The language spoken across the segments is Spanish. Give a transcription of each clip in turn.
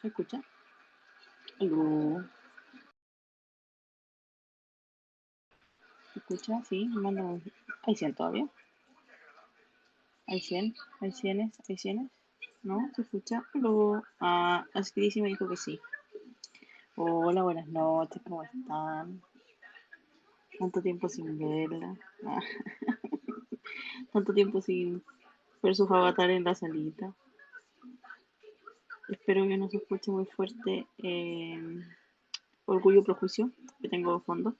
¿Se escucha? Aló. ¿Se escucha? Sí, mando. ¿Hay 100 todavía? ¿Hay 100? ¿Hay 100? ¿Hay 100? ¿No? ¿Se escucha? Aló. Ah, Asquerísima me dijo que sí. Hola, buenas noches, ¿cómo están? Tanto tiempo sin verla. Tanto tiempo sin ver sus avatares en la salita. Espero que no se escuche muy fuerte eh, Orgullo Prejuicio, que tengo de fondo.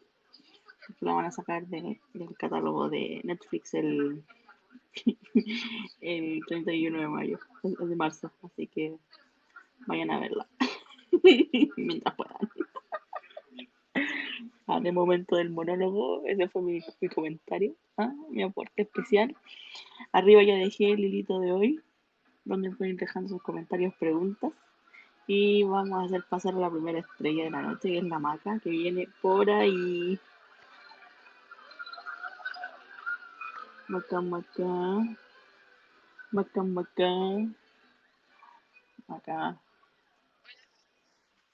Lo van a sacar de- del catálogo de Netflix el, el 31 de mayo, de marzo. Así que vayan a verla mientras puedan. Ah, de momento del monólogo, ese fue mi, mi comentario, ah, mi aporte especial. Arriba ya dejé el hilito de hoy, donde pueden ir dejando sus comentarios, preguntas. Y vamos a hacer pasar a la primera estrella de la noche, que es la maca, que viene por ahí. Maca, maca. Maca, maca. Maca.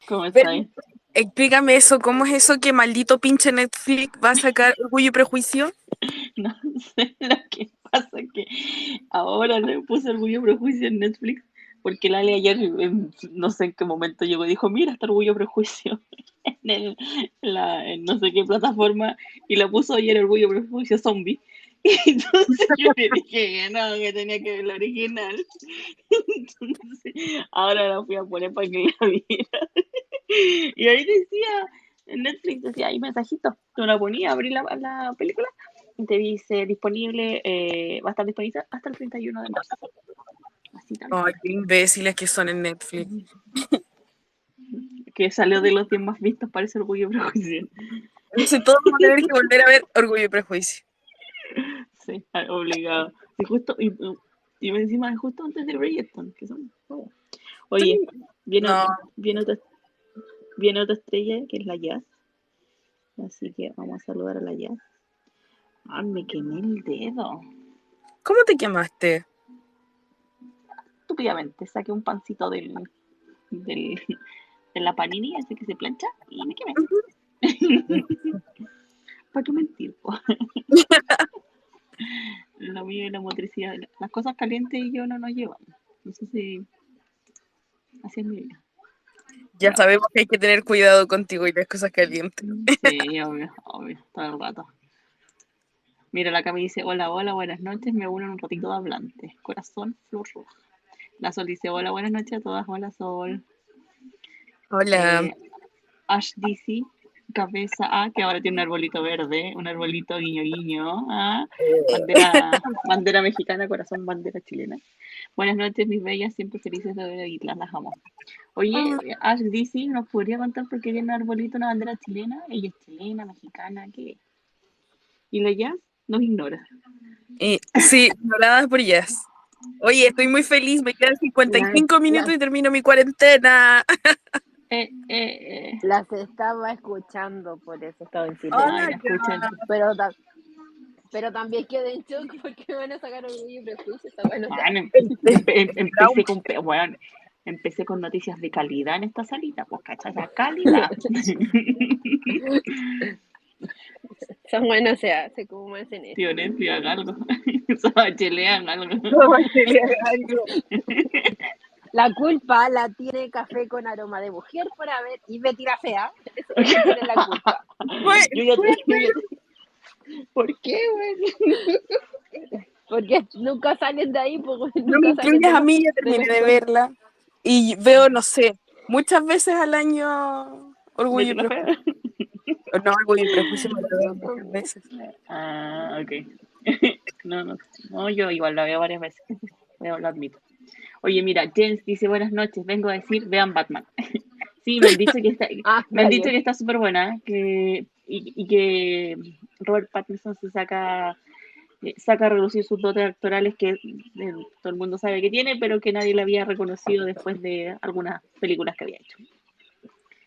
¿Cómo Pero- estáis? Explícame eso, ¿cómo es eso que maldito pinche Netflix va a sacar Orgullo y Prejuicio? No sé lo que pasa que ahora le puse orgullo prejuicio en Netflix porque Lali ayer en- no sé en qué momento llegó y dijo mira está orgullo prejuicio en, el- la no sé qué plataforma y la puso ayer orgullo prejuicio zombie y entonces yo le dije que no que tenía que ver la original. Entonces ahora la fui a poner para que la viera. Y ahí decía en Netflix decía ahí mensajito tú la ponía abrí la, la película te dice disponible, eh, va a estar disponible hasta el 31 de marzo. Así también. Ay, qué imbéciles que son en Netflix. Que salió de los 10 más vistos, parece orgullo y prejuicio. Entonces todos vamos a tener que volver a ver Orgullo y Prejuicio. Sí, obligado. Y justo, y, y encima es justo antes de Bridgerton, que son. oh. Oye, viene, No. otra, viene, otra, viene otra estrella que es la Jazz. Así que vamos a saludar a la Jazz. Me quemé el dedo. ¿Cómo te quemaste? Estúpidamente, saqué un pancito del, del, de la panini, ese que se plancha, y me quemé. ¿Para qué mentir? Lo mío y la motricidad. Las cosas calientes y yo no nos llevamos. No sé si. Así es mi vida. Ya sabemos que hay que tener cuidado contigo y las cosas calientes. Sí, obvio, obvio, todo el rato. Mira, la Cami dice: Hola, hola, buenas noches. Me uno en un ratito de hablante. Corazón, flor roja. La Sol dice: Hola, buenas noches a todas. Hola, Sol. Hola. Eh, Ash DC, cabeza A, que ahora tiene un arbolito verde, un arbolito guiño guiño. ah, Bandera, bandera mexicana, corazón, bandera chilena. Buenas noches, mis bellas, siempre felices de ver Islas, las amo. Oye, Ash DC, ¿nos podría contar por qué tiene un arbolito una bandera chilena? Ella es chilena, mexicana, ¿qué? ¿Y la Jazz? Nos ignora. Y, sí, ignoradas por Jazz. Oye, estoy muy feliz, me quedan 55 La- minutos la- y termino mi cuarentena. Eh, eh, eh. Las estaba escuchando, por eso estaba en silencio. Escuchan. Pero, ta- pero también quedé en shock porque van a sacar orgullo y prejuicio. Está bueno. Bueno, em- em- em- empecé con, pe- bueno, empecé con noticias de calidad en esta salita, pues cachai, la calidad. Son buenos, se hace como más en eso. Tío Netflix, haga algo. Sabachelean algo. La culpa la tiene café con aroma de mujer por haber y Betty la fea. Eso eso tiene la culpa. Yo yo te- ¿Por qué, güey? Porque nunca salen de ahí. Pues, No me de a mí, ya terminé de verla. Y veo, no sé, muchas veces al año Orgullo y Prejuicio. No, Orgullo y Prejuicio me lo veo muchas veces. Ah, ok. No, no, no, yo igual la veo varias veces. Lo, lo admito. Oye, mira, Jens dice buenas noches, vengo a decir, vean Batman. Sí, me han dicho que está, Ah, me han está dicho bien. que está súper buena, que, y, y que Robert Pattinson se saca, eh, saca a relucir sus dotes actorales que eh, todo el mundo sabe que tiene, pero que nadie le había reconocido después de algunas películas que había hecho.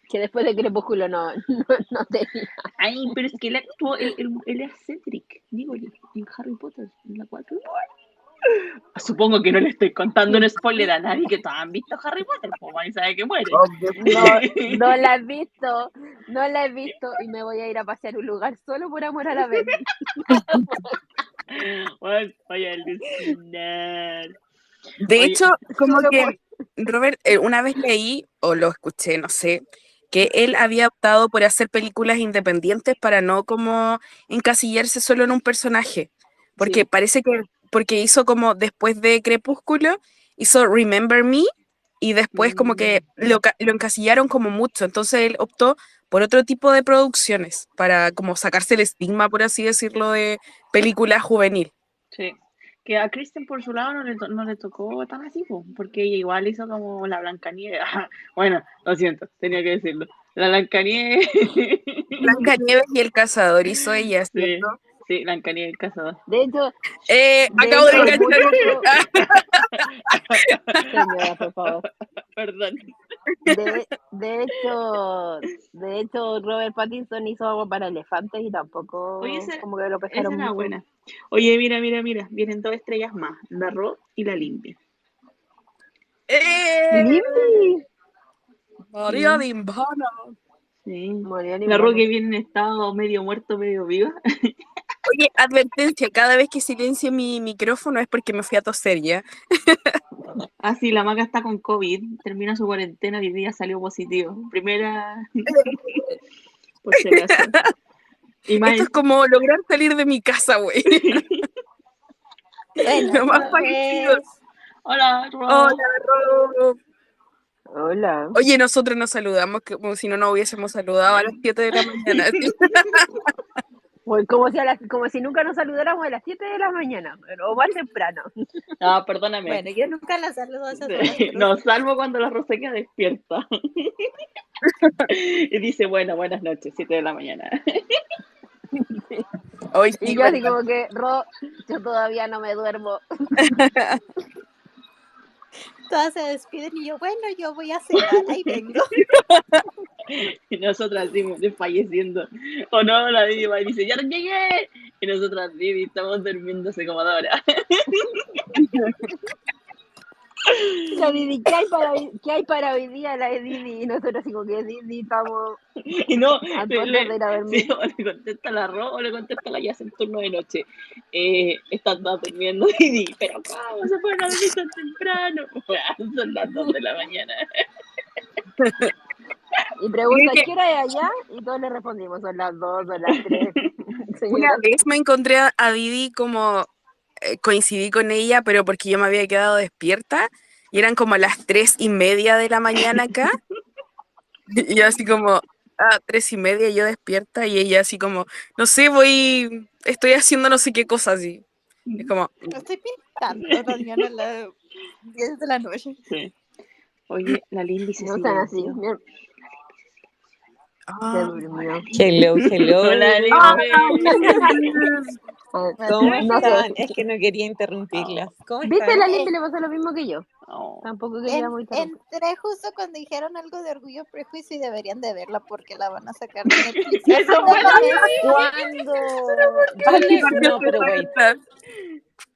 Que después de Crepúsculo no, no, no tenía. Ay, pero es que él actuó, él, él, él es Cedric, digo, en Harry Potter, en la 4. Supongo que no le estoy contando un spoiler a nadie que todos han visto Harry Potter, pues y sabe que muere. No, no la he visto, no la he visto y me voy a ir a pasear un lugar solo por amor a la vez. Bueno, voy a alucinar. De Oye, hecho, como que, Robert, eh, una vez leí, o lo escuché, no sé, que él había optado por hacer películas independientes para no como encasillarse solo en un personaje. Porque Sí. parece que, porque hizo como después de Crepúsculo, hizo Remember Me, y después como que lo, ca- lo encasillaron como mucho. Entonces él optó por otro tipo de producciones, para como sacarse el estigma, por así decirlo, de película juvenil. Sí. Que a Kristen por su lado no le, to- no le tocó tan así, po, porque ella igual hizo como la Blancanieves. Bueno, lo siento, tenía que decirlo. La Blancanieves. Blanca Nieves y el cazador hizo ella, Sí, ¿cierto? sí, Blancanieves el cazador. De hecho, Eh, De acabo de enganchar. señora, por favor. Perdón. De, de hecho, de hecho, Robert Pattinson hizo algo para elefantes y tampoco Oye, esa- como que lo pescaron mucho. buena. Oye, mira, mira, mira. Vienen dos estrellas más. La Ro y la Limpia. Eh, Limbi. María Dimbana. Sí. La Ro que viene en estado medio muerto, medio viva. Oye, advertencia, cada vez que silencie mi micrófono es porque me fui a toser ya. Ah, sí, la maga está con COVID. Termina su cuarentena y hoy día salió positivo. Primera. Por si acaso. Y más, Esto es como lograr salir de mi casa, güey. Lo más parecido. Hola, Ro. Hola. Hola. Oye, nosotros nos saludamos como si no nos hubiésemos saludado a las 7 de la mañana. Pues como, si a las- como si nunca nos saludáramos a las 7 de la mañana, pero- o más temprano. Ah, perdóname. Bueno, yo nunca la saludo a esas Sí, No, salvo cuando la Rosa queda despierta. y dice, bueno, buenas noches, 7 de la mañana. Hoy sí, Y yo así como que, Ro, yo todavía no me duermo. Todas se despiden y yo, bueno, yo voy a cenar, ahí vengo. Y nosotras así desfalleciendo. O no, la Didi va y dice, ya llegué. Y nosotras, Didi, estamos durmiendo hace como dos horas. La Didi, ¿qué hay para hoy, qué hay para hoy día la de Didi? Y nosotros así como que Didi estamos Y no, a le, le- de ir a dormir. sí, o le contesta la Ro o le contesta la Yas en turno de noche. Eh, están todas durmiendo, Didi, pero ¿cómo se fueron a dormir tan temprano? Son las 2 de la mañana. Y pregunta, ¿qué hora es allá? Y todos le respondimos, son las 2, son las 3. Una vez me encontré a, Didi como coincidí con ella, pero porque yo me había quedado despierta y eran como las tres y media de la mañana acá. Y yo así como, ah, tres y media yo despierta y ella así como, no sé, voy, estoy haciendo no sé qué cosa así. Es como, Estoy pintando todavía a las 10 de la noche. Sí. Oye, la Lindy se así. ah. Hello, hello. Hola, Lindy. Ah, ¿Cómo No sé. están? Es que no quería interrumpirlas. ¿Cómo ¿Viste? están? La Lindy le pasó lo mismo que yo. Oh. Tampoco En- queríamos interrumpir. entré justo cuando dijeron algo de orgullo prejuicio y deberían de verla porque la van a sacar de Netflix. Eso ¿Cuándo? Yo le- No, pero wait.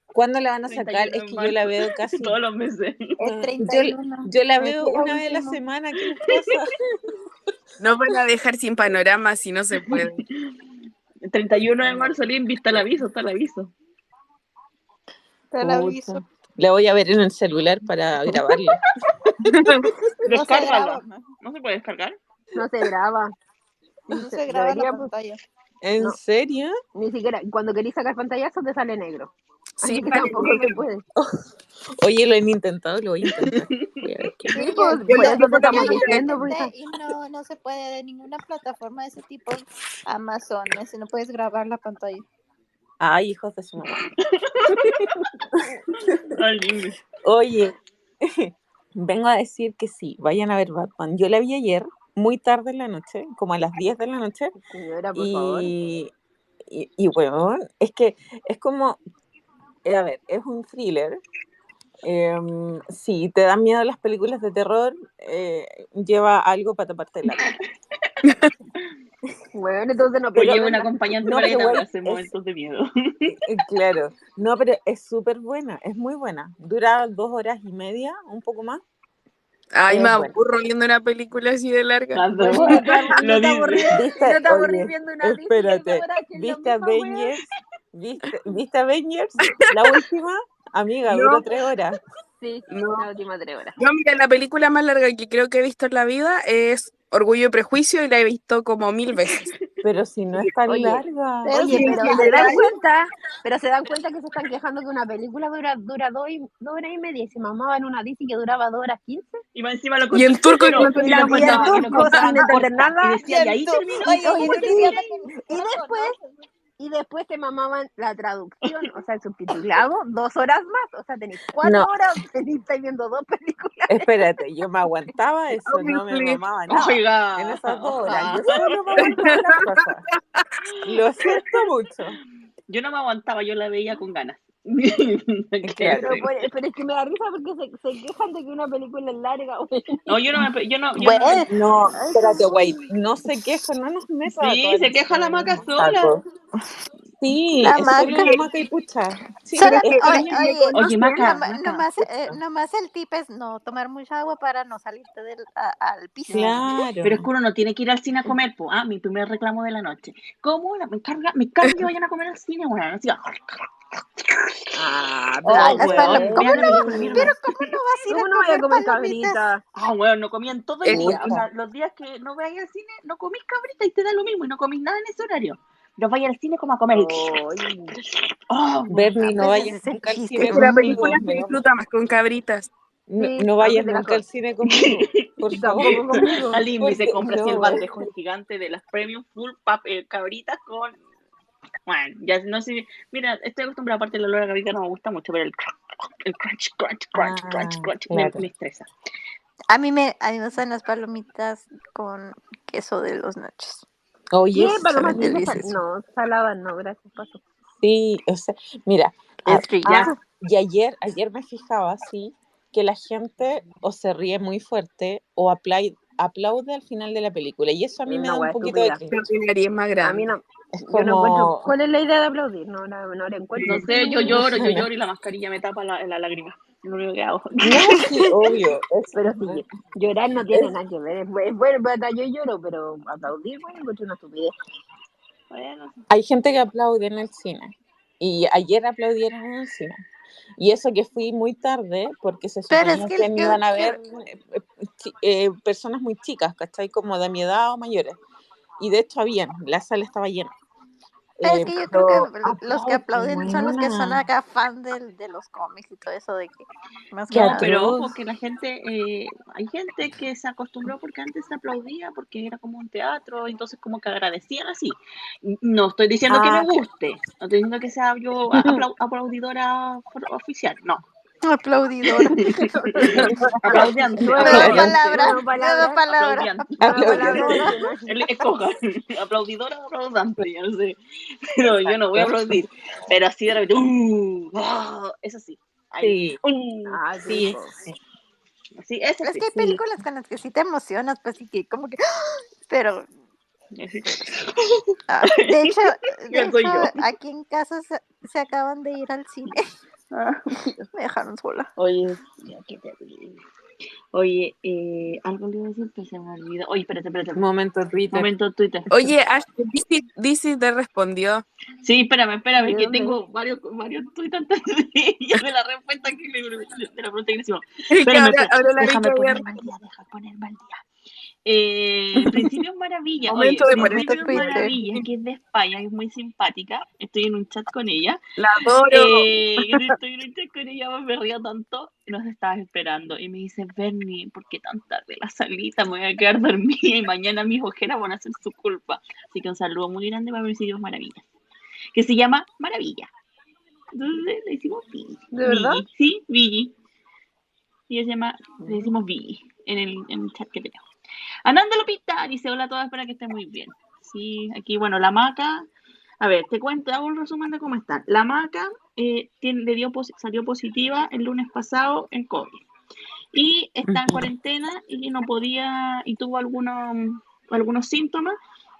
¿Cuándo la van a sacar? 31 Es que yo la veo casi. Todos los meses. El Yo, 31. yo la veo una vez a la semana. ¿Qué les pasa? no van a dejar sin panorama si no se puede. El 31 de marzo, Lindy, está el aviso, está el aviso. Te lo aviso. La voy a ver en el celular para grabarla. Se Descárgalo. ¿no? ¿No se puede descargar? No se graba. No se graba la pantalla. ¿En No. serio? Ni siquiera, cuando querís sacar pantallazos te sale negro. Sí, tampoco se puede. Oye, lo he intentado, lo voy a intentar. Voy a ver qué- Sí, Sí, pues, yo- por yo- eso te yo estamos lo diciendo, intenté y no, no se puede de ninguna plataforma de ese tipo. Amazon, ese, no puedes grabar la pantalla. Ay, hijos de su Lindy. Oye, vengo a decir que sí, vayan a ver Batman. Yo la vi ayer, muy tarde en la noche, como a las 10 de la noche, Señora, por favor. y, y, y bueno, es que es como, eh, a ver, es un thriller. em, si te dan miedo las películas de terror, eh, lleva algo para taparte la cara. Bueno, entonces no pero llevo un acompañante no, para que hace momentos de miedo. Eh, Claro, no, pero es súper buena, es muy buena. Dura dos horas y media, un poco más. Ay, me aburro viendo una película así de larga. No no no una. ¿Viste, ¿Viste Avengers? La última, amiga, No. duró tres horas. Sí, No. la última tres horas. Yo, mira, la película más larga que creo que he visto en la vida es Orgullo y Prejuicio y la he visto como mil veces. Pero si no es tan Oye, larga. Pero Oye, pero en se dan cuenta, pero se dan cuenta que se están quejando que una película dura, dura dos, y, dos horas y media y se mamaban una Disney que duraba dos horas quince. Y más encima lo Y en turco pero- no y y lo turco contaba sin entender corta, nada. Y decía, y ahí Cierto. terminó. Oye, ¿cómo yo no que- Y no después-. Y después te mamaban la traducción, o sea, el subtitulado, dos horas más. O sea, tenéis cuatro No. horas, tenéis, estáis viendo dos películas. Espérate, yo me aguantaba eso, no me Obviously. mamaba nada. Oiga. En esas dos horas, yo solo me aguantaba las cosas. Lo siento mucho. Yo no me aguantaba, yo la veía con ganas. Claro. Pero, por- pero es que me da risa porque se, se quejan de que una película es larga, güey. No, yo no me. Yo no, yo Bueno, no- No, espérate, wait, no se queja, no nos metas. Sí, se queja la maca sola. Sí, La maca. la maca y pucha. Sí, Solo- es que- oye, oye, Oye, Maca, nomás, eh, nomás el tip es no tomar mucha agua para no salirte del, a- al piso. Claro. Pero es que uno no tiene que ir al cine a comer, pues. Ah, mi primer reclamo de la noche. ¿Cómo? La- Me carga, me carga que vayan a comer al cine, weón. Así, ah, oh, Ay, las weón, palomitas. ¿Cómo vean no? Pero ¿cómo no vas a ir ¿Cómo a no voy a comer cabrita? Ah, weón, no comían todo el día. O sea, los días que no vayas al cine, no comís cabrita y te da lo mismo y no comís nada en ese horario. No vayas al cine como a comer. Oh, weón. Bernie, no vayas nunca al cine la película se disfruta más con cabritas. No, Sí, no vayas nunca al cine conmigo, por favor. Al se compra así el no. bandejo gigante de las premium full pap, eh, cabritas con. Bueno, ya no sé. Mira, estoy acostumbrada, aparte el olor a cabrita no me gusta mucho, pero el, el crunch, crunch, crunch, Ah, crunch, crunch me- claro. me, estresa. A mí me, a mí me gustan las palomitas con queso de los nachos. Oye, dulces? delicias. No, saladas no, gracias, paso. sí, o sea, mira, Es que ya. ah, y ayer, ayer me fijaba, sí, que la gente o se ríe muy fuerte o aplaude, aplaude al final de la película, y eso a mí me da un poquito de cringe. A mí no, Es yo no encuentro. como, ¿Cuál es la idea de aplaudir? No, no, no la encuentro. No sé, yo lloro, yo lloro y la mascarilla me tapa la, la lágrima. Lo único que hago. no, sí, obvio, es- Pero sí, llorar no tiene nada que ver. Es, bueno, hasta yo lloro, pero aplaudir, bueno, encuentro una estupidez. Bueno, hay gente que aplaude en el cine, y ayer aplaudieron en el cine. Y eso que fui muy tarde, porque se es suponía que me iban a ver eh, eh, eh, personas muy chicas, ¿cachai? Como de mi edad o mayores. Y de hecho habían, la sala estaba llena. Pero es que yo creo que pero los que aplauden son los que son acá fan del, de los cómics y todo eso de que más que nada. pero ojo que la gente, eh, hay gente que se acostumbró porque antes se aplaudía, porque era como un teatro, entonces como que agradecían así. No estoy diciendo que Ah, me guste, no estoy diciendo que sea yo aplau- aplaudidora oficial, no. Aplaudidora. Aplaudiante. Nueva palabra, Nueva. Aplaudidora. El- Escoja, aplaudidora o aplaudante, ya no sé. Pero yo no voy a aplaudir. Pero así de repente, ¡uh! ¡ah! Eso sí. Ahí. Sí. ¡uh! Ah, Sí, sí. po. sí. Sí, eso Es sí. que hay películas con las que sí te emocionas, pues sí que como que. Pero, ah, de hecho, de hecho, yo. aquí en casa se, se acaban de ir al cine. Me dejaron sola. Oye, qué terrible. Oye, eh, algo le iba a decir, pero se me olvidó. Oye, espérate, espérate. Momento Twitter. Momento Twitter. Oye, Ash, DC, te respondió. Sí, espérame, espérame, ¿De que dónde? tengo varios, varios tweets antes de, de la respuesta que le, de la pregunta que le hicimos. Espérame, ahora, espérame, ahora la déjame ponerme al día, déjame ponerme al día. Eh, Principios Maravilla. Momento Oye, de poner Principios Twitter. Maravilla, que es de España, es muy simpática. Estoy en un chat con ella. La adoro. Eh, estoy en un chat con ella, me río tanto. Nos estabas esperando. Y me dice, Bernie, ¿por qué tan tarde la salita? Me voy a quedar dormida y mañana mis ojeras van a ser su culpa. Así que un saludo muy grande para Principios Maravilla. Que se llama Maravilla. Entonces le decimos Vigi. ¿De verdad? Sí, Vigi. Y ella se llama, le decimos Vigi en el, en el chat que tenemos. Ananda Lupita dice, hola a todas, espero que estén muy bien. Sí, aquí, bueno, la maca. A ver, te cuento, hago un resumen de cómo están. La maca eh, tiene- le dio salió positiva el lunes pasado en COVID. Y está en cuarentena y no podía, y tuvo algunos, algunos síntomas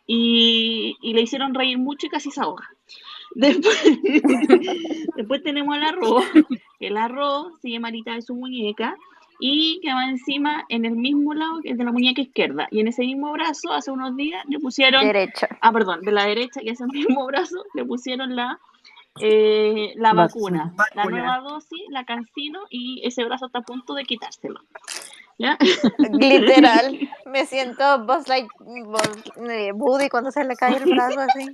y, y le hicieron reír mucho y casi se ahoga. Después, después tenemos al arroz, el arroz sigue Marita de su muñeca y que va encima en el mismo lado que el de la muñeca izquierda. Y en ese mismo brazo, hace unos días, le pusieron, Derecha. ah, perdón, de la derecha y ese mismo brazo, le pusieron la, eh, la vacuna, Vacuna. la nueva dosis, la cancino, y ese brazo está a punto de quitárselo. ¿Ya? Literal. Me siento Buzz like Buzz, eh, Woody cuando se le cae el brazo así.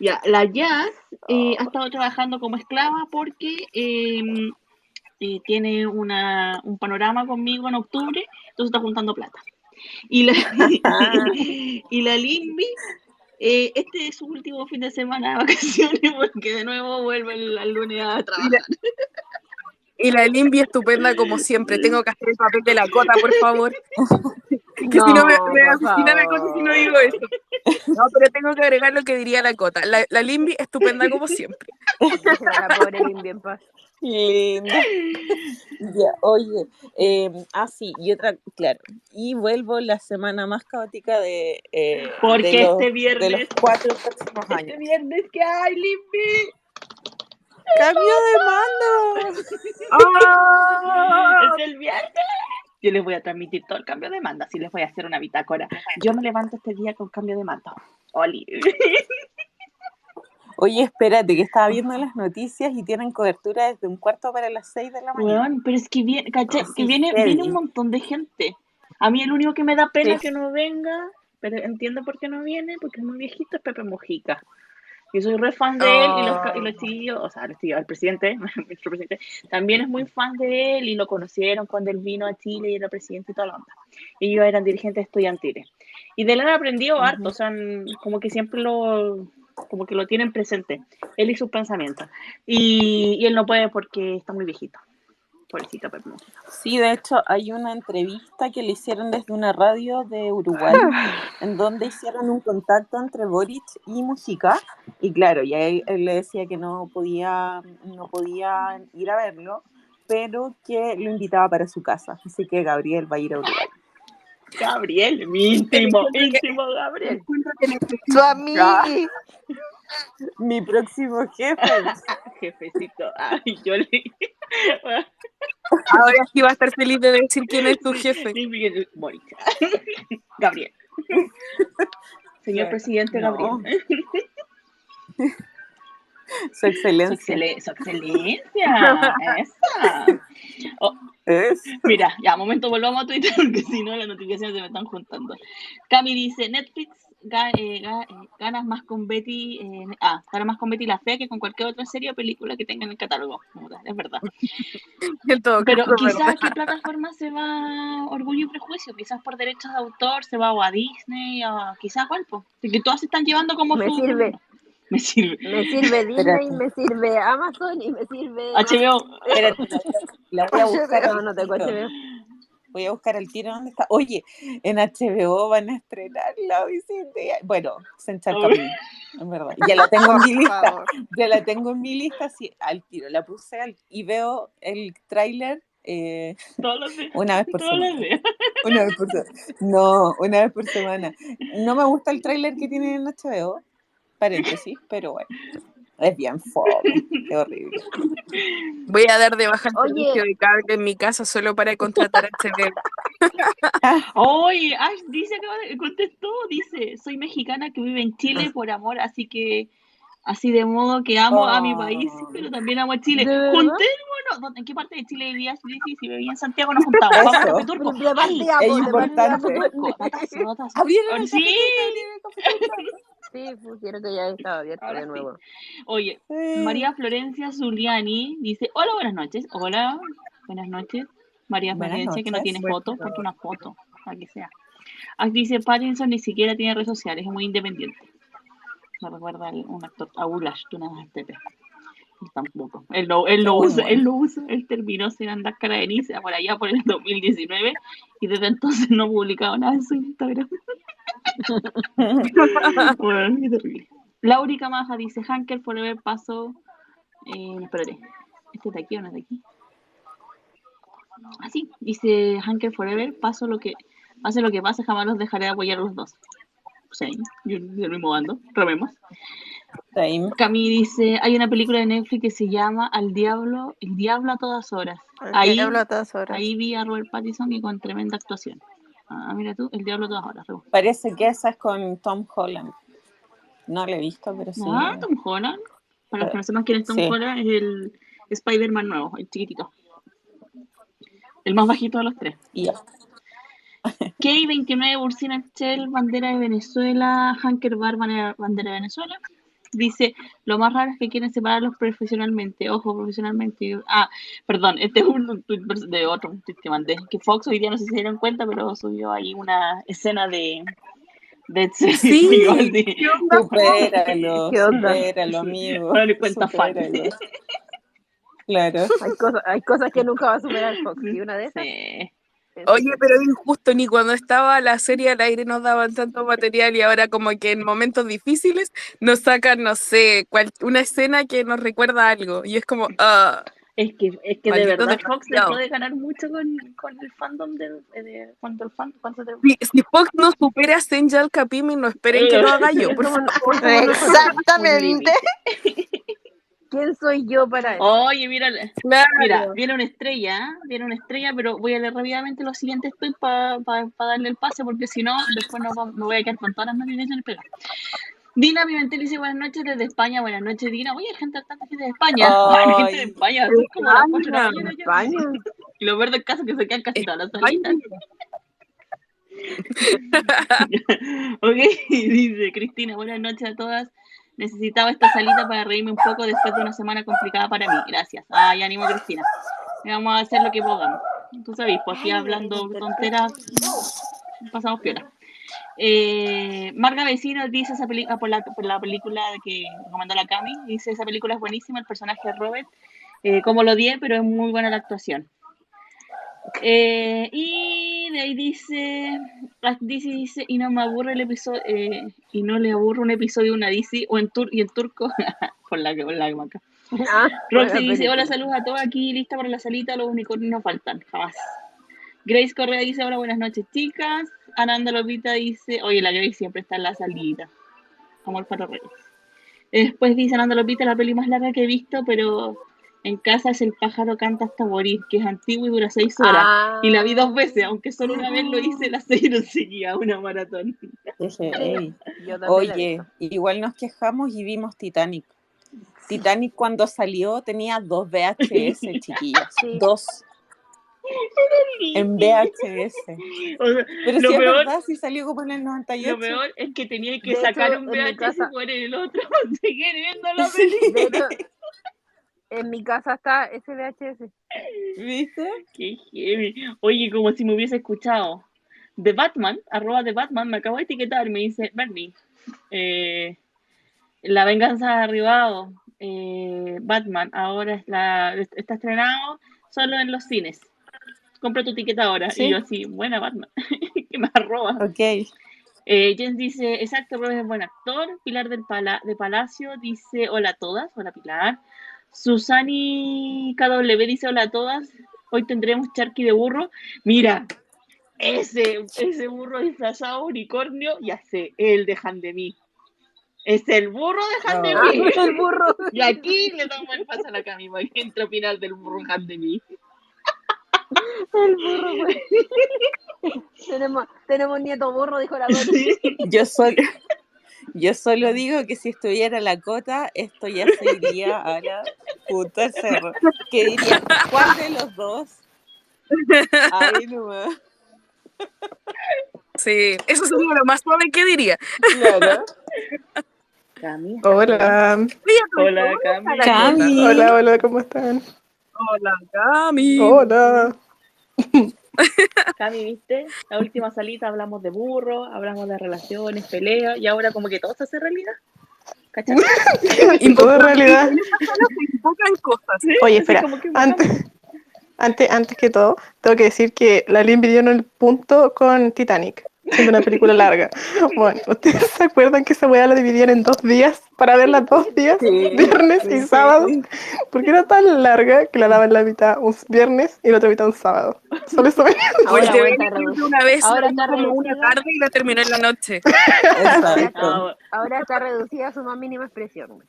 Ya, la Jazz eh, ha estado trabajando como esclava porque eh, eh, tiene una, un panorama conmigo en octubre, entonces está juntando plata. Y la, y la Limbi, eh, este es su último fin de semana de vacaciones porque de nuevo vuelve el, el lunes a trabajar. Y la Limbi estupenda como siempre. Tengo que hacer el papel de la cota, por favor. que si no me, me asesina la cota si no digo eso. No, pero tengo que agregar lo que diría la cota. La, la Limbi estupenda como siempre. La pobre Limbi en paz. Linda. Ya, oye, eh, ah, sí, y otra, claro, y vuelvo la semana más caótica de, eh, Porque de, los, este de los viernes, cuatro próximos este años. viernes que hay, Limbi. ¡Cambio de mando! ¡Ah! Es el viernes. Yo les voy a transmitir todo el cambio de mando, así les voy a hacer una bitácora. Yo me levanto este día con cambio de mando. Oli. Oye, espérate, que estaba viendo las noticias y tienen cobertura desde un cuarto para las seis de la mañana. Pero es que viene, Que viene, viene un montón de gente. A mí el único que me da pena Sí. que no venga, pero entiendo por qué no viene, porque es muy viejito, es Pepe Mojica. Yo soy re fan de él y los, y los chiquillos, o sea, los chiquillos, el presidente, nuestro presidente, también es muy fan de él y lo conocieron cuando él vino a Chile y era presidente y toda la onda. Y ellos eran dirigentes estudiantiles. Y de él han aprendido harto, o sea, como que siempre lo, como que lo tienen presente, él y sus pensamientos. Y, y él no puede porque está muy viejito. Pobrecito Pepe Mojica. Sí, de hecho, hay una entrevista que le hicieron desde una radio de Uruguay, en donde hicieron un contacto entre Boric y Mujica, y claro, y él, él le decía que no podía, no podía ir a verlo, pero que lo invitaba para su casa, así que Gabriel va a ir a Uruguay. Gabriel, mi íntimo, íntimo Gabriel. Encuentro que necesito- Su amigo. Mi próximo jefe. Jefecito, ay, yo le. Ahora sí va a estar feliz de decir quién es tu jefe. Mónica. Gabriel. Señor presidente. Gabriel. Su, excelencia. excele- su excelencia. Esa. Oh, Es. mira, ya, momento, volvamos a Twitter porque si no las notificaciones se me están juntando. Cami dice: Netflix ga- eh, ga- eh, ganas más con Betty. eh, ah, gana más con Betty la Fea que con cualquier otra serie o película que tenga en el catálogo. Es verdad. Todo Pero caso, quizás ¿verdad? qué plataforma se va Orgullo y Prejuicio, quizás por derechos de autor se va o a Disney, o quizás cuál, po. que todas se están llevando como Me su... sirve. Me sirve. Me sirve Disney, Espérate. me sirve Amazon y me sirve. HBO. Espérate, la voy a buscar. No, no tengo. HBO. Voy a buscar el tiro dónde está. Oye, en HBO van a estrenar la visita. Bueno, Senchar Uy. Camino, en verdad. Ya la tengo en mi lista. Ya la tengo en mi lista, sí, al tiro. La puse al- y veo el tráiler eh, una vez por Todos los semana. días. Una vez por semana. No, una vez por semana. No me gusta el tráiler que tienen en HBO, paréntesis, pero bueno. Es bien fome, qué horrible. Voy a dar de baja el Oye. servicio de cable en mi casa solo para contratar a HBO. Oye, Ash dice que contestó, dice, soy mexicana que vive en Chile por amor, así que así de modo que amo a mi país, Oh. pero también amo a Chile. Juntémonos. ¿Dónde- ¿En qué parte de Chile vivías? Sí, sí, si vivía en Santiago nos juntamos. Vamos a es importante. po. Turco, datazo, datazo. ¿Abrieron el Sí. Sí, pusieron que ya estaba abierto Ahora de sí. nuevo. Oye, Sí. María Florencia Zuliani dice, hola, buenas noches. Hola, buenas noches. María Buenas Florencia, que no tiene Buenas foto, porque una foto, para que sea. Ah, dice, Pattinson ni siquiera tiene redes sociales, es muy independiente. Me recuerda a un actor, a Ulash, tú nada más tampoco. Él no, él Muy usa, bueno. él no usa, él terminó sin andar cara de Nice por allá por el 2019 y desde entonces no ha publicado nada en su Instagram. Bueno, qué terrible. Laurica Maja dice, Hanker Forever paso. Eh, espérate. ¿Este es de aquí o no es de aquí? Ah, sí. Dice Hanker Forever, paso lo que Hace lo que pase, jamás los dejaré de apoyar a los dos. Sí, yo del mismo bando, rememos. Same. Cami dice, hay una película de Netflix que se llama Al Diablo, El Diablo a todas horas. El Ahí, diablo a todas horas. ahí vi a Robert Pattinson y con tremenda actuación. Ah, mira tú, El Diablo a todas horas. Parece que esa es con Tom Holland. No la he visto, pero sí. Ah, Tom Holland. Para los que no sepan quién es Tom Sí. Holland, es el Spider-Man nuevo, el chiquitito. El más bajito de los tres. Y ya. K29 Bursina Shell, bandera de Venezuela, Hanker Bar, bandera bandera de Venezuela. Dice, lo más raro es que quieren separarlos profesionalmente. Ojo, profesionalmente. Ah, perdón, este es un tweet de otro tweet que mandé. Que Fox hoy día no sé si se dieron cuenta, pero subió ahí una escena de... de Sí, Goldie. ¿qué onda? Supéralo, ¿Qué onda? supéralo, amigo. Ahora le cuenta supéralo. Claro. Hay cosas, hay cosas que nunca va a superar Fox. Y una de esas Sí. Oye, pero es injusto, ni cuando estaba la serie al aire nos daban tanto material y ahora como que en momentos difíciles nos sacan, no sé, cual- una escena que nos recuerda algo. Y es como, ah, Es que, es que de verdad Fox desgraciados. dejó de ganar mucho con, con el fandom de, de cuando el fan cuando si, si Fox no supera a Senja Capimi, no esperen que lo haga yo. por favor. Exactamente. ¿Quién soy yo para eso? Oye, mira, Claro. mira, viene una estrella, viene una estrella, pero voy a leer rápidamente los siguientes tweets para darle el pase, porque si no, después no va- me voy a quedar con todas las notificaciones pegadas. Dina Pimentel dice buenas noches desde España, buenas noches Dina. Oye, hay gente, tanta gente de España, Ay. Gente de España, son como las cuatro de la España, mañana. España. Y lo verde del caso es que se quedan casi todas las salitas. ok, dice Cristina, buenas noches a todas. Necesitaba esta salita para reírme un poco después de una semana complicada para mí. Gracias. Ay, ánimo, Cristina. Vamos a hacer lo que podamos. Tú sabes, pues aquí hablando tonteras, pasamos piola. Eh, Marga Vecino dice esa película por la, por la película que recomendó la Cami. Dice esa película es buenísima, el personaje de Robert, eh, como lo odié, pero es muy buena la actuación. Eh, y de ahí dice, la DC dice, y no me aburre el episodio, eh, y no le aburre un episodio una DC, o en tur y en turco, por la que, por la. Ah, Roxy dice, película. hola, saludos a todos, aquí lista para la salita, los unicornios no faltan, jamás. Grace Correa dice, hola, buenas noches, chicas. Ananda Lopita dice, oye, la Grace siempre está en la salita. Amor para Reyes. Después dice Ananda Lopita, la peli más larga que he visto, pero en casa es El pájaro canta hasta morir, que es antiguo y dura seis horas. Ah, Y la vi dos veces, aunque solo una vez lo hice, la seis no seguía, una maratón. Oye, igual nos quejamos y vimos Titanic. Titanic cuando salió tenía dos VHS, chiquillas. Sí. Dos en VHS. O sea, Pero Lo si es peor- verdad, si salió como en el 98. lo peor es que tenía que De sacar hecho, un VHS y poner el otro para seguir viendo la. De hecho, en mi casa está ese VHS. ¿Viste? Qué heavy. Oye, como si me hubiese escuchado. The Batman, arroba de Batman, me acabo de etiquetar, me dice, Bernie, eh, La venganza ha arribado. eh, Batman, ahora es la, está estrenado solo en los cines. Compra tu etiqueta ahora. Sí. Y yo así, buena Batman, que me arroba. Ok. Eh, Jens dice, exacto, Robert es buen actor. Pilar del Pala de Palacio dice, hola a todas. Hola Pilar. Susani KW dice, hola a todas. Hoy tendremos charqui de burro. Mira, ese, ese burro disfrazado unicornio, ya sé, el de Han de mí. Es el burro de Han de Ah. el burro. Y aquí le damos el paso a la Cami para que entre a opinar del burro Han de mí. El burro, güey. tenemos, tenemos nieto burro, dijo la Dori. Yo solo, yo solo digo que si estuviera la cota, esto ya se iría a la puta cerro. Que diría, ¿cuál de los dos? Ahí nomás. Sí, eso sería lo más suave que diría. Claro. Cami. Hola, Hola, Cami. Cami. hola, hola, ¿cómo están? Hola, Cami. Hola. Cami, ¿viste? La última salita hablamos de burro, hablamos de relaciones, peleas, y ahora como que todo se hace realidad. ¿Cachai? Y todo en realidad. Cosas. Oye, Así espera, que antes, antes, antes que todo, tengo que decir que la Lin en el punto con Titanic. Siendo una película larga. Bueno, ¿ustedes se acuerdan que esa weá la dividían en dos días para verla dos días, Sí, viernes sí, y sí, sábado? sí. Porque era tan larga que la daban la mitad un viernes y la otra mitad un sábado. Solo eso venía. Ahora una vez Ahora está como una reducida. tarde y la terminé en la noche. Exacto. Ah, Ahora está reducida a su más mínima expresión.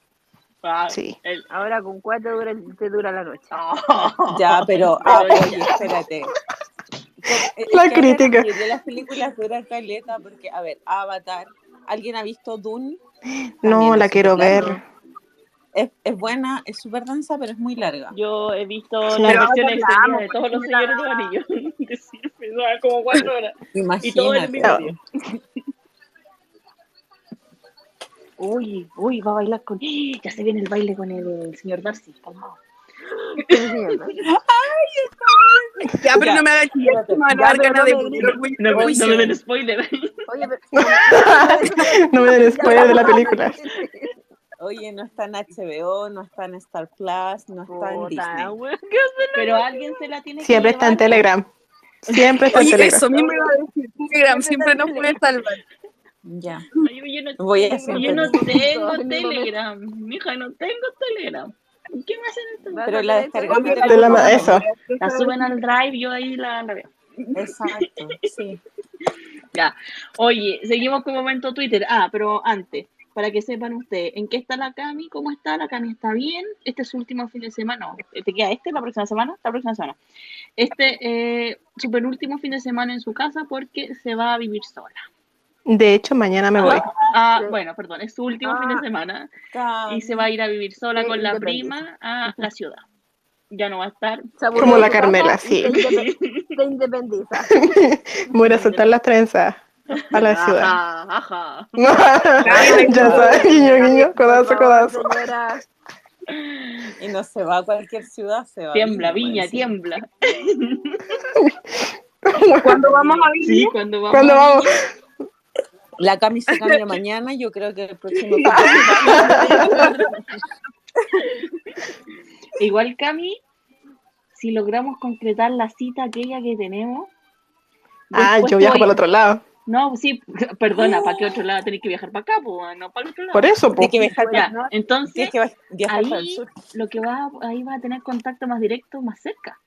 ah, Sí. el- Ahora con cuatro dura, te dura la noche. Ah. Ya, pero, ah, oye, espérate. La crítica. De las películas duran caleta porque, a ver, Avatar. ¿Alguien ha visto Dune? No, la quiero ver. Es, es buena, es súper densa, pero es muy larga. Yo he visto Sí. la amo, de todos los señores de anillos. Como cuatro horas. Y todo en el Imagínate. mismo día. Uy, uy, va a bailar con. Ya se viene el baile con el señor Darcy, calmado. ¿Qué enseñando? Ya, pero Ya. no me hagas chillar, me van a Ya, dar pero ganas no de me No, den spoiler. Oye, pero... No me den spoiler de la película. Oye, no está en HBO, no está en Star Plus, no está en Disney. Pero alguien se la tiene que Siempre está en. Telegram. Siempre está en Oye, Telegram. eso mismo iba a decir. Telegram siempre nos puede salvar. Ya. Ay, yo no, Voy a hacer yo no tengo Telegram. Mija, no tengo Telegram. ¿Qué me hacen esto? Pero la descargamos de la ma- eso. La suben al drive, yo ahí la, la veo. Exacto, sí. Ya. Oye, seguimos con momento Twitter. Ah, pero antes, para que sepan ustedes, ¿en qué está la Cami? ¿Cómo está? La Cami está bien. Este es su último fin de semana. No, ¿te queda este la próxima semana? La próxima semana. Este, eh, su penúltimo fin de semana en su casa porque se va a vivir sola. De hecho, mañana me voy. Ah, Sí. bueno, perdón, es su último Ah. fin de semana y se va a ir a vivir sola con la prima a la ciudad. Ya no va a estar. Como la Carmela, sí. Se, indepe- se independiza. Voy a soltar las trenzas a la ciudad. Ajá, ajá. ya sabes, guiño, guiño, codazo, codazo. Y no se va a cualquier ciudad, se va Tiembla, Viña, viña, tiembla. ¿Cuándo vamos a vivir? Sí, cuando vamos. ¿Cuándo a vamos? Viña. La Cami se cambia mañana, yo creo que el próximo. Igual, Cami, si logramos concretar la cita aquella que tenemos. Ah, yo viajo para el otro lado. No, sí, perdona, ¿para qué otro lado tenés que viajar para acá? Pues, no para el otro lado. Por eso, pues. que viajar, Ya, para- entonces, que viajar para el ahí sur. lo que va, ahí va a tener contacto más directo, más cerca.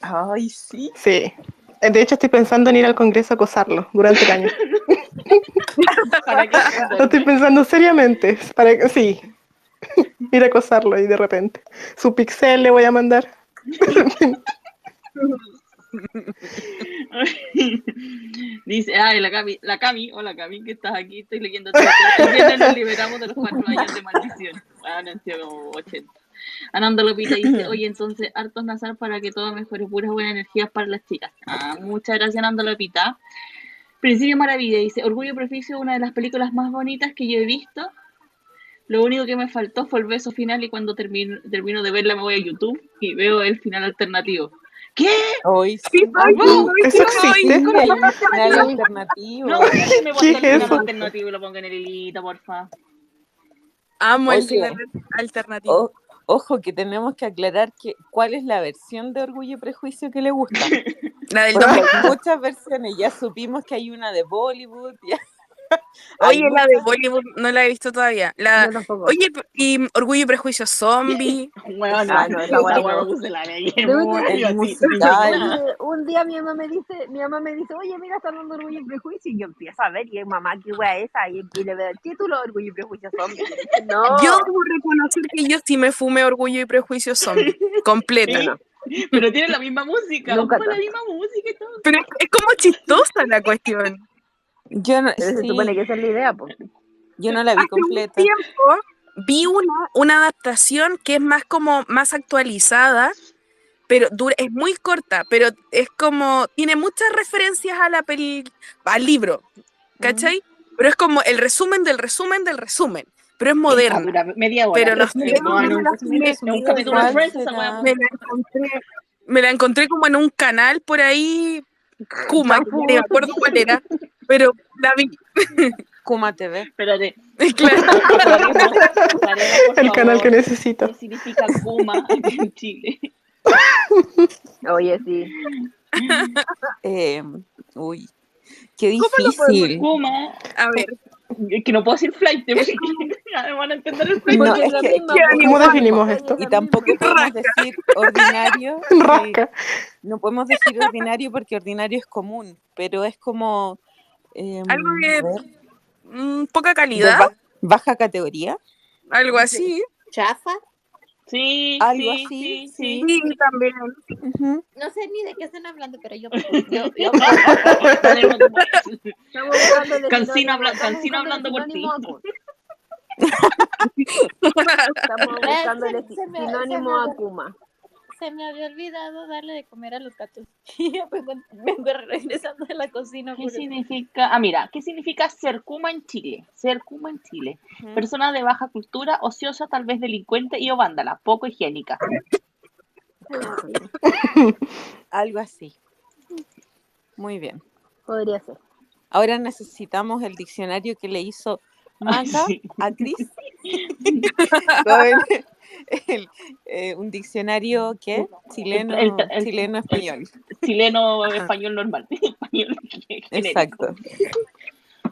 Ay, sí. Sí. De hecho, estoy pensando en ir al Congreso a acosarlo durante el año. Lo estoy pensando seriamente. Para que, sí. Ir a acosarlo y de repente. Su pixel le voy a mandar. Dice, ay, la Cami, la Cami, hola Cami, que estás aquí, estoy leyendo viernes nos liberamos de los cuatro años de maldición. Bueno, han sido como 80. Ananda Lopita dice, oye, entonces, hartos nazar para que todo mejore, puras buenas energías para las chicas. Ah, muchas gracias, Ananda Lopita. Principio Maravilla dice, Orgullo y Prejuicio, una de las películas más bonitas que yo he visto. Lo único que me faltó fue el beso final y cuando termino, termino de verla me voy a YouTube y veo el final alternativo. ¿Qué? Hoy sí. ¿Eso existe? Un final alternativo. No, ¿Qué poner es el final alternativo y lo ponga en el hilito, porfa. Amo el cine alternativo. Ojo, que tenemos que aclarar que cuál es la versión de Orgullo y Prejuicio que le gusta. La del Porque 2000. hay muchas versiones, ya supimos que hay una de Bollywood. ya. Oye, la de Bollywood no la he visto todavía. La... Oye, y Orgullo y Prejuicio Zombie. Bueno, no, no. la un día mi mamá me dice, mi mamá me dice, oye, mira, está dando orgullo y prejuicio. Y yo empiezo a ver, y mamá, qué wea es esa. Y, le veo el título, orgullo y prejuicio. No. Yo debo reconocer que yo sí me fumé Orgullo y Prejuicio Zombie. Completa. Sí, Pero tiene la misma música, Nunca la misma música y todo. Pero es como chistosa la cuestión. Yo no, Pero se sí, supone que esa es la idea, pues. yo no la vi Hace un completa. tiempo vi una, una adaptación que es más como más actualizada, pero dura, es muy corta, pero es como tiene muchas referencias a la peli, al libro, ¿cachai? Pero es como el resumen del resumen del resumen, pero es moderna. Dura media hora. Pero no no en me un- la un encontré, me la encontré como en un canal por ahí, Kuma, ni me acuerdo cuál era, pero la vi, Kuma TV. Espérate. claro. El canal que necesito. ¿Qué significa Kuma aquí en Chile? Oye, sí. Eh, uy. Qué ¿Cómo lo podemos difícil. Kuma, A ver, es que no puedo decir flight, porque van a entender el flight. No, es que- misma, ¿Cómo definimos esto? es Y tampoco podemos decir ordinario. eh, Rasca. no podemos decir ordinario porque ordinario es común, pero es como. Em, Algo a ver, mm, poca de calidad, ba- baja categoría. algo así. Chafa. Sí, Algo sí, así, sí, sí. Sí, también. Ujú. No sé ni de qué están hablando, pero yo. yo, yo sinónimo, habla- hablando por ti. sinónimo a Kuma. Estamos buscando el sinónimo se me- a Kuma. Se me había olvidado darle de comer a los gatos. Vengo, vengo regresando de la cocina. ¿Qué eso. significa? Ah, mira, ¿qué significa ser Kuma en Chile? Ser Kuma en Chile. Persona de baja cultura, ociosa, tal vez delincuente y o vándala, poco higiénica. Algo así. Muy bien. Podría ser. Ahora necesitamos el diccionario que le hizo Maca Sí. a Cris. El- eh, un diccionario que chileno, El- el- chileno español. Chileno, español normal. Español. Exacto.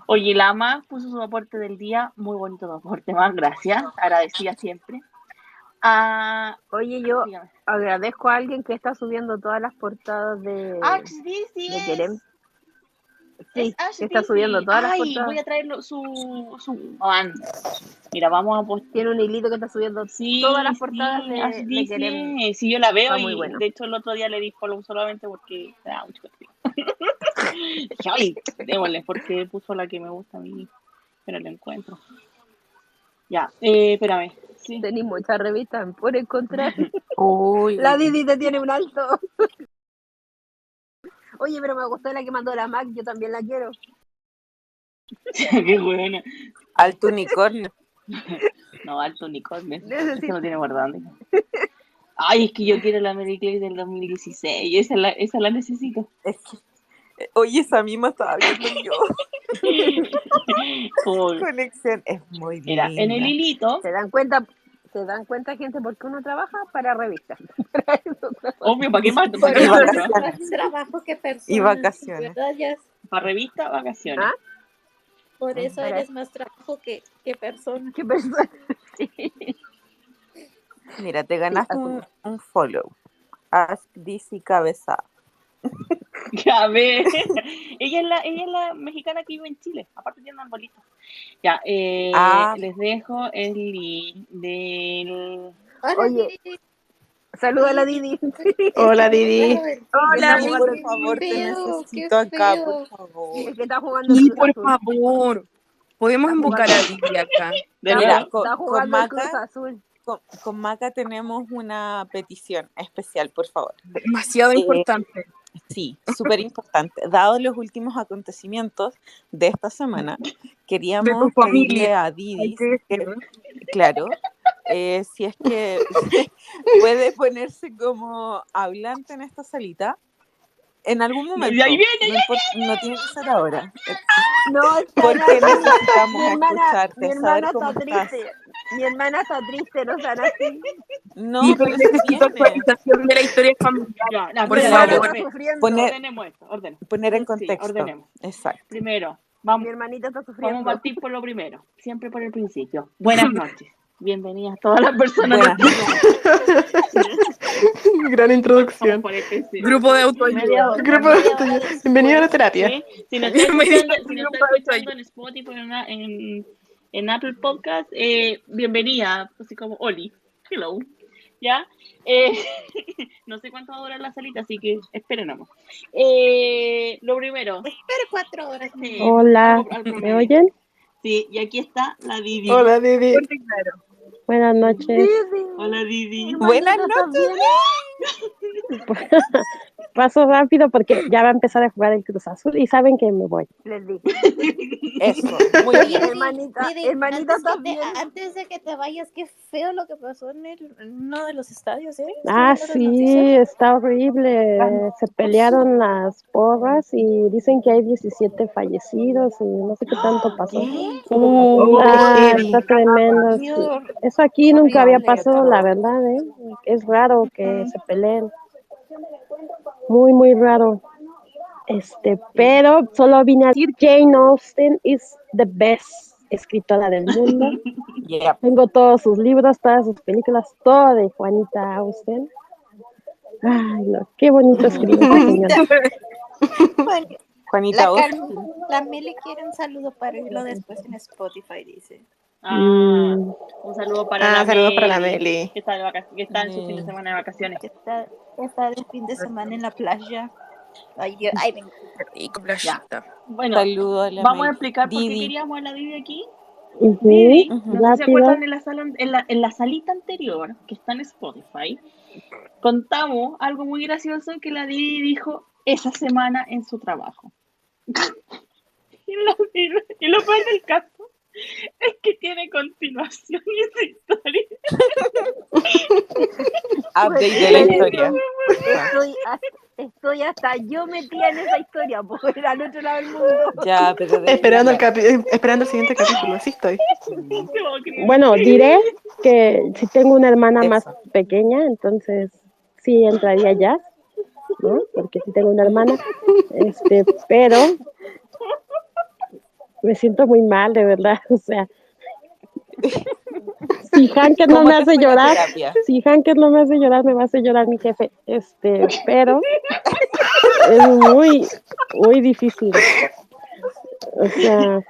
Oye, Lama puso su aporte del día. Muy bonito aporte, más gracias. Agradecida siempre. Ah, Oye, yo dígame. agradezco a alguien que está subiendo todas las portadas de, Dizzy de. Sí, Es Ash que está subiendo todas las Ay, portadas. voy a traerlo su, su man. Mira, vamos a postear. Tiene un hilito que está subiendo Sí, todas las portadas sí, de, Ash. Sí, yo la veo muy bueno. de hecho el otro día le di follow solamente porque da mucho contenido. Dije, ay, démosle, porque puso la que me gusta a mí, pero la encuentro. Ya, eh, espérame. Sí. Tenéis muchas revistas por encontrar. Uy. La Didi te tiene un alto. Oye, pero me gustó la que mandó la Mac, yo también la quiero. Qué buena. Alto unicornio. No, alto unicornio. Necesito- no tiene guardando. Ay, es que yo quiero la Mary Clay del 2016. Esa la, esa la necesito. Es que, eh, oye, esa misma estaba viendo yo. Conexión es muy mira, linda. en el hilito, ¿Se dan cuenta? ¿Se dan cuenta, gente, por qué uno trabaja? Para revistas. Para trabaja. obvio, ¿para qué más? Trabajo que persona. Y vacaciones. Para revista, vacaciones. ¿Ah? Por eso Para- eres más trabajo que, que persona. Mira, te ganaste un, un follow. Ask DC Cabeza. Ya ve. ella, es la, ella es la mexicana que vive en Chile. Aparte tiene un arbolito. Ya, eh, Ah. les dejo el link del... Oye. Saluda a la Didi. Hola, Didi. Hola, Didi, por favor, te necesito acá, por favor. Es que está jugando Sí, el Cruz por Azul. favor. Podemos invocar a Didi acá. De nuevo. con- Maca- Azul. Con, con Maca tenemos una petición especial, por favor. Demasiado Eh, importante. Sí, súper importante. Dado los últimos acontecimientos de esta semana, queríamos pedirle a Didi, que claro, eh, si es que puede ponerse como hablante en esta salita en algún momento. Y ahí viene, no, no tiene que ser ahora, No, porque necesitamos Mi hermana, mi escucharte, saber hermana cómo está estás. Mi hermana está triste, no están así. No, Sí, pero necesito actualización de la historia familiar. Ya, no, Por Mi favor. sufriendo. Poner- Ordenemos esto, ordenemos. Poner en Sí, contexto. ordenemos. Exacto. Primero, Mi vamos, hermanita está vamos a sufriendo. partir por lo primero. Siempre por el principio. Buenas noches. Bienvenidas todas las personas. Buenas Gran introducción. principio. Grupo de autoayuda. Grupo de Bienvenido a la terapia. Sí, Si nos está Bienvenido escuchando, en Spotify en, en, Apple Podcast, eh, bienvenida, así como Oli. Hello. ¿Ya? Eh, no sé cuánto va a durar la salita, así que espérenos. Eh, lo primero. Espera cuatro horas. Hola, ¿me oyen? Sí, y aquí está la Didi. Hola, Didi. Claro. Buenas noches. Didi, Hola Didi. Buenas hermanita, ¿estás noches. Paso rápido porque ya va a empezar a jugar el Cruz Azul y saben que me voy. Les dije. Eso, muy bien. Didi, Hermanita, Didi, hermanita, antes, ¿estás que te- bien? antes de que te vayas, qué feo lo que pasó en, el, en uno de los estadios, ¿eh? Ah, ¿Estoy viendo las sí, está horrible. Se pelearon las porras y dicen que hay 17 fallecidos y no sé qué tanto pasó. ¿Qué? Uh, Ah, está tremendo. Eso aquí nunca había pasado, la verdad, ¿eh? Es raro que se peleen. Muy, muy raro. Este, pero solo vine a decir Jane Austen is the best escritora del mundo. Yeah. Tengo todos sus libros, todas sus películas, todo de Juanita Austen. Ay, no, qué bonito escribe. Bueno, Juanita la, Austin. Carmen- la Meli quiere un saludo para oírlo después en Spotify, dice. Ah, Mm, un saludo para Ah, la saludos para la Meli, Meli. Que está, de vaca- que está en su fin de semana de vacaciones. Que está, está de fin de semana en la playa. Ay, Dios, ay, venga. Rico, playita. Bueno, Saludos a la vamos a explicar por qué queríamos a la Didi aquí. Didi, Ujú. no sé si se acuerdan en la, sala, en, la, en la salita anterior, que está en Spotify, contamos algo muy gracioso que la Didi dijo esa semana en su trabajo. y, lo, y lo- y lo peor del caso es que tiene continuación esa historia. Update de la historia. Estoy hasta, estoy hasta yo metida en esa historia, porque era al otro lado del mundo. Ya, pero de- Esperando el, capi- esperando el siguiente capítulo, así estoy. Bueno, diré que si tengo una hermana más pequeña, entonces sí entraría ya, ¿no? Porque sí tengo una hermana, este, pero me siento muy mal, de verdad, o sea, si Hanker no ¿Cómo me hace llorar, si Hanker no me hace llorar, me va a hacer llorar mi jefe, este, pero es muy, muy difícil, o sea,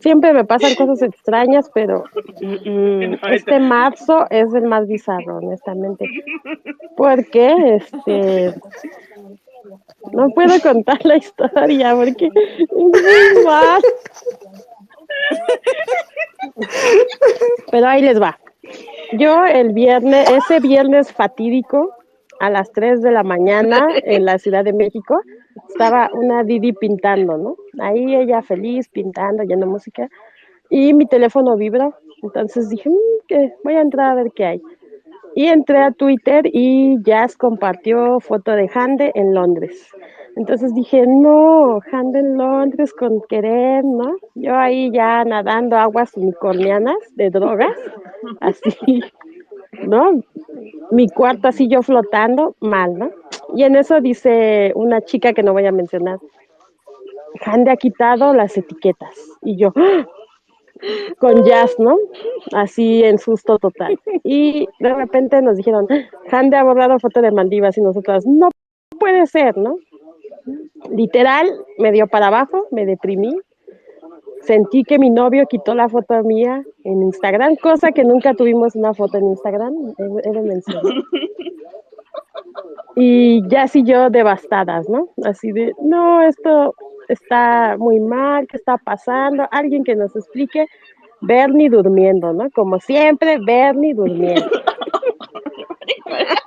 siempre me pasan cosas extrañas, pero mm, mm, este marzo es el más bizarro, honestamente. Porque este no puedo contar la historia porque. Pero ahí les va. Yo el viernes, ese viernes fatídico, a las 3 de la mañana en la Ciudad de México, estaba una Didi pintando, ¿no? Ahí ella feliz pintando, oyendo música, y mi teléfono vibró. Entonces dije, "Mm, que voy a entrar a ver qué hay. Y entré a Twitter y Jazz compartió foto de Hande en Londres. Entonces dije, no, Hande en Londres con querer, ¿no? Yo ahí ya nadando aguas unicornianas de drogas, así, ¿no? Mi cuarto así yo flotando, mal, ¿no? Y en eso dice una chica que no voy a mencionar, Hande ha quitado las etiquetas. Y yo, ¡ah! Con jazz, ¿no? Así en susto total. Y de repente nos dijeron, Hande ha borrado foto de Maldivas y nosotras, no puede ser, ¿no? Literal, me dio para abajo, me deprimí. Sentí que mi novio quitó la foto mía en Instagram, cosa que nunca tuvimos una foto en Instagram, he de mencionar. Y ya así yo devastadas, ¿no? Así de, no, esto está muy mal, ¿qué está pasando? Alguien que nos explique. Bernie durmiendo, ¿no? Como siempre, Bernie durmiendo.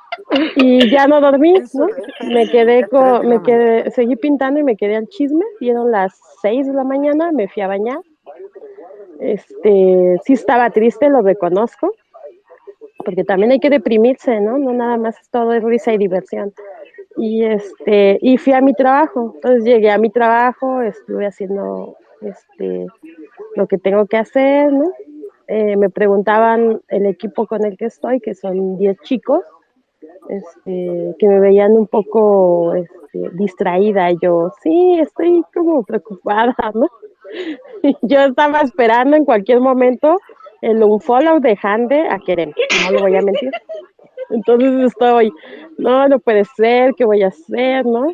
Y ya no dormí, ¿no? Me quedé con, me quedé, seguí pintando y me quedé al chisme. Dieron las 6 de la mañana, me fui a bañar. Este, sí estaba triste, lo reconozco, porque también hay que deprimirse, ¿no? No nada más es todo es risa y diversión. Y este, y fui a mi trabajo. Entonces llegué a mi trabajo, estuve haciendo este lo que tengo que hacer, ¿no? Eh, me preguntaban el equipo con el que estoy, que son 10 chicos, este, que me veían un poco este, distraída. Yo, sí, estoy como preocupada, ¿no? Yo estaba esperando en cualquier momento el unfollow de Hande a Kerem, no lo voy a mentir. Entonces estoy, no, no puede ser, ¿qué voy a hacer, no?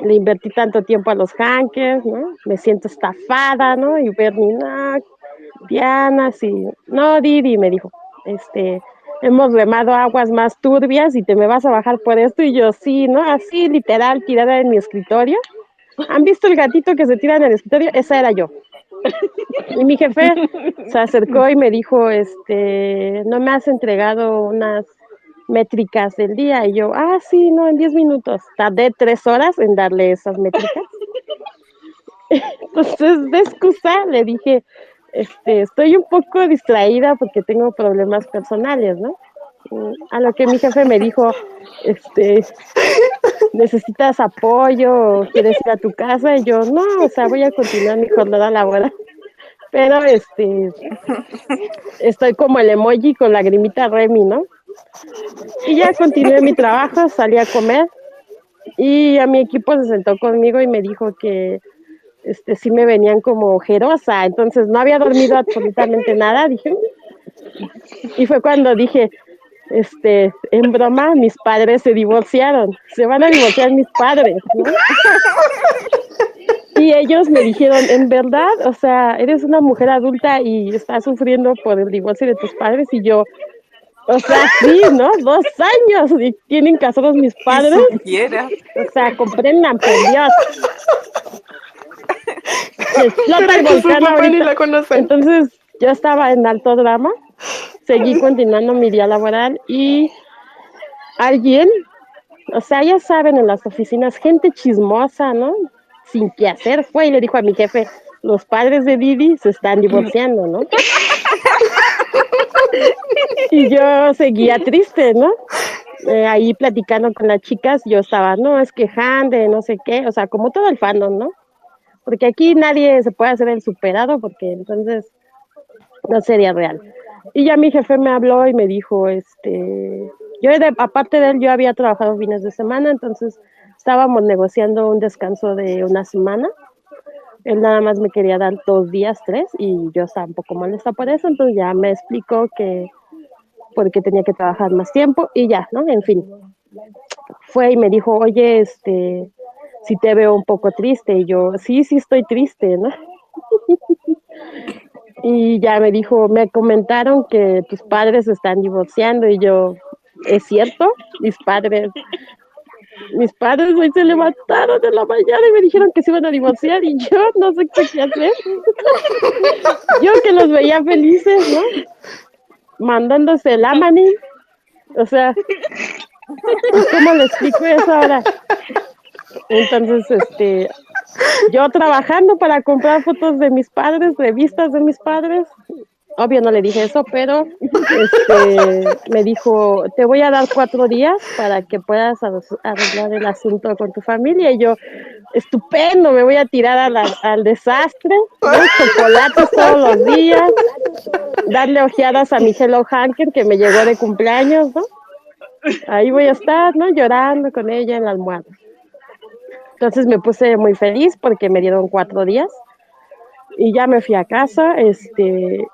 Le invertí tanto tiempo a los hackers, ¿no? Me siento estafada, ¿no? Y Bernie, no, Diana, sí, no, Didi, me dijo, este, hemos remado aguas más turbias y te me vas a bajar por esto. Y yo, sí, ¿no? Así, literal, tirada en mi escritorio. ¿Han visto el gatito que se tira en el escritorio? Esa era yo. Y mi jefe se acercó y me dijo, este, no me has entregado unas métricas del día. Y yo, ah, sí, no, en 10 minutos. Tardé tres horas en darle esas métricas. Entonces, de excusa, le dije, este, estoy un poco distraída porque tengo problemas personales, ¿no? A lo que mi jefe me dijo, este, necesitas apoyo, quieres ir a tu casa, y yo, no, o sea, voy a continuar mi jornada laboral. Pero este estoy como el emoji con lagrimita Remy, ¿no? Y ya continué mi trabajo, salí a comer Y a mi equipo se sentó conmigo y me dijo que este sí me venían como ojerosa, entonces no había dormido absolutamente nada, dije. Y fue cuando dije, este, en broma, mis padres se divorciaron, se van a divorciar mis padres, ¿no? Y ellos me dijeron, en verdad, o sea, eres una mujer adulta y estás sufriendo por el divorcio de tus padres y yo, o sea, sí, ¿no? Dos años y tienen casados mis padres. O sea, comprendan, por Dios. Se explota el volcán ahorita. Entonces, yo estaba en alto drama, seguí continuando mi día laboral y alguien, o sea, ya saben, en las oficinas, gente chismosa, ¿no? Sin qué hacer, fue y le dijo a mi jefe, los padres de Didi se están divorciando, ¿no? Y yo seguía triste, ¿no? Eh, ahí platicando con las chicas, yo estaba, no, es que no sé qué, o sea, como todo el fandom, ¿no? Porque aquí nadie se puede hacer el superado, porque entonces no sería real. Y ya mi jefe me habló y me dijo, este, yo aparte de él, yo había trabajado fines de semana, entonces estábamos negociando un descanso de una semana. Él nada más me quería dar dos días, tres, y yo estaba un poco molesta por eso, entonces ya me explicó que porque tenía que trabajar más tiempo y ya, ¿no? En fin. Fue y me dijo, oye, este, si te veo un poco triste, y yo, sí, sí estoy triste, ¿no? Y ya me dijo, me comentaron que tus padres están divorciando y yo, ¿es cierto? Mis padres, mis padres hoy se levantaron de la mañana y me dijeron que se iban a divorciar y yo no sé qué hacer. yo que los veía felices, ¿no? Mandándose el amani. O sea, ¿cómo le explico eso ahora? Entonces, este, yo trabajando para comprar fotos de mis padres, revistas de mis padres. Obvio no le dije eso, pero este, me dijo, te voy a dar cuatro días para que puedas arreglar el asunto con tu familia. Y yo, estupendo, me voy a tirar a al desastre, chocolates todos los días, darle ojeadas a mi Hello Hanker que me llegó de cumpleaños, ¿no? Ahí voy a estar, ¿no? Llorando con ella en la almohada. Entonces me puse muy feliz porque me dieron cuatro días y ya me fui a casa, este,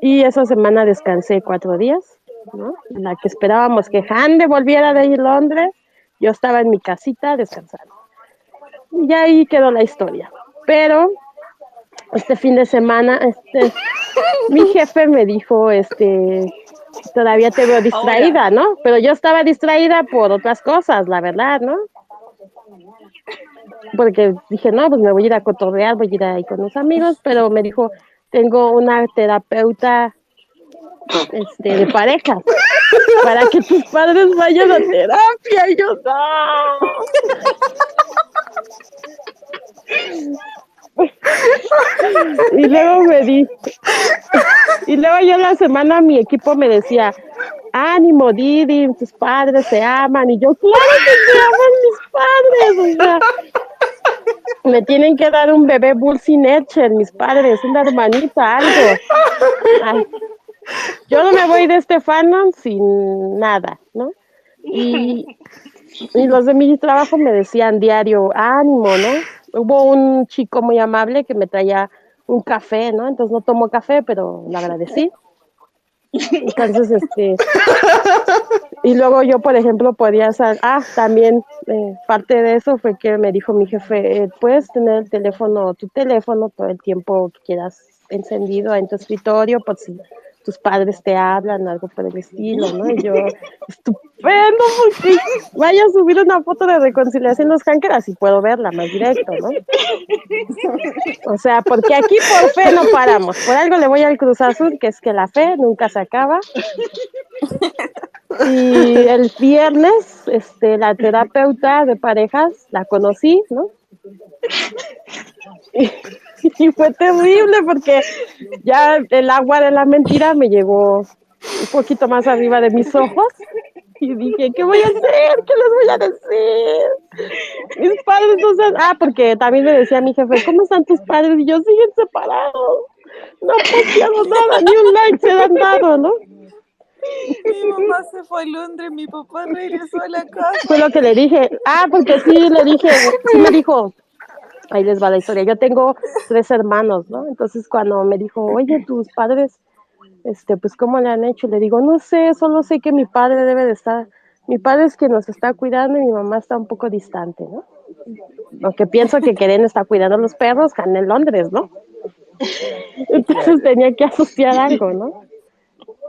y esa semana descansé cuatro días, ¿no? En la que esperábamos que Hande volviera de ir a Londres, yo estaba en mi casita descansando. Y ahí quedó la historia. Pero este fin de semana, este, mi jefe me dijo, este, todavía te veo distraída, ¿no? Pero yo estaba distraída por otras cosas, la verdad, ¿no? Porque dije, no, pues me voy a ir a cotorrear, voy a ir ahí con los amigos, pero me dijo, tengo una terapeuta este, de parejas para que tus padres vayan a terapia. Y yo, no. Y luego me di, y luego yo la semana mi equipo me decía, ánimo Didi, tus padres se aman, y yo, claro que se aman mis padres, o sea, me tienen que dar un bebé Bulsi Netcher, mis padres, una hermanita, algo. Yo no me voy de este fandom sin nada, ¿no? Y, los de mi trabajo me decían diario, ánimo, ¿no? Hubo un chico muy amable que me traía un café, ¿no? Entonces no tomo café, pero le agradecí. Entonces, este, y luego yo, por ejemplo, podía sal ah, también eh, parte de eso fue que me dijo mi jefe, eh, puedes tener el teléfono, tu teléfono todo el tiempo que quieras encendido en tu escritorio, por si tus padres te hablan, algo por el estilo, ¿no? Y yo, estupendo, porque vaya a subir una foto de reconciliación los hankers, así puedo verla más directo, ¿no? O sea, porque aquí por fe no paramos. Por algo le voy al Cruz Azul, que es que la fe nunca se acaba. Y el viernes, este, la terapeuta de parejas, la conocí, ¿no? Y, fue terrible porque ya el agua de la mentira me llegó un poquito más arriba de mis ojos y dije, ¿qué voy a hacer? ¿Qué les voy a decir? Mis padres se- Ah, porque también me decía mi jefe, ¿cómo están tus padres? Y yo, siguen separados. No posteado nada, ni un like se han dado, ¿no? Mi mamá se fue a Londres, mi papá regresó a la casa. Fue lo que le dije. Ah, porque sí, le dije, sí me dijo, ahí les va la historia. Yo tengo tres hermanos, ¿no? Entonces cuando me dijo, oye, tus padres, este, pues, ¿cómo le han hecho? Le digo, no sé, solo sé que mi padre debe de estar, mi padre es quien nos está cuidando y mi mamá está un poco distante, ¿no? Aunque pienso que Keren está cuidando a los perros, están en Londres, ¿no? Entonces tenía que asociar algo, ¿no?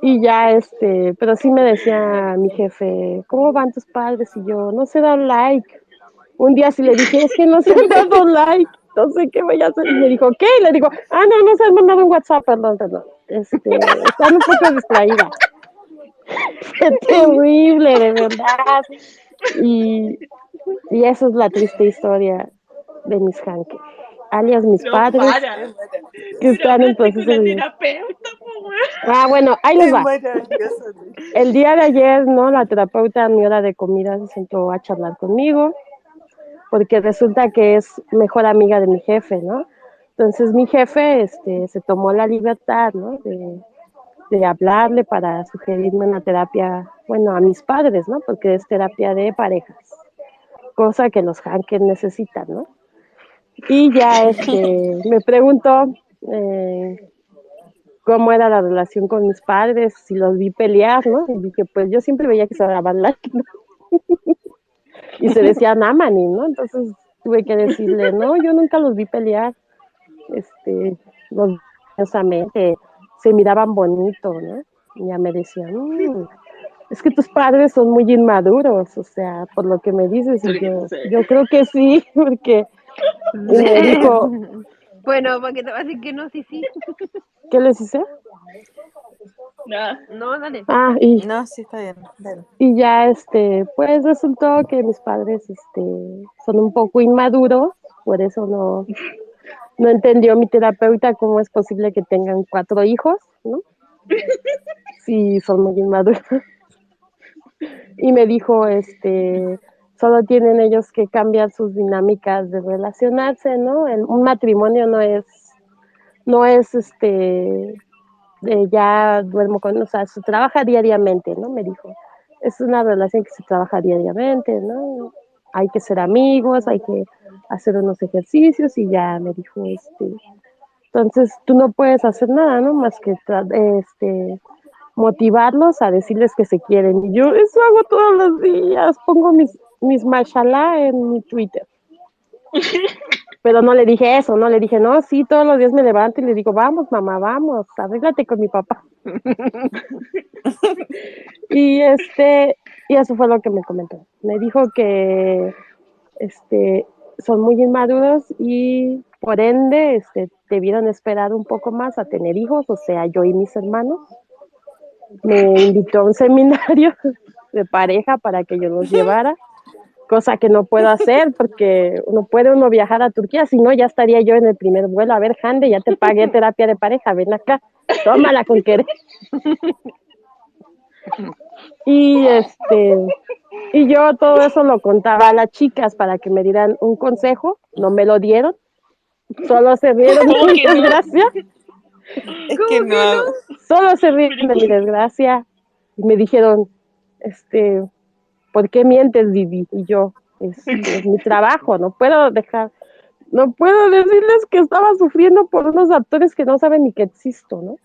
Y ya, este, pero sí me decía mi jefe, ¿cómo van tus padres? Y yo, no se dan like. Un día sí le dije, es que no se han dado like, no sé qué voy a hacer. Y me dijo, ¿qué? Y le digo, ah, no, no se han mandado un WhatsApp, perdón, perdón. Este, están un poco distraídas. Qué terrible, de verdad. Y, y esa es la triste historia de mis hanques, alias mis No padres, para. que están en Pero proceso de... Ah, bueno, ahí les Es va. El día de ayer, ¿no? La terapeuta a mi hora de comida se sentó a charlar conmigo, porque resulta que es mejor amiga de mi jefe, ¿no? Entonces mi jefe este, se tomó la libertad, ¿no? De, de hablarle para sugerirme una terapia, bueno, a mis padres, ¿no? Porque es terapia de parejas, cosa que los hackers necesitan, ¿no? Y ya este, me preguntó eh, cómo era la relación con mis padres, si los vi pelear, ¿no? Y dije, pues yo siempre veía que se daban like, ¿no? y se decían amanim, ¿no? Entonces tuve que decirle, no, yo nunca los vi pelear, este, los se miraban bonito, ¿no? Y ya me decían, "Mm, es que tus padres son muy inmaduros, o sea, por lo que me dices, y yo, yo creo que sí, porque y me dijo, Bueno, para que te va a decir que no, sí, sí. ¿Qué les hice? No, dale. Ah, y No, sí está bien. dale. Y ya, este, pues resultó que mis padres, este, son un poco inmaduros, por eso no, no entendió mi terapeuta cómo es posible que tengan cuatro hijos, ¿no? Sí, son muy inmaduros. Y me dijo, este, solo tienen ellos que cambiar sus dinámicas de relacionarse, ¿no? El- un matrimonio no es, no es, este, ya duermo con, o sea, se trabaja diariamente, ¿no? Me dijo es una relación que se trabaja diariamente, ¿no? Hay que ser amigos, hay que hacer unos ejercicios y ya me dijo, este, entonces tú no puedes hacer nada, ¿no? Más que este, motivarlos a decirles que se quieren. Y yo eso hago todos los días, pongo mis, mis mashallah en mi Twitter. Pero no le dije eso, no le dije, no, sí, todos los días me levanto y le digo, vamos, mamá, vamos, arréglate con mi papá. y este, y eso fue lo que me comentó. Me dijo que este son muy inmaduros y por ende este, debieron esperar un poco más a tener hijos, o sea, yo y mis hermanos. Me invitó a un seminario de pareja para que yo los llevara, cosa que no puedo hacer porque no puede uno viajar a Turquía, si no ya estaría yo en el primer vuelo. A ver, Hande, ya te pagué terapia de pareja, ven acá, tómala con querer. Y este, y yo todo eso lo contaba a las chicas para que me dieran un consejo, no me lo dieron, solo se rieron de ¿Cómo mi desgracia, Es que no. solo se rieron de mi desgracia y me dijeron, este, ¿por qué mientes, Vivi? Y yo, es, es mi trabajo, no puedo dejar, no puedo decirles que estaba sufriendo por unos actores que no saben ni que existo, ¿no?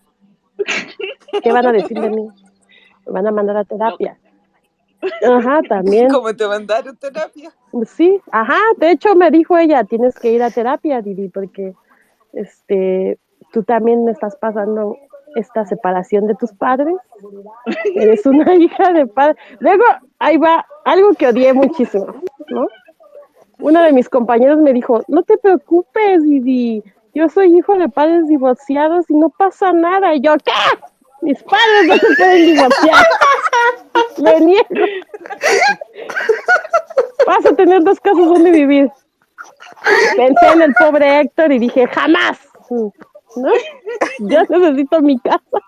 ¿Qué van a decir de mí? Me van a mandar a terapia. Ajá, también. Como te mandaron terapia. Sí, ajá, de hecho me dijo ella, tienes que ir a terapia, Didi, porque este, tú también estás pasando esta separación de tus padres. Eres una hija de padre. Luego, ahí va, algo que odié muchísimo, ¿no? Uno de mis compañeros me dijo, no te preocupes, Didi, yo soy hijo de padres divorciados y no pasa nada. Y yo, ¿qué? Mis padres no se pueden divorciar. Me niego. Vas a tener dos casas donde vivir. Pensé en el pobre Héctor y dije, jamás. ¿No? Yo necesito mi casa.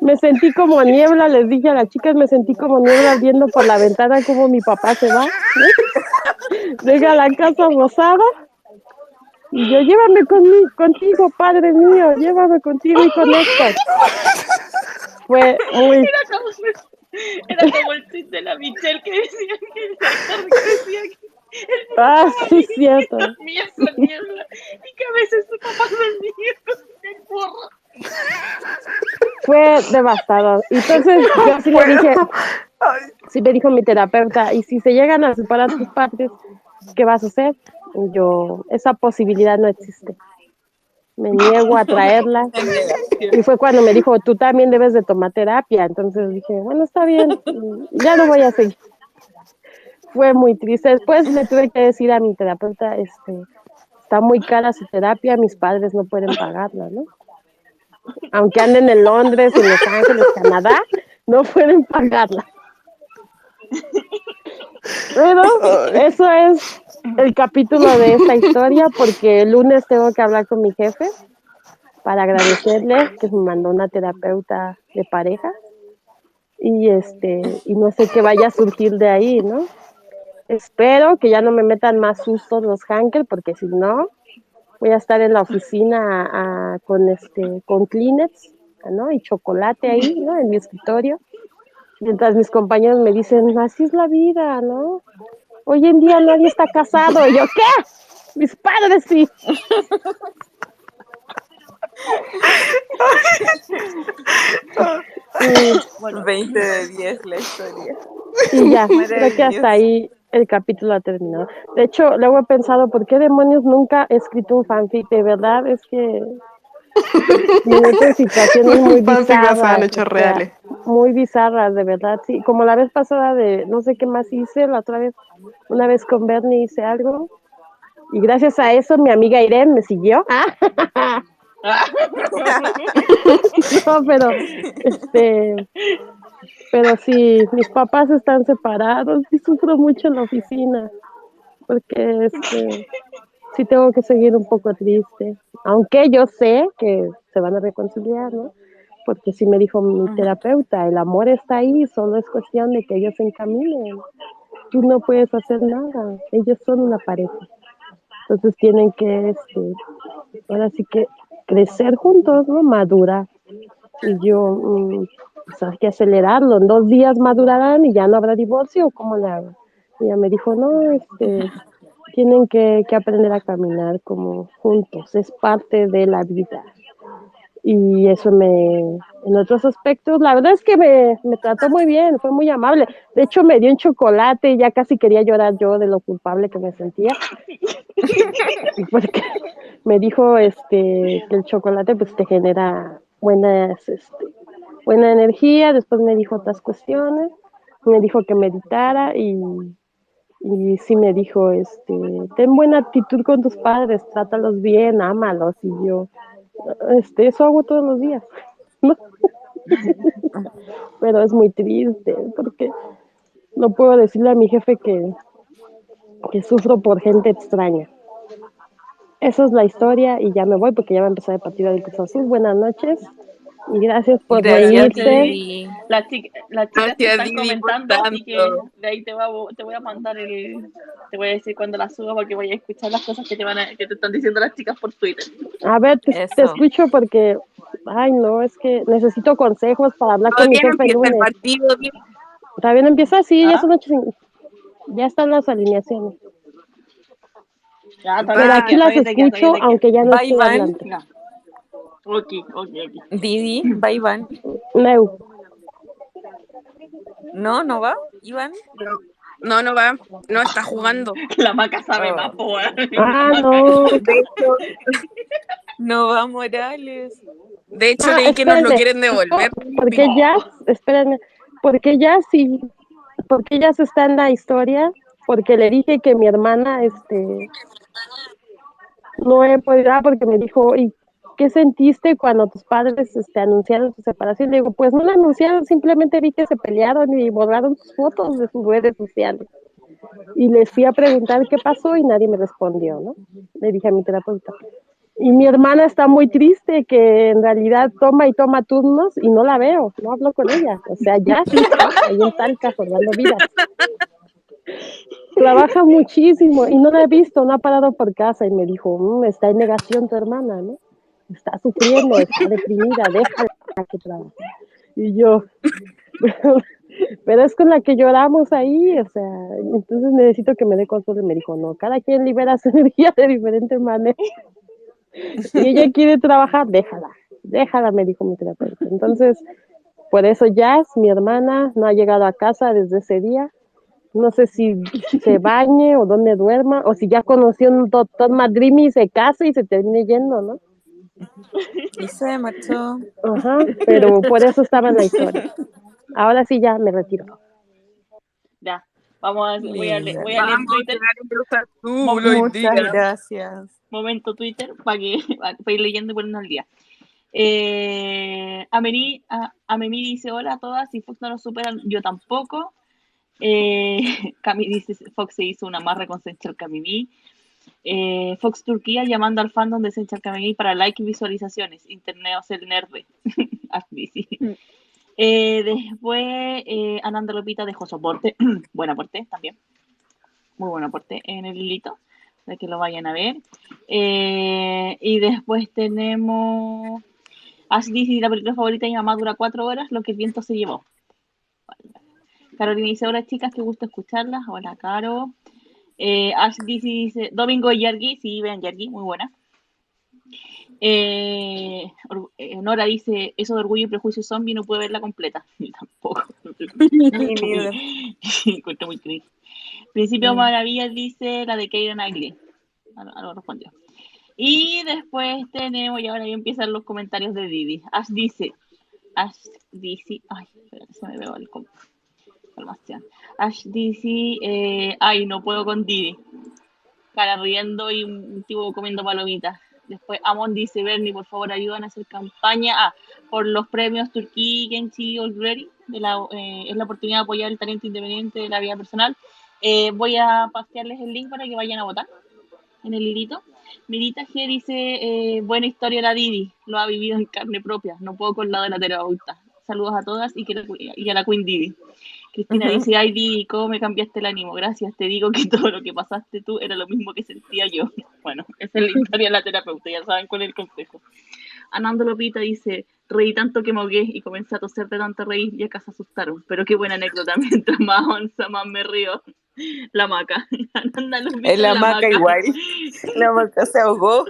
Me sentí como niebla, les dije a las chicas, me sentí como niebla viendo por la ventana cómo mi papá se va. ¿no? Llega la casa rosada y yo, llévame conmigo, contigo, padre mío, llévame contigo y con Héctor. fue muy, Era como, el tweet de la Michelle que decía que decía que el ah, sí, es cierto. niebla y que a veces su papá dormía con el fue devastador. Entonces yo sí le dije, sí me dijo mi terapeuta, y si se llegan a separar tus partes, ¿qué vas a hacer? Y yo, esa posibilidad no existe. Me niego a traerla. Y fue cuando me dijo, tú también debes de tomar terapia. Entonces dije, bueno, está bien, ya no voy a seguir. Fue muy triste. Después le tuve que decir a mi terapeuta, este, está muy cara su terapia, mis padres no pueden pagarla, ¿no? Aunque anden en Londres, en Los Ángeles, Canadá, no pueden pagarla. Pero eso es el capítulo de esta historia porque el lunes tengo que hablar con mi jefe para agradecerle que me mandó una terapeuta de pareja y este y no sé qué vaya a surgir de ahí, ¿no? Espero que ya no me metan más sustos los hankers porque si no voy a estar en la oficina con este con Kleenex, ¿no? Y chocolate ahí, ¿no? En mi escritorio. Mientras mis compañeros me dicen, así es la vida, ¿no? Hoy en día nadie está casado. Y yo, ¿qué? Mis padres sí. Y, 20 de 10 la historia. y ya, creo que hasta ahí el capítulo ha terminado. De hecho, luego he pensado, ¿por qué demonios nunca he escrito un fanfic? De verdad, es que situaciones muy Fanfics bizarras. han hecho o sea, reales. muy bizarras, de verdad, sí. Como la vez pasada de, no sé qué más hice, la otra vez, una vez con Bernie hice algo. Y gracias a eso mi amiga Irene me siguió. Ah, no, pero, este, pero sí, mis papás están separados y sufro mucho en la oficina. Porque, este, sí tengo que seguir un poco triste. Aunque yo sé que se van a reconciliar, ¿no? Porque sí me dijo mi terapeuta, el amor está ahí, solo es cuestión de que ellos se encaminen. Tú no puedes hacer nada, ellos son una pareja. Entonces tienen que, este, ahora sí que crecer juntos, ¿no? Madurar. Y yo, mm, pues hay que acelerarlo, en dos días madurarán y ya no habrá divorcio, ¿cómo le hago? Ella me dijo, no, este, tienen que, que aprender a caminar como juntos, es parte de la vida. Y eso me, en otros aspectos, la verdad es que me, me trató muy bien, fue muy amable. De hecho, me dio un chocolate y ya casi quería llorar yo de lo culpable que me sentía. Porque me dijo este, que el chocolate pues te genera buenas, este, buena energía, después me dijo otras cuestiones, me dijo que meditara y, y sí me dijo, este, ten buena actitud con tus padres, trátalos bien, ámalos, y yo, este, eso hago todos los días, ¿no? Pero es muy triste, porque no puedo decirle a mi jefe que, que sufro por gente extraña. Esa es la historia y ya me voy porque ya va a empezar el partido del Cruz. Buenas noches gracias por. Didi. Las chicas, las chicas te Gracias, están comentando, así que de ahí te, voy a mandar el. Te voy a decir cuando la suba porque voy a escuchar las cosas que te, van a, que te están diciendo las chicas por Twitter. A ver, te, escucho porque, ay no, es que necesito consejos para hablar con mi jefe el empieza el lunes. partido, Didi. ¿Todavía no empieza? Sí, ya ¿Ah? son ocho, ya están las alineaciones. Ya, Pero aquí las escucho, aunque ya no Va estoy hablando. Ok, ok, ok. Didi, ¿va Iván? Neu. No, no va, Iván. No, no va. No está jugando. La maca sabe Oh. más. Ah, no. De hecho, No va Morales. de hecho Ah, leí que nos lo quieren devolver. Porque ya, espérenme, porque ya sí, porque ya se está en la historia, porque le dije que mi hermana, este, no he podido, ah, porque me dijo, ¿y qué sentiste cuando tus padres este, anunciaron su separación? Le digo, pues no la anunciaron, simplemente vi que se pelearon y borraron sus fotos de sus redes sociales. Y les fui a preguntar qué pasó y nadie me respondió, ¿no? Le dije a mi terapeuta. Y mi hermana está muy triste que en realidad toma y toma turnos y no la veo, no hablo con ella. O sea, ya sí ahí en Talca formando vidas. Trabaja muchísimo y no la he visto, no ha parado por casa y me dijo, "Mm, está en negación tu hermana, ¿no? Está sufriendo, está deprimida, déjala que trabaje. Y yo, pero es con la que lloramos ahí, o sea, entonces necesito que me dé consuelo. Y me dijo, no, cada quien libera su energía de diferente manera. Y ella quiere trabajar, déjala, déjala, me dijo mi terapeuta. Entonces, por eso Jazz, mi hermana, no ha llegado a casa desde ese día. No sé si se bañe o dónde duerma, o si ya conoció un doctor Madrimi y se casa y se termine yendo, ¿no? Y se marchó. Ajá, pero por eso estaba en la historia. Ahora sí ya me retiro. Ya, vamos a, voy a, le- voy a leer Vamos a Twitter, Muchas gracias. momento Twitter, para que para ir leyendo y ponernos al día. Eh, Amení, a- Amení dice hola a todas, si Fox no lo superan, yo tampoco. Eh, Cami dice Fox se hizo una amarra con Senchal Camimi. Eh, Fox Turquía llamando al fandom de Senchal Camimi para like y visualizaciones. Internet el nerde. Así, sí. Eh, después, eh, Ananda Lopita dejó soporte. buen aporte también. Muy buen aporte en el hilito. De que lo vayan a ver. Eh, y después tenemos. Ash dice la película favorita de mi mamá dura cuatro horas, lo que el viento se llevó. Carolina dice, hola chicas, qué gusto escucharlas. Hola, Caro. Eh, Ash dice, dice, Domingo y Yergi, sí, vean Yergi, muy buena. Eh, eh, Nora dice, eso de orgullo y prejuicio zombie no puede verla completa. Ni tampoco. Encuentro muy triste. Principio Mm. Maravillas dice la de Keira Knightley. Algo, respondió. Y después tenemos, y ahora ya empiezan los comentarios de Didi. Ash dice, Ash dice, ay, se me veo el com- información. Ash dice, eh, ay, no puedo con Didi. Cara riendo y un tipo comiendo palomitas. Después Amon dice, Bernie, por favor, ayudan a hacer campaña ah, por los premios Turquía Genchi Already. De la, eh, es la oportunidad de apoyar el talento independiente de la vida personal. Eh, voy a pastearles el link para que vayan a votar en el hilito. Mirita G dice, eh, buena historia la Didi, lo ha vivido en carne propia, no puedo con la de la terapeuta. Saludos a todas y, que y a la Queen Didi. Cristina dice, ay Didi, ¿cómo me cambiaste el ánimo? Gracias, te digo que todo lo que pasaste tú era lo mismo que sentía yo. Bueno, esa es la historia de la terapeuta, ya saben cuál es el consejo. Anando Lopita dice, reí tanto que me ahogué y comencé a toser de tanto reír y acá se asustaron. Pero qué buena anécdota, mientras más avanza más me río. La maca. Ananda Lopita, En la maca igual. La maca se ahogó.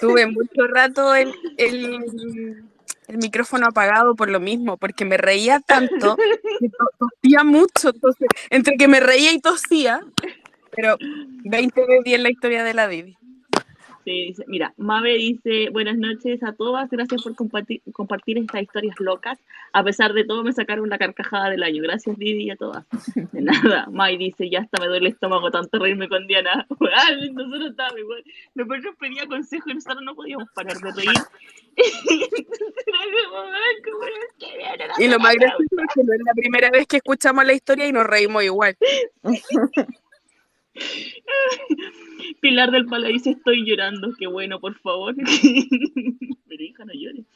Tuve mucho rato el, el, el micrófono apagado por lo mismo, porque me reía tanto que to- tosía mucho. Entonces, entre que me reía y tosía, pero 20 de 10 la historia de la Didi. Dice, mira, Mabe dice, buenas noches a todas, gracias por compartir, compartir estas historias locas. A pesar de todo, me sacaron la carcajada del año. Gracias, Didi, a todas. De nada. Mai dice, ya hasta me duele el estómago tanto reírme con Diana. Nosotros estábamos igual. Nosotros nos pedía consejo y nosotros no podíamos parar de reír. Era como, "Ay, ¿cómo es que viene la Y lo más terapeuta?". gracioso es que no es la primera vez que escuchamos la historia y nos reímos igual. Pilar del dice, estoy llorando. Qué bueno, por favor. Pero hija, no llores.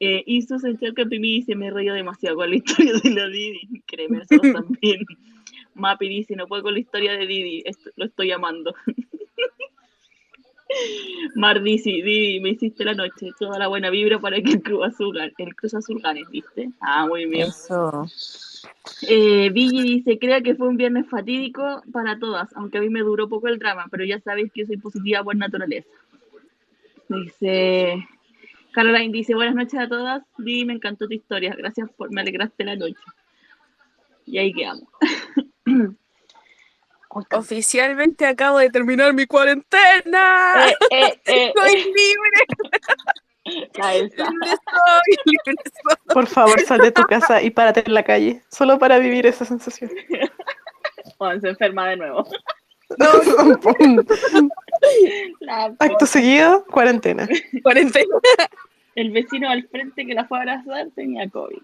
Eh, Isus en Capimi dice, me reído demasiado con la historia de la Didi. Créeme, nosotros también. Mapi dice, no puedo con la historia de Didi, esto- lo estoy amando. Mar dice, Didi, me hiciste la noche, toda la buena vibra para que el Cruz Azul gane, el Cruz Azul gane, ¿viste? Ah, muy bien. Eso. Eh, dice, creo que fue un viernes fatídico para todas, aunque a mí me duró poco el drama, pero ya sabéis que soy positiva por naturaleza. Dice, Caroline dice, buenas noches a todas, Vivi, me encantó tu historia, gracias por, me alegraste la noche. Y ahí quedamos. Oficialmente acabo de terminar mi cuarentena. Eh, eh, eh, Soy eh, libre, Elsa. libre soy, libre soy. Por favor, sal de tu casa y párate en la calle, solo para vivir esa sensación. Juan se enferma de nuevo. La Acto seguido, cuarentena. Cuarentena. El vecino al frente que la fue a abrazar tenía COVID.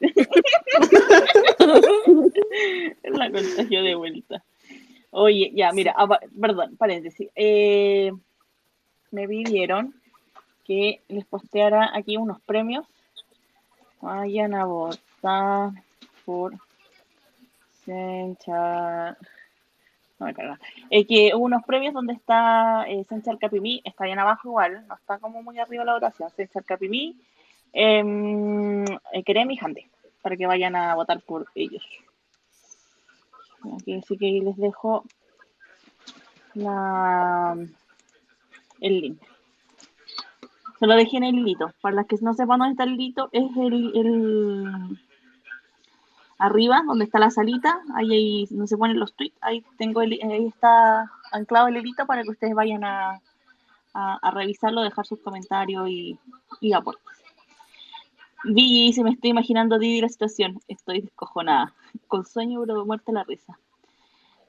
la contagió de vuelta. Oye, ya, mira, perdón, paréntesis. Eh, me pidieron que les posteara aquí unos premios. Vayan a votar por Senchar. No me carga. Es que hubo unos premios donde está eh, Senchar Capimí, está bien abajo igual, no está como muy arriba la votación. Senchar Capimí, Em, eh, Kerem y Hande, para que vayan a votar por ellos. Aquí sí que les dejo la, el link. Se lo dejé en el hilito. Para las que no sepan dónde está el hilito, es el, arriba, donde está la salita, ahí, ahí donde se ponen los tweets, ahí tengo el, ahí está anclado el hilito para que ustedes vayan a, revisarlo, dejar sus comentarios y, y aportes. Vi dice, me estoy imaginando Didi la situación, estoy descojonada, con sueño pero muerte la risa.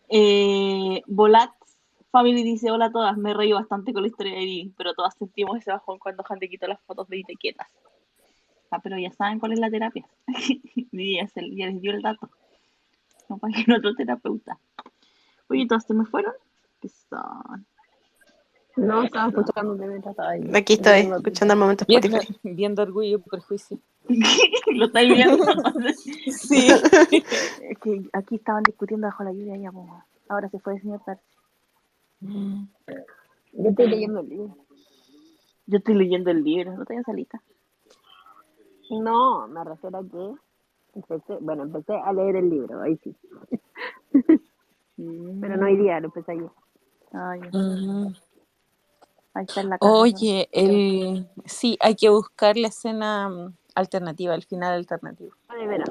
Eh, Volat Family dice, hola a todas, me reí bastante con la historia de Didi, pero todas sentimos ese bajón cuando Hande quitó las fotos de Didi quietas. Ah, pero ya saben cuál es la terapia. Ya, se- ya les dio el dato. No paguen otro terapeuta. Oye, ¿todas se me fueron? ¿Qué son? No, estaba escuchando mientras estaba ahí. Aquí estoy, escuchando el momento Viendo, Spotify. viendo orgullo y prejuicio. ¿Lo estáis viendo? Sí. Es que aquí estaban discutiendo bajo la lluvia ya, pues. Ahora se fue el señor Percy. Yo estoy leyendo el libro. Yo estoy leyendo el libro, no tengo salita. No, me refiero a que empecé, bueno, empecé a leer el libro, ahí sí. Pero no hoy día, lo empecé ayer. Ay, Mm. Ahí está en la casa. Oye, el... sí, hay que buscar la escena mm, alternativa, el final alternativo. Ay, verá.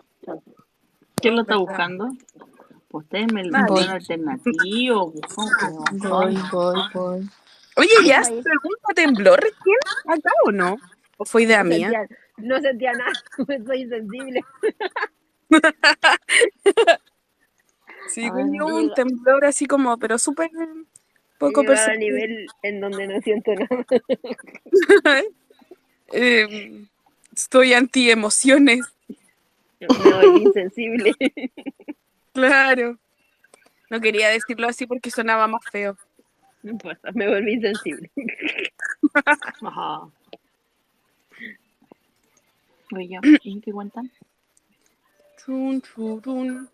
¿Quién lo está buscando? Pues Ustedes me lo alternativo. Voy, voy, voy. Oye, ¿ya se pregunta tembló recién acá o no? ¿O fue idea No mía? sentía, no sentía nada, soy insensible. Sí, Ay, un temblor así como, pero súper poco perceptible. nivel en donde no siento nada. Eh, estoy anti emociones, Me volví insensible. claro. No quería decirlo así porque sonaba más feo. No importa, me volví insensible. Ajá. ¿Y qué cuentan? Tun, tun.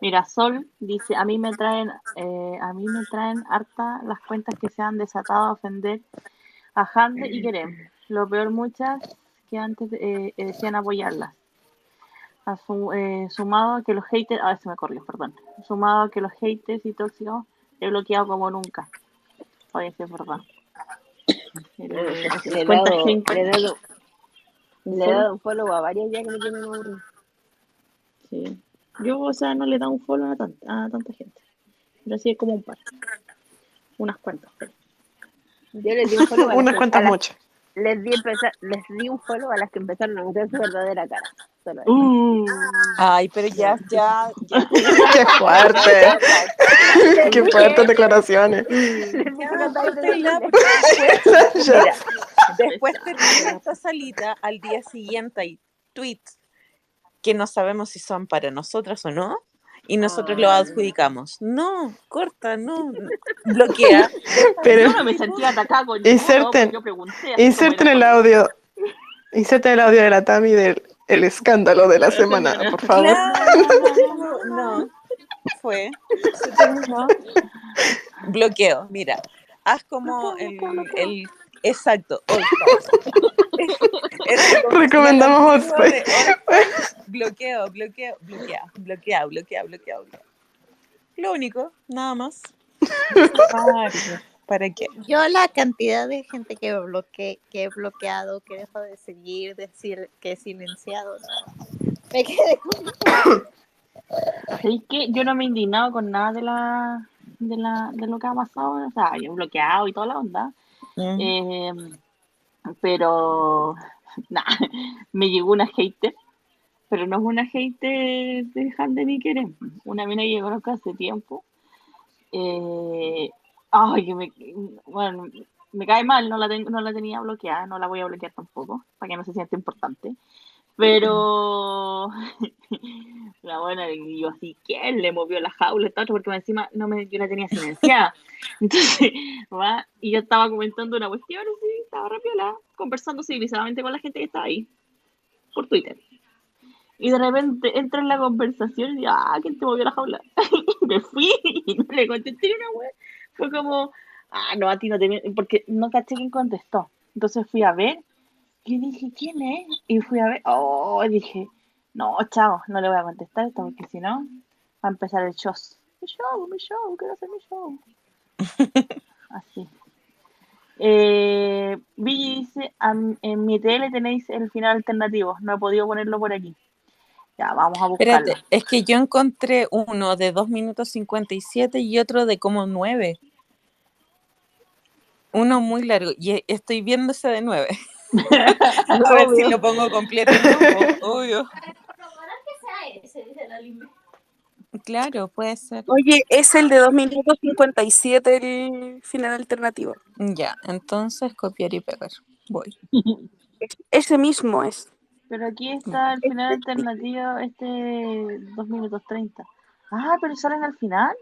Mira, Sol dice, a mí me traen, eh, a mí me traen harta las cuentas que se han desatado a ofender a Hande y Kerem. Lo peor muchas que antes eh, eh, decían apoyarlas. A su- eh, sumado a que los haters, a ver se me corrió, perdón. Sumado a que los haters y tóxicos he bloqueado como nunca. Oye, sí es verdad. Le he dado, gente- le he dado, le he dado un follow a varias ya que me tienen aburrido. Sí. Yo, o sea, no le da un follow a tanta, a tanta gente. Pero sí es como un par. Unas cuantas. Yo les di un follow a las Unas que- cuantas a las- muchas. les di, empezar, les di un follow a las que empezaron a mostrar su verdadera cara. Solo. Uh, Ay, pero ya, ya, ya. Qué fuerte. Qué fuertes declaraciones. Después, termina esta salita, al día siguiente hay tweets que no sabemos si son para nosotras o no, y nosotros los adjudicamos. No, corta, no, no. bloquea. Pero yo no me sentía atacada con Inserten- yo pregunté. inserten el audio. Inserten el audio de la Tami del el escándalo de la semana, por favor. Claro, no, fue, se terminó. Bloqueo, mira, haz como el, el exacto, All. El Recomendamos Stars, Bloqueo, bloqueo, bloquea, bloquea, bloquea, bloquea, bloquea. Lo único, nada más. Para, ¿Para qué? Yo la cantidad de gente que bloque, que he bloqueado, que dejo de seguir, decir que he silenciado, no. Me quedé con ¿Sabéis qué? Yo no me he indignado con nada de la, de la de lo que ha pasado. O sea, yo he bloqueado y toda la onda. Eh, pero, nada, me llegó una hater. Pero no es una hater de Hande ni Kerem. Una mina que yo conozco hace tiempo. Eh, ay, que bueno, me cae mal, no la, tengo, no la tenía bloqueada, no la voy a bloquear tampoco, para que no se sienta importante. Pero la buena, yo así, ¿quién le movió la jaula? Porque encima no me, yo la tenía silenciada. Entonces, va, y yo estaba comentando una cuestión, estaba rapiola, conversando civilizadamente con la gente que estaba ahí, por Twitter. Y de repente entra en la conversación y ah, ¿quién te movió la jaula? me fui y no le contesté una wea. Fue como, ah, no, a ti no te... vi-", Porque no caché quién contestó. Entonces fui a ver Y dije, ¿quién es? Y fui a ver, oh, dije, no, chao, no le voy a contestar esto porque si no, va a empezar el show. Mi show, mi show, quiero hacer mi show. Así. Eh, Billy dice, "Am- en mi tele tenéis el final alternativo, no he podido ponerlo por aquí. Ya, vamos a buscarlo. Espérate, es que yo encontré uno de 2 minutos 57 y otro de como 9. Uno muy largo. Y e- estoy viendo ese de 9. a ver si lo pongo completo. ¿no? Obvio. Claro, puede ser. Oye, es el de 2 minutos 57 el final alternativo. Ya, entonces copiar y pegar. Voy. Ese mismo es. Pero aquí está el final alternativo, este 2 minutos 30. Ah, pero salen al final.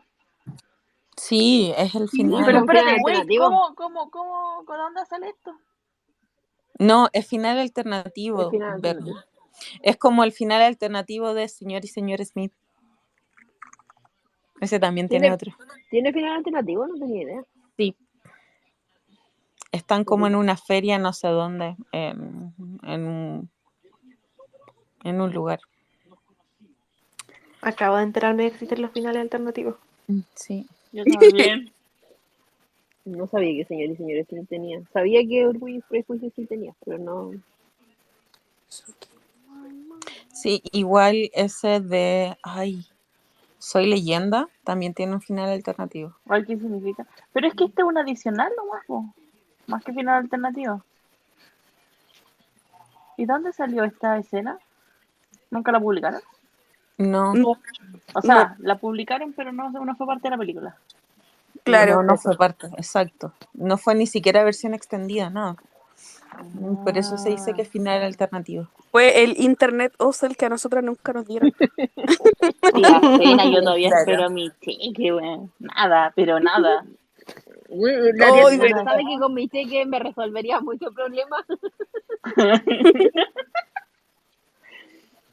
Sí, es el final. Pero un final espérate, güey. ¿cómo, cómo, cómo, con dónde sale esto? No, es final alternativo. El final Bernie. alternativo. Es como el final alternativo de Señor y Señor Smith. Ese también tiene Tiene- otro. ¿Tiene final alternativo? No tenía idea. Sí. Están como en una feria, no sé dónde, en, en, un, en un lugar. Acabo de enterarme de que existen los finales alternativos. Sí. Yo también. No sabía que señor y señores sí tenía. Sabía que Orgullo y Prejuicio sí tenía, pero no. Sí, igual ese de, ay, Soy leyenda, también tiene un final alternativo. ¿Cuál qué significa? Pero es que este es un adicional nomás, po. más que final alternativo. ¿Y dónde salió esta escena? ¿Nunca la publicaron? No, O sea, la publicaron, pero no, no fue parte de la película. Claro. no, no fue parte, exacto. No fue ni siquiera versión extendida, no. Por eso se dice que es final alternativo. Fue el internet oso el que a nosotros nunca nos dieron. Sí, la escena, yo todavía Claro. espero mi cheque, weón. Nada, pero nada. Verdad. sabe que con mi cheque me resolvería muchos problemas.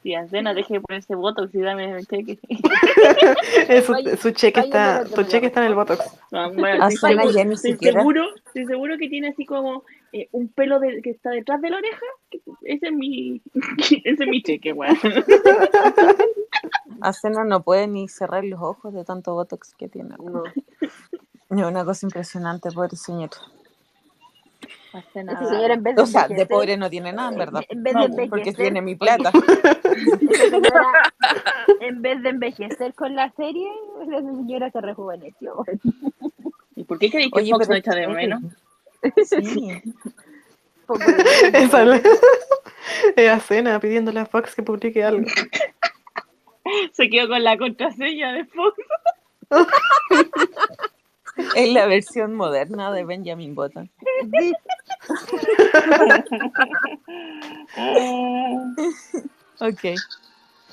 Sí, Ancena, deje de ponerse botox y dame el cheque. Su, cheque está, su cheque está en el Botox. Ah, bueno, Ah, estoy, seguro, estoy seguro, estoy seguro que tiene así como eh, un pelo de, que está detrás de la oreja. Ese es mi, ese es mi cheque, weón. Acena no puede ni cerrar los ojos de tanto botox que tiene. No. Es una cosa impresionante, pobre señor. Ancena, Ese señor en vez de O sea, de pobre no tiene nada, en verdad. en vez de porque tiene mi plata. señora, en vez de envejecer con la serie, esa señora se rejuveneció. ¿Y por qué creéis que Oye, Fox no echa de menos? Sí. Esa es es a Cena pidiéndole a Fox que publique algo. Se quedó con la contraseña de Fox. Es la versión moderna de Benjamin Button. Sí, Ok.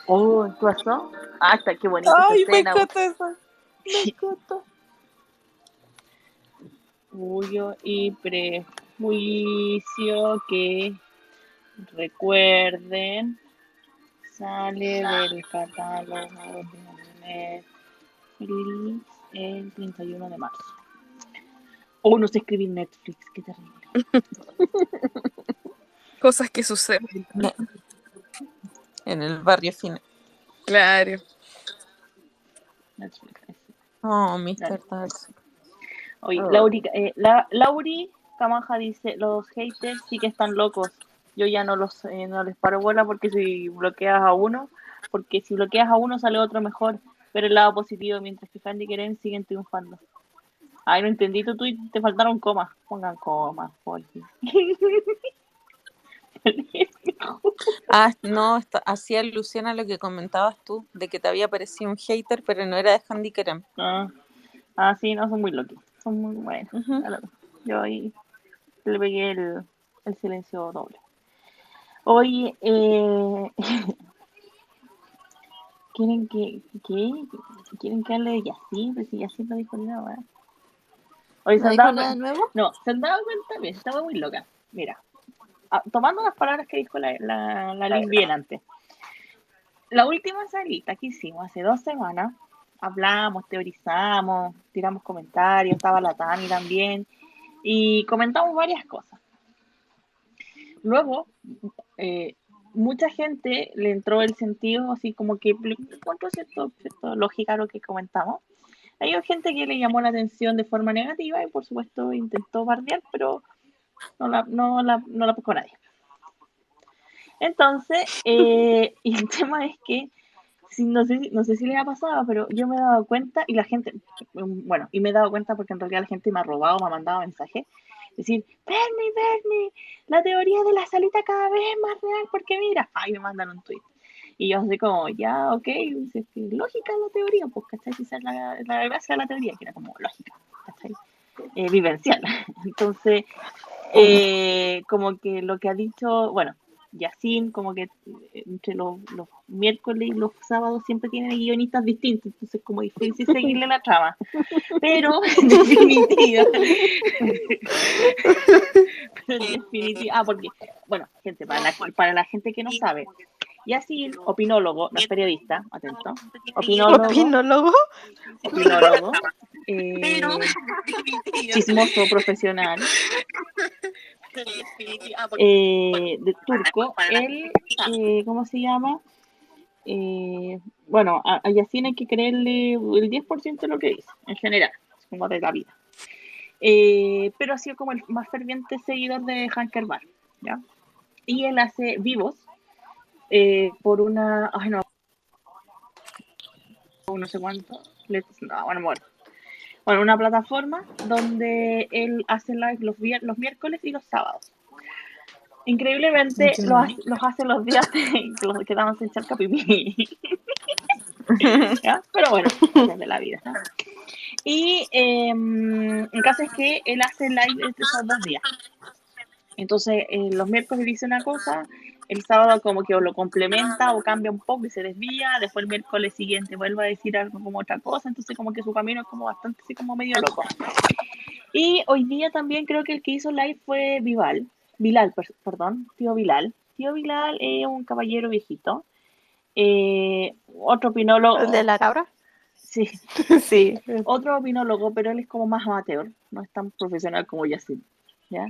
Oh, ¿qué pasó? Ah, está, qué bonita Ay, me encanta eso. Me encanta. Orgullo y prejuicio que recuerden sale del catálogo de Netflix el 31 de marzo. Oh, no sé escribir Netflix, qué terrible. Cosas que suceden. En el barrio fino. Claro. Netflix. Oh, Mr. Darcy. Oye, Oh. Lauri, eh, la, Lauri Camanja dice, los haters sí que están locos. Yo ya no los eh, no les paro bola porque si bloqueas a uno, porque si bloqueas a uno sale otro mejor, pero el lado positivo, mientras que Candy Keren siguen triunfando. Ay, no entendí tu tweet, te faltaron comas. Pongan comas, fin. Ah, no, está- hacía alusión a lo que comentabas tú, de que te había parecido un hater, pero no era de Handy Kerem. ah, ah, sí, no, son muy locos. Son muy buenos. Verdad. Yo ahí le pegué el, el silencio doble. Oye, eh, ¿quieren que, qué? ¿Quieren que hable de Yacine? Pues si Yacine no dijo nada, ¿verdad? Oye, ¿se ¿No han dijo dado nada cuen- nuevo? No, ¿se han dado cuenta? Mira, estaba muy loca. Mira, ah, tomando las palabras que dijo la, la, la Lin bien antes. La última salita que hicimos hace dos semanas, hablamos, teorizamos, tiramos comentarios, estaba la Tani también, y comentamos varias cosas. luego, eh, mucha gente le entró el sentido así como que encontró cierto, cierto lógica lo que comentamos. Hay gente que le llamó la atención de forma negativa y por supuesto intentó bardear, pero no la, no la, no la nadie. Entonces, eh, y el tema es que, no, sé, no sé si les ha pasado, pero yo me he dado cuenta y la gente, bueno, y me he dado cuenta porque en realidad la gente me ha robado, me ha mandado mensajes, decir, Bernie, Bernie, la teoría de la salita cada vez es más real porque mira, ay, me mandan un tweet. Y yo así como, ya, ok, dice, lógica la teoría, pues, ¿cachai? Esa es la, la gracia de la teoría, que era como lógica, ¿cachai? Eh, vivencial. Entonces, eh, como que lo que ha dicho, bueno, Yacine, como que eh, entre los, los, miércoles y los sábados siempre tienen guionistas distintos, entonces como difícil seguirle la trama. Pero en definitiva, pero en definitiva, ah, porque, bueno, gente, para la, para la gente que no sabe, Yacine, opinólogo, no es periodista, atento, opinólogo, ¿Opinólogo? opinólogo eh, chismoso profesional, eh, de turco, él, eh, ¿cómo se llama? Eh, bueno, a, a Yacine hay que creerle el 10% de lo que dice, en general, como de la vida. Pero ha sido como el más ferviente seguidor de Hanker Bar, ¿ya? Y él hace vivos por una, ay no, no sé cuánto, no, bueno, bueno, bueno, una plataforma donde él hace live los, los miércoles y los sábados. Increíblemente los, hace- los hace los días de- que los que daban sin echar capipí. ¿Ya? Pero bueno, de la vida. Y eh, el caso es que él hace live entre esos dos días. Entonces, eh, los miércoles dice una cosa, el sábado como que o lo complementa o cambia un poco y se desvía, después el miércoles siguiente vuelve a decir algo como otra cosa, entonces como que su camino es como bastante así como medio loco. Y hoy día también creo que el que hizo live fue Vival, Bilal, per- perdón, tío Bilal. Tío Bilal es un caballero viejito. Eh, otro opinólogo, ¿El de la cabra? sí, Sí. otro opinólogo, pero él es como más amateur, no es tan profesional como Yacine, ¿ya?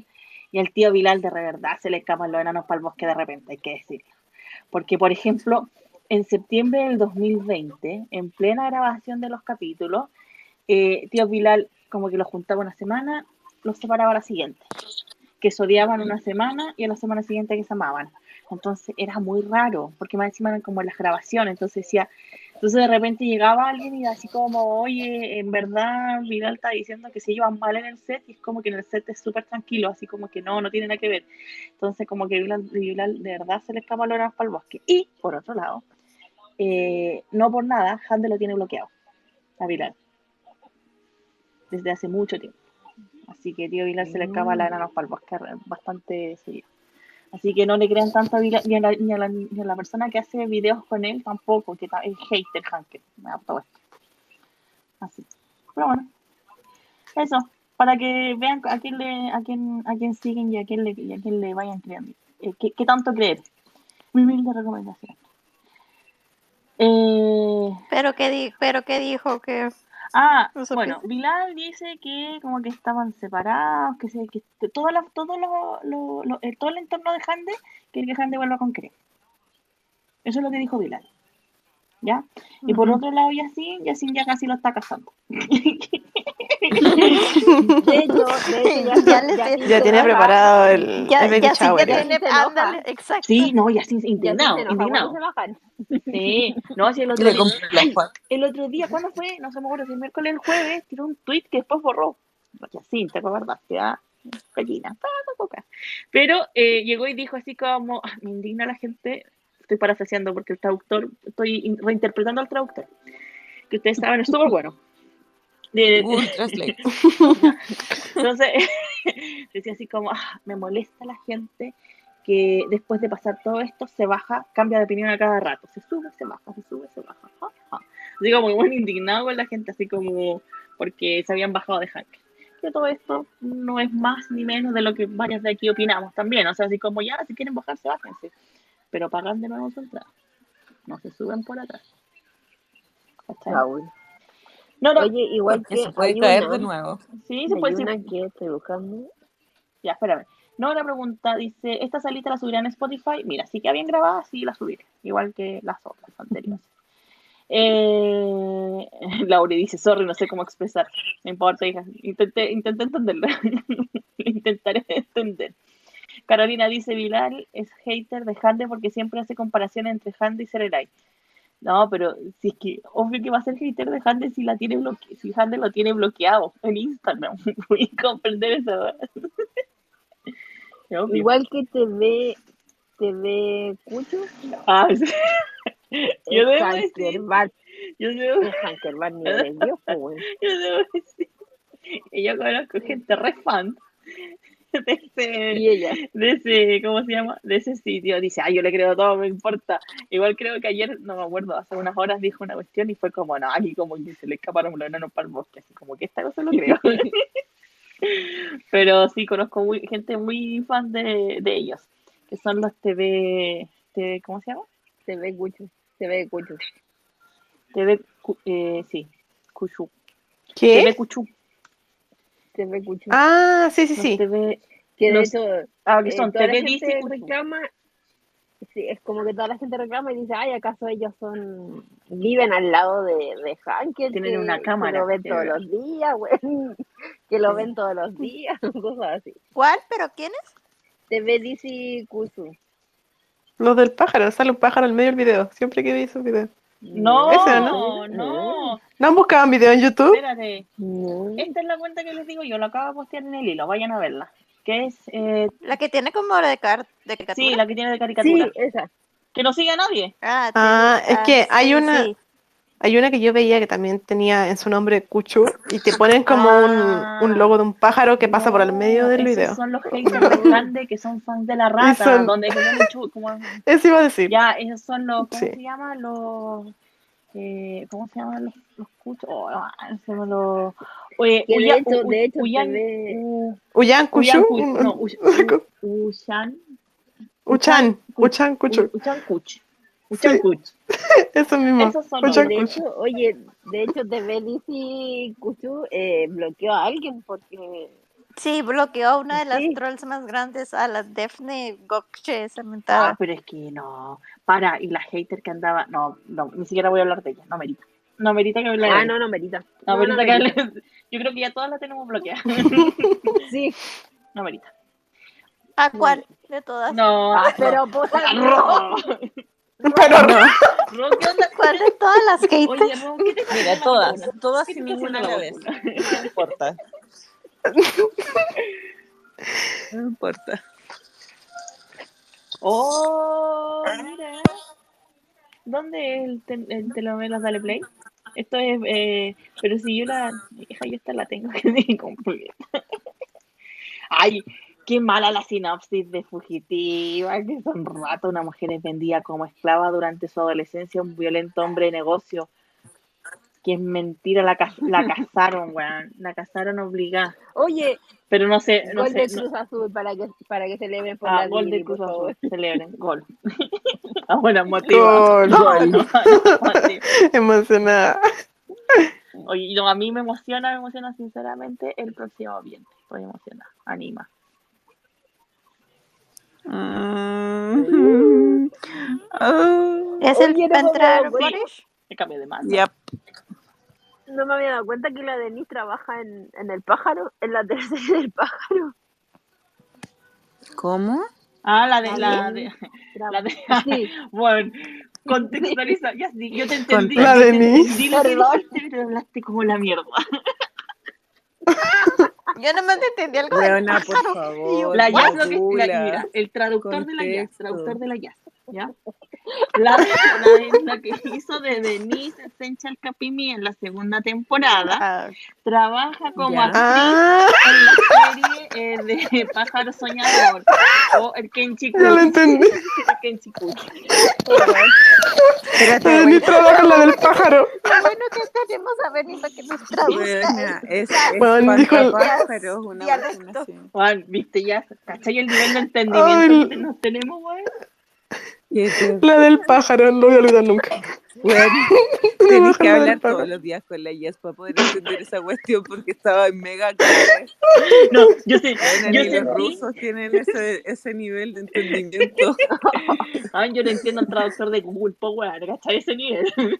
Y al tío Bilal de verdad se le escapan los enanos para el bosque de repente, hay que decirlo. Porque, por ejemplo, en septiembre del 2020, en plena grabación de los capítulos, eh, tío Bilal como que los juntaba una semana, los separaba a la siguiente. Que se odiaban una semana y a la semana siguiente que se amaban. Entonces era muy raro, porque más encima eran como las grabaciones, entonces decía, entonces de repente llegaba alguien y así como, oye, en verdad Vidal está diciendo que se llevan mal en el set y es como que en el set es súper tranquilo, así como que no, no tiene nada que ver. Entonces como que Vidal, Vidal de verdad se le escapa el para el bosque. Y por otro lado, eh, no por nada, Hande lo tiene bloqueado a Vidal desde hace mucho tiempo. Así que tío Vidal se le escapa la enanos para el bosque bastante seguido. Así que no le crean tanto ni, a la, ni, a la, ni a la persona que hace videos con él tampoco, que es hater Hanker. Me esto. Así. Pero bueno. Eso. Para que vean a quién le, a quién, a quién siguen y a quién le, y a quién le vayan creando. Eh, ¿qué, qué tanto creer? Mi humilde recomendación. Eh, ¿Pero qué, di pero qué dijo? que Ah, ¿No bueno? Bilal dice que como que estaban separados, que, se, que todo, la- todo, lo, lo- lo- eh, todo el entorno de Hande quiere que Hande vuelva con Cree. Eso es lo que dijo Bilal. ¿Ya? Y por otro lado, Yacine, Yacine ya casi lo está casando. De hecho, de hecho ya, Ya le ya, te- Ya tiene preparado el, Ya, el baby ya sí que shower. Ya tiene, sí enoja. ándale, exacto. Sí, no, Ya indignado, se enoja cuando indignado. se enojan. Sí, no, si el otro día, el otro día, ¿cuándo fue? No se me acuerdo si el miércoles o el jueves, tiró un tweet que después borró. Yacine, te acordaste, ¿ah? Gallina. Pero eh, llegó y dijo así como, "Ah, me indigna la gente, estoy parafraseando porque el traductor, estoy in- reinterpretando al traductor, que ustedes saben, es súper bueno. De- Google Translate. entonces, decía así como, "Ah, me molesta la gente que después de pasar todo esto se baja, cambia de opinión a cada rato. Se sube, se baja, se sube, se baja. Como muy indignado con la gente, así como porque se habían bajado de Hank. Que todo esto no es más ni menos de lo que varias de aquí opinamos también. O sea, así como ya, si quieren bajarse, bájense. Pero pagan de nuevo su entrada. No se suben por atrás. ¿Cachai? No, no, Oye, igual que se puede caer una, de nuevo. sí, se hay puede decir. que estoy buscando. Ya, espérame. Nora pregunta, dice, ¿esta salita la subirán en Spotify? Mira, si queda bien grabada, sí la subiré, igual que las otras anteriores. Eh, Laura dice, sorry, no sé cómo expresar. No importa, hija. Intenté, intenté entenderlo. Intentaré entender. Carolina dice, Bilal es hater de Hande porque siempre hace comparaciones entre Hande y Serenay. No, pero si es que obvio que va a ser hater de Hande si la tiene bloque si Hande lo tiene bloqueado en Instagram. Voy a comprender eso. Igual que TV, TV Cucho, Ah, sí. Yo debo decir, Hankerbat, yo debo, es Hankerbat ni de Dios, weón. yo debo decir que yo conozco gente re fan de ese, Y ella, de ese, ¿cómo se llama? De ese sitio. Dice, ay, yo le creo todo, me importa. Igual creo que ayer, no me acuerdo, hace unas horas dijo una cuestión y fue como, no, aquí como que se le escaparon los enanos para el bosque, así como que esta cosa lo creo. Pero sí, conozco muy, gente muy fan de, de ellos, que son los TV, TV, ¿cómo se llama? TV Cucho, TV Cucho. TV, eh, sí, Cuchu. TV ¿Qué? Cuchu. TV Cucho. Ah, sí, sí, sí. TV, que de los- hecho, ah, que eh, son toda la TV Dice gente reclama, sí, es como que toda la gente reclama y dice, ay, ¿acaso ellos son, viven al lado de, de? Tienen que, una que cámara lo ven todos los días, güey, que lo ven todos los días, cosas así. ¿Cuál? ¿Pero quién es? TV Dice Cucho. Los del pájaro, sale un pájaro al medio del video. Siempre que vi esos videos. No, no, ¿no? ¿No han buscado un video en YouTube? espérate. No. Esta es la cuenta que les digo yo, la acabo de postear en el hilo, vayan a verla. Que es, eh, La que tiene como de, car de caricatura. sí, la que tiene de Sí, caricatura. esa. Que no sigue a nadie. Ah, Ah, es que hay sí, una- sí. Hay una que yo veía que también tenía en su nombre Cuchu y te ponen como Ah. un, un logo de un pájaro que pasa por el medio del esos video. son los haters de Grande que son fans de la rata, son- donde como- Eso iba a decir. ya, esos son los, ¿cómo Sí. se llama? Los, eh, ¿cómo se llaman los, los cuchos? Oh, ah, se me lo... Oye, Que de Uya- hecho- U- de hecho Uyan- U- Uyan Uyan Cuchu. Cu- un- no, Uy- U- Ushan, Uchan. Cuchu. Uchan Sí. Eso mismo. Esos son De hecho, oye, de hecho, Dice Cucho eh, bloqueó a alguien porque Sí, bloqueó a una de las Sí. trolls más grandes, a la Daphne Gokche, esa Ah, mentada. pero es que no. Para, y la hater que andaba. No, no, ni siquiera voy a hablar de ella. No merita. No merita que hable de Ah, no, no merita. No, No, no merita que merita. hable- Yo creo que ya todas la tenemos bloqueada. Sí. No merita. ¿A cuál de todas? No. Ah, pero puta, Ro. Pero Ro, ¿qué onda? ¿Cuál de todas las haters? Oye, Ro, ¿qué te está Mira, todas, vacuna? todas ¿Qué sin ninguna a la vez. No importa. No importa. Oh, mira. ¿Dónde es el, te- el telenovelas Dale Play? Esto es, eh, pero si yo la, hija, yo esta la tengo que decir completa. Ay, qué mala la sinopsis de Fugitiva, que son rato una mujer es vendida como esclava durante su adolescencia a un violento hombre de negocio. Que es mentira, la, ca- la casaron, weón, la casaron obligada. Oye, Pero no sé, no gol sé. de no- Cruz Azul para que, para que celebren por Ah, la gol de Cruz. Azul. Celebren, gol. Ahora motiva. Gol. Gol. Motiva. emocionada. Oye, no, a mí me emociona, me emociona sinceramente el próximo viernes. Estoy emocionada. Anima. Mm. Oh, ¿Es el para me entrar. Boris? Me cambié de mano. yep. No me había dado cuenta que la Denise trabaja en, en El Pájaro, en la tercera del Pájaro. ¿Cómo? Ah, la de, Ah, la de, la de, Sí. bueno, contextualiza, ya sí, yo te entendí. La Denise. lo que hablaste como la mierda. Yo no me entendí algo del Buena, por favor. La Jazz, lo que, la- mira, el traductor de la Jazz, traductor de la Jazz, ¿ya? La, la, la que hizo de Denise Essential Capimi en la segunda temporada, Ah, trabaja como Ya. actriz Ah, en la serie eh, de Pájaro Soñador o el Kenchi ya lo entendí. El Kenchi. Espérate, La Denise trabaja en la del pájaro. qué bueno que tenemos a Benny para que nos traduzca. Es, es Bueno, dijo el- espantapájaros, una. Juan, viste ya, ¿cachai el nivel de entendimiento Ay. que nos tenemos, weón? La del pájaro, no voy a olvidar nunca. Bueno, No tenés que hablar todos los días con la Yes para poder entender esa cuestión porque estaba en mega. No, yo sé, Bueno, yo ni los sentí, rusos tienen ese, ese nivel de entendimiento. ay, yo no entiendo al traductor de Google Power, ¿cachai? Ese nivel.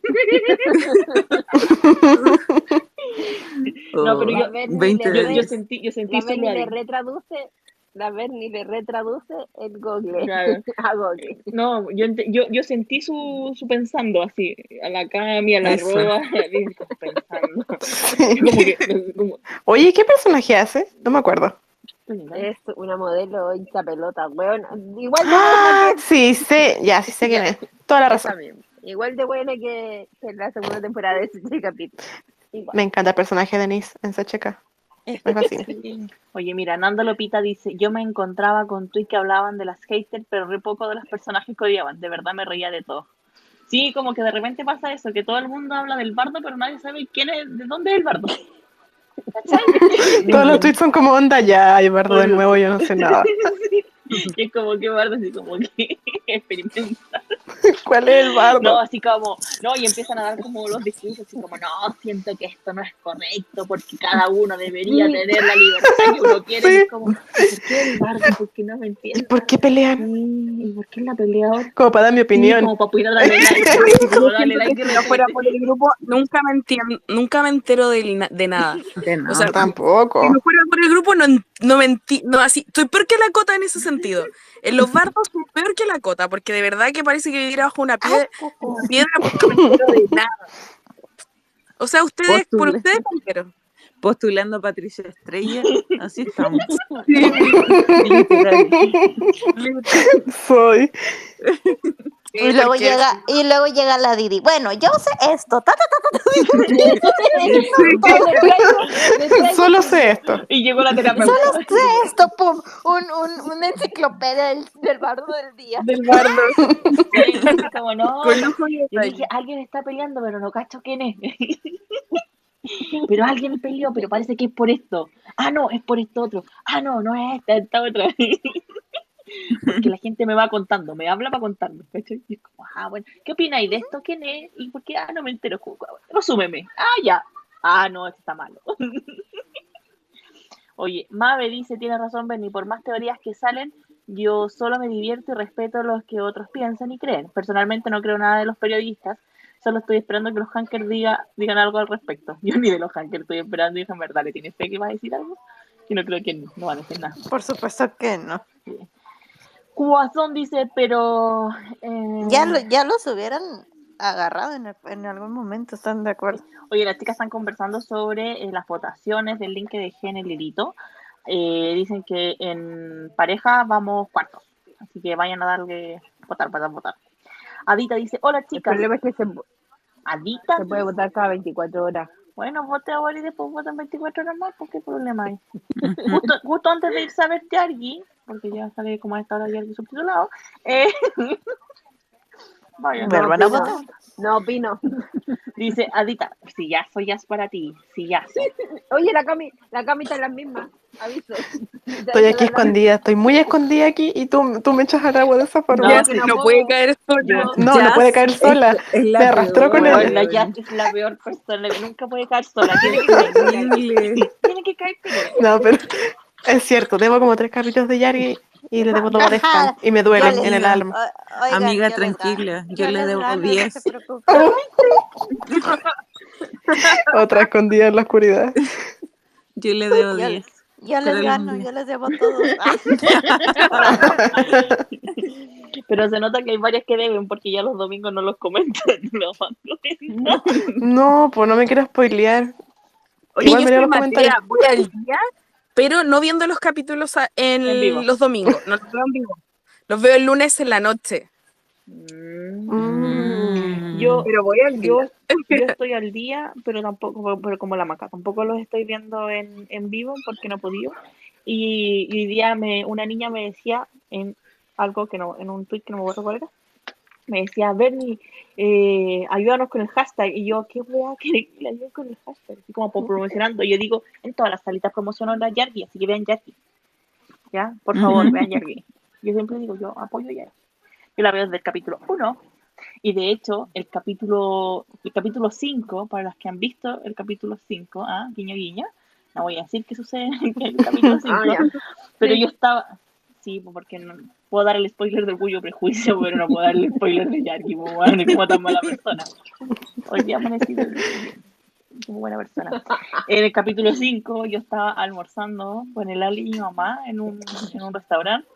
No, pero Oh, yo- La Berni 20 le Yo, de yo re- 10. sentí, yo sentí la retraduce, la Berni le retraduce el Google Claro. a Google. No, yo, ent- yo, yo sentí su, su pensando así, a la Cami, a la Eso. Roa, pensando. Como que, como, Oye, ¿qué personaje hace? No me acuerdo. Es una modelo hincha pelota, weón. Igual de Ah, que sí, sé, ya, sí sé quién es. Toda la razón. Igual de buena que, que la segunda temporada de ese capítulo. Igual. Me encanta el personaje de Denise en Sacheca. Oye, mira, Nando Lopita dice, yo me encontraba con tweets que hablaban de las haters, pero re poco de los personajes que odiaban. De verdad me reía de todo. Sí, como que de repente pasa eso, que todo el mundo habla del bardo, pero nadie sabe quién es, de dónde es el bardo. ¿Cachai? Todos los tweets son como onda, ya, hay bardo de nuevo, yo no sé nada. Sí. Y es como que bardo, así como que experimenta. ¿Cuál es el bardo? No, así como, no, y empiezan a dar como los discursos, así como, no, siento que esto no es correcto, porque cada uno debería Sí. tener la libertad que uno quiere. Sí. Y es como, ¿por qué el bardo? ¿Por qué no me ¿Y entiendes? por qué pelean? Sí, ¿Y por qué la pelea ahora? Como para dar mi Sí, opinión. como para poder darle like, así como darle like Si no fuera por el grupo, nunca me, entien- nunca me entero de, na- de nada. De nada. O sea, Tampoco. Si no fuera por el grupo, no, en- no me enti- no, así, estoy peor que la cota en ese sentido. En los bardos estoy peor que la cota, porque de verdad que parece que viviera bajo una piedra, piedra porque no me entero de nada. O sea, ustedes, por ustedes entero. Postulando a Patricia Estrella, así estamos. Literal. Soy. Y luego llega, y luego llega la Didi. Bueno, yo sé esto. ta, ta, ta, Solo sé esto. Y llegó la terapeuta. Solo sé esto, pum. Un, un, una enciclopedia del, del bardo del día. Del bardo. Sí, como, no, Yo dije, alguien está peleando, pero no cacho quién es. pero alguien peleó, pero parece que es por esto. Ah, no, es por esto otro. Ah, no, no es esta, esta otra. Porque la gente me va contando, me habla para contarme. ¿cachai? Y es como, ah, bueno, ¿qué opináis de esto? ¿Quién es? ¿Y por qué? Ah, no me entero. Resúmeme. Ah, ya. Ah, no, este está malo. Oye, Mabe dice, tiene razón, Benny, por más teorías que salen, yo solo me divierto y respeto los que otros piensan y creen. Personalmente no creo nada de los periodistas, solo estoy esperando que los hackers diga, digan algo al respecto. Yo ni de los hackers estoy esperando y dije, verdad, ¿le tienes fe que va a decir algo? Y no creo que no, no van a decir nada. Por supuesto que no. Cuazón dice, pero... eh, Ya, lo, ya los hubieran agarrado en, el- en algún momento, ¿están de acuerdo? Oye, las chicas están conversando sobre eh, las votaciones del link que dejé en el hilito. Eh, dicen que en pareja vamos cuartos. Así que vayan a darle votar para votar. Adita dice, hola El chicas. problema es que se, Adita. se puede votar cada 24 horas. Bueno, vote ahora y después votan 24 horas más. ¿Por qué problema hay? justo, justo antes de irse a ver Yargi, porque ya sale como a esta hora Yargi subtitulado. Eh, vayan, ¿Me no, opino. No opino. Dice Adita, si ya soy ya es para ti, si ya. Oye, la Cami, la Cami está en las mismas. Aviso. Estoy aquí escondida, estoy muy escondida aquí y tú, tú me echas al agua de esa forma. No, Ya, si no no puede caer sola. No, no Jazz puede caer sola. Es la Me arrastró con él. la. Jazz es la peor persona, nunca puede caer sola. Tiene que caer, tiene que caer. No, pero es cierto, debo como tres carritos de Yargi y le debo tomar spam y me duelen en el alma. Amiga, tranquila, yo le debo gano, no 10. se preocupen. Otra escondida en la oscuridad. Yo le debo Yo, 10. yo les gano, yo les debo todos. Pero se nota que hay varias que deben porque ya los domingos no los comentan. No, pues no me quiero spoilear. Oye, Igual yo me soy los voy al día, pero no viendo los capítulos en, En vivo. los domingos. No los veo en vivo. Los veo el lunes en la noche. Mm. Mm. Yo, Pero voy al yo, día. yo estoy al día, pero tampoco, pero como la maca, tampoco los estoy viendo en, en vivo porque no he podido. Y, y hoy día me, una niña me decía en algo que no, en un tweet que no me acuerdo cuál era, me decía, Bernie, eh, ayúdanos con el hashtag. Y yo, ¿qué voy a querer que le ayude con el hashtag? Así como por promocionando. Yo digo, en todas las salitas promociono la Yargi, así que vean Yargi. ¿Ya? Por favor, vean Yargi. Yo siempre digo, yo apoyo Yargi. Yo la veo desde el capítulo 1 Y de hecho, el capítulo el capítulo 5, para los que han visto el capítulo 5, ah, guiño guiño, no voy a decir qué sucede en el capítulo 5, Ah, pero yo estaba, sí, porque no puedo dar el spoiler de Orgullo Prejuicio, pero no puedo dar el spoiler de Jackie, pues, bueno, como tan mala persona. Hoy día amanecí como buena persona. En el capítulo 5 yo estaba almorzando con el Ali y mi mamá en un, en un restaurante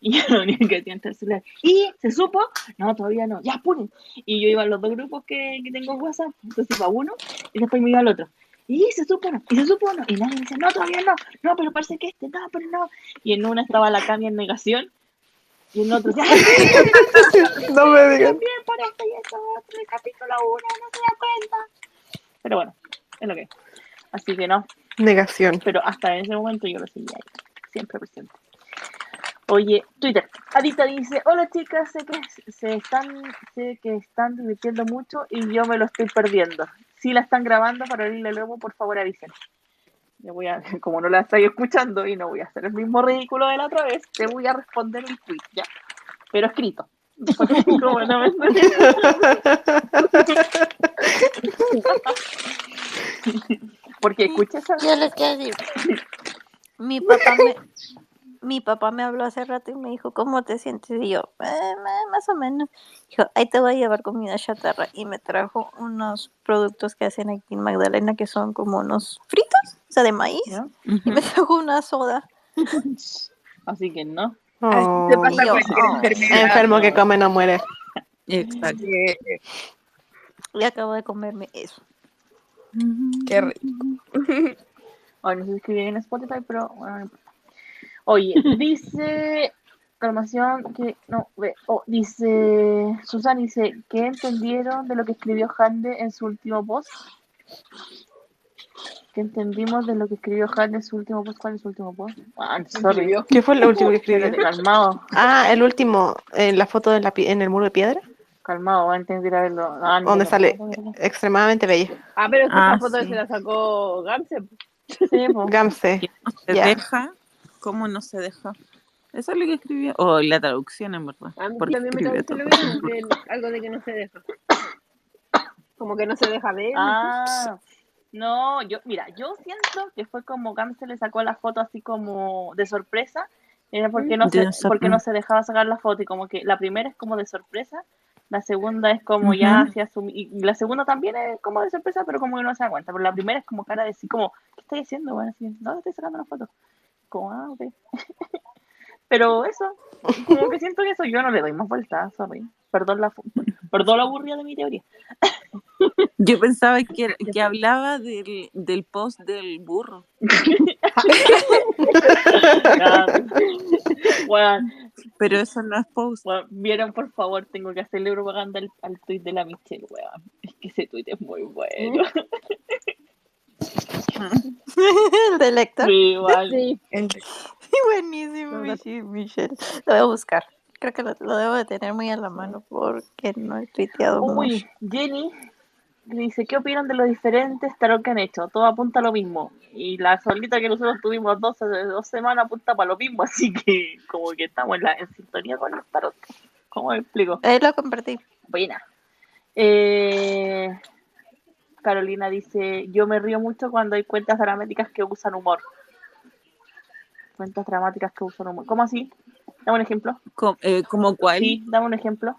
y yo lo único que tenía celular. ¿Y se supo? No, todavía no. Ya, apuren. Y yo iba a los dos grupos que, que tengo en WhatsApp, entonces iba a uno y después me iba al otro. ¿Y se supo no? ¿Y se supo no? Y nadie me dice, no, todavía no. No, pero parece que este, no, pero no. Y en una estaba la Cami en negación y en otro, ya, No me digan. también para esto y eso, el capítulo 1, no se da cuenta. Pero bueno, es lo que es. Así que no, Negación. pero hasta en ese momento yo lo seguía ahí, siempre presente. Oye, Twitter, Adita dice, hola chicas, sé que se están, sé que están divirtiendo mucho y yo me lo estoy perdiendo. Si la están grabando para oírle luego, por favor avisen. A, como no la estoy escuchando y no voy a hacer el mismo ridículo de la otra vez, te voy a responder el tweet, ya. Pero escrito. Como no me- Porque escucha esa Yo les quiero decir, mi papá me, mi papá me habló hace rato y me dijo, ¿cómo te sientes? Y yo, "Eh, eh, más o menos. Dijo, ahí te voy a llevar comida chatarra. Y me trajo unos productos que hacen aquí en Magdalena que son como unos fritos, o sea, de maíz. ¿no? Y me trajo una soda. Así que no. Oh, pasa yo, oh, enfermo que come no muere. Exacto. Y acabo de comerme eso. Qué rico. Ay, no sé si escribí en Spotify, pero bueno, no importa. Oye, dice calmación que no ve, oh, dice Susan dice ¿qué entendieron de lo que escribió Hande en su último post? ¿Qué entendimos de lo que escribió Hande en su último post? ¿Cuál es su último post? Ah, sorry. ¿Qué fue lo último que escribió? calmado, Ah, el último, en la foto de la pi- en el muro de piedra, calmado, voy a intentar a verlo. Ah, no, donde no, sale no, no, no. extremadamente bella. Ah, pero esa Ah, foto sí. se la sacó Gamse. Sí. Gamse. Se deja. ¿Cómo no se deja? Eso es lo que escribió. O la traducción, en verdad. A mí Porque también me traduce lo mismo, que algo de que no se deja. Como que no se deja ver. Ah, no, yo, mira, yo siento que fue como Gamse le sacó la foto así como de sorpresa, era porque no De se, porque no se dejaba sacar la foto y como que la primera es como de sorpresa, la segunda es como ya se asumi- y la segunda también es como de sorpresa, pero como que no se da cuenta, pero la primera es como cara de decir como, ¿qué estoy haciendo? Bueno, así, no, estoy sacando la foto. Como, ah, ok. pero eso, como que siento que eso yo no le doy más vueltas, sorry. Perdón la, perdón la aburrida de mi teoría. Yo pensaba que, que hablaba del, del post del burro. Bueno, Pero eso no es post. Bueno, Vieron, por favor, tengo que hacerle propaganda al, al tweet de la Michelle, weón. Es que ese tweet es muy bueno. El de Lector. Sí, igual. Sí. Buenísimo, Michelle. Michelle. Lo voy a buscar. Creo que lo, lo debo de tener muy a la mano porque no he tuiteado mucho. Uy, Jenny dice, ¿qué opinan de los diferentes tarot que han hecho? Todo apunta a lo mismo. Y la solita que nosotros tuvimos dos, dos semanas apunta para lo mismo, así que como que estamos en, la, en sintonía con los tarot. ¿Cómo me explico? Ahí lo compartí. Buena. Eh, Carolina dice, yo me río mucho cuando hay cuentas dramáticas que usan humor. Cuentas dramáticas que usan humor. ¿Cómo así? Dame un ejemplo. Co- eh, ¿Como cuál? Sí, dame un ejemplo.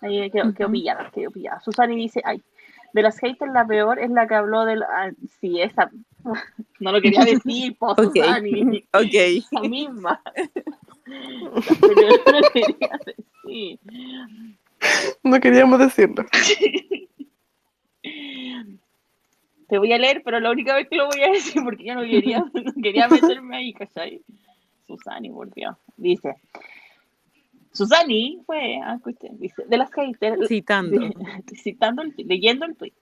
Ahí quedó, quedó Ujú. pillada, quedó pillada. Susani dice, ay, de las haters la peor es la que habló del... ah, sí, esa... No lo quería decir, po, Ok. Susani. Ok. Esa misma. Pero no lo quería decir. No queríamos decirlo. Te voy a leer, pero la única vez que lo voy a decir porque yo no quería, no quería meterme ahí, ¿cachai? Susani, por Dios. Dice. Susani fue, ah, escuché, dice, de las haters, Citando. de- citando, el, leyendo el tweet,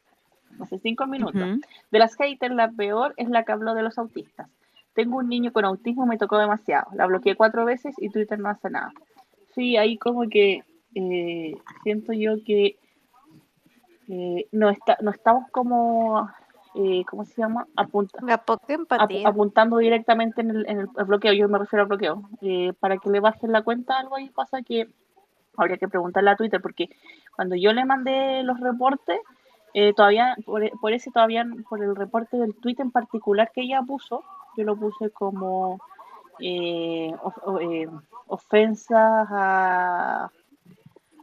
hace cinco minutos. De las haters, la peor es la que habló de los autistas. Tengo un niño con autismo, me tocó demasiado. La bloqueé cuatro veces y Twitter no hace nada. Sí, ahí como que eh, siento yo que eh, no, está, no estamos como, eh, ¿cómo se llama? Apunta, apuntando directamente en el, en el bloqueo, yo me refiero al bloqueo. Eh, para que le bajen la cuenta, algo ahí pasa que Habría que preguntarle a Twitter porque cuando yo le mandé los reportes, eh, todavía, por, por ese todavía, por el reporte del tweet en particular que ella puso, yo lo puse como eh, of- ofensas a,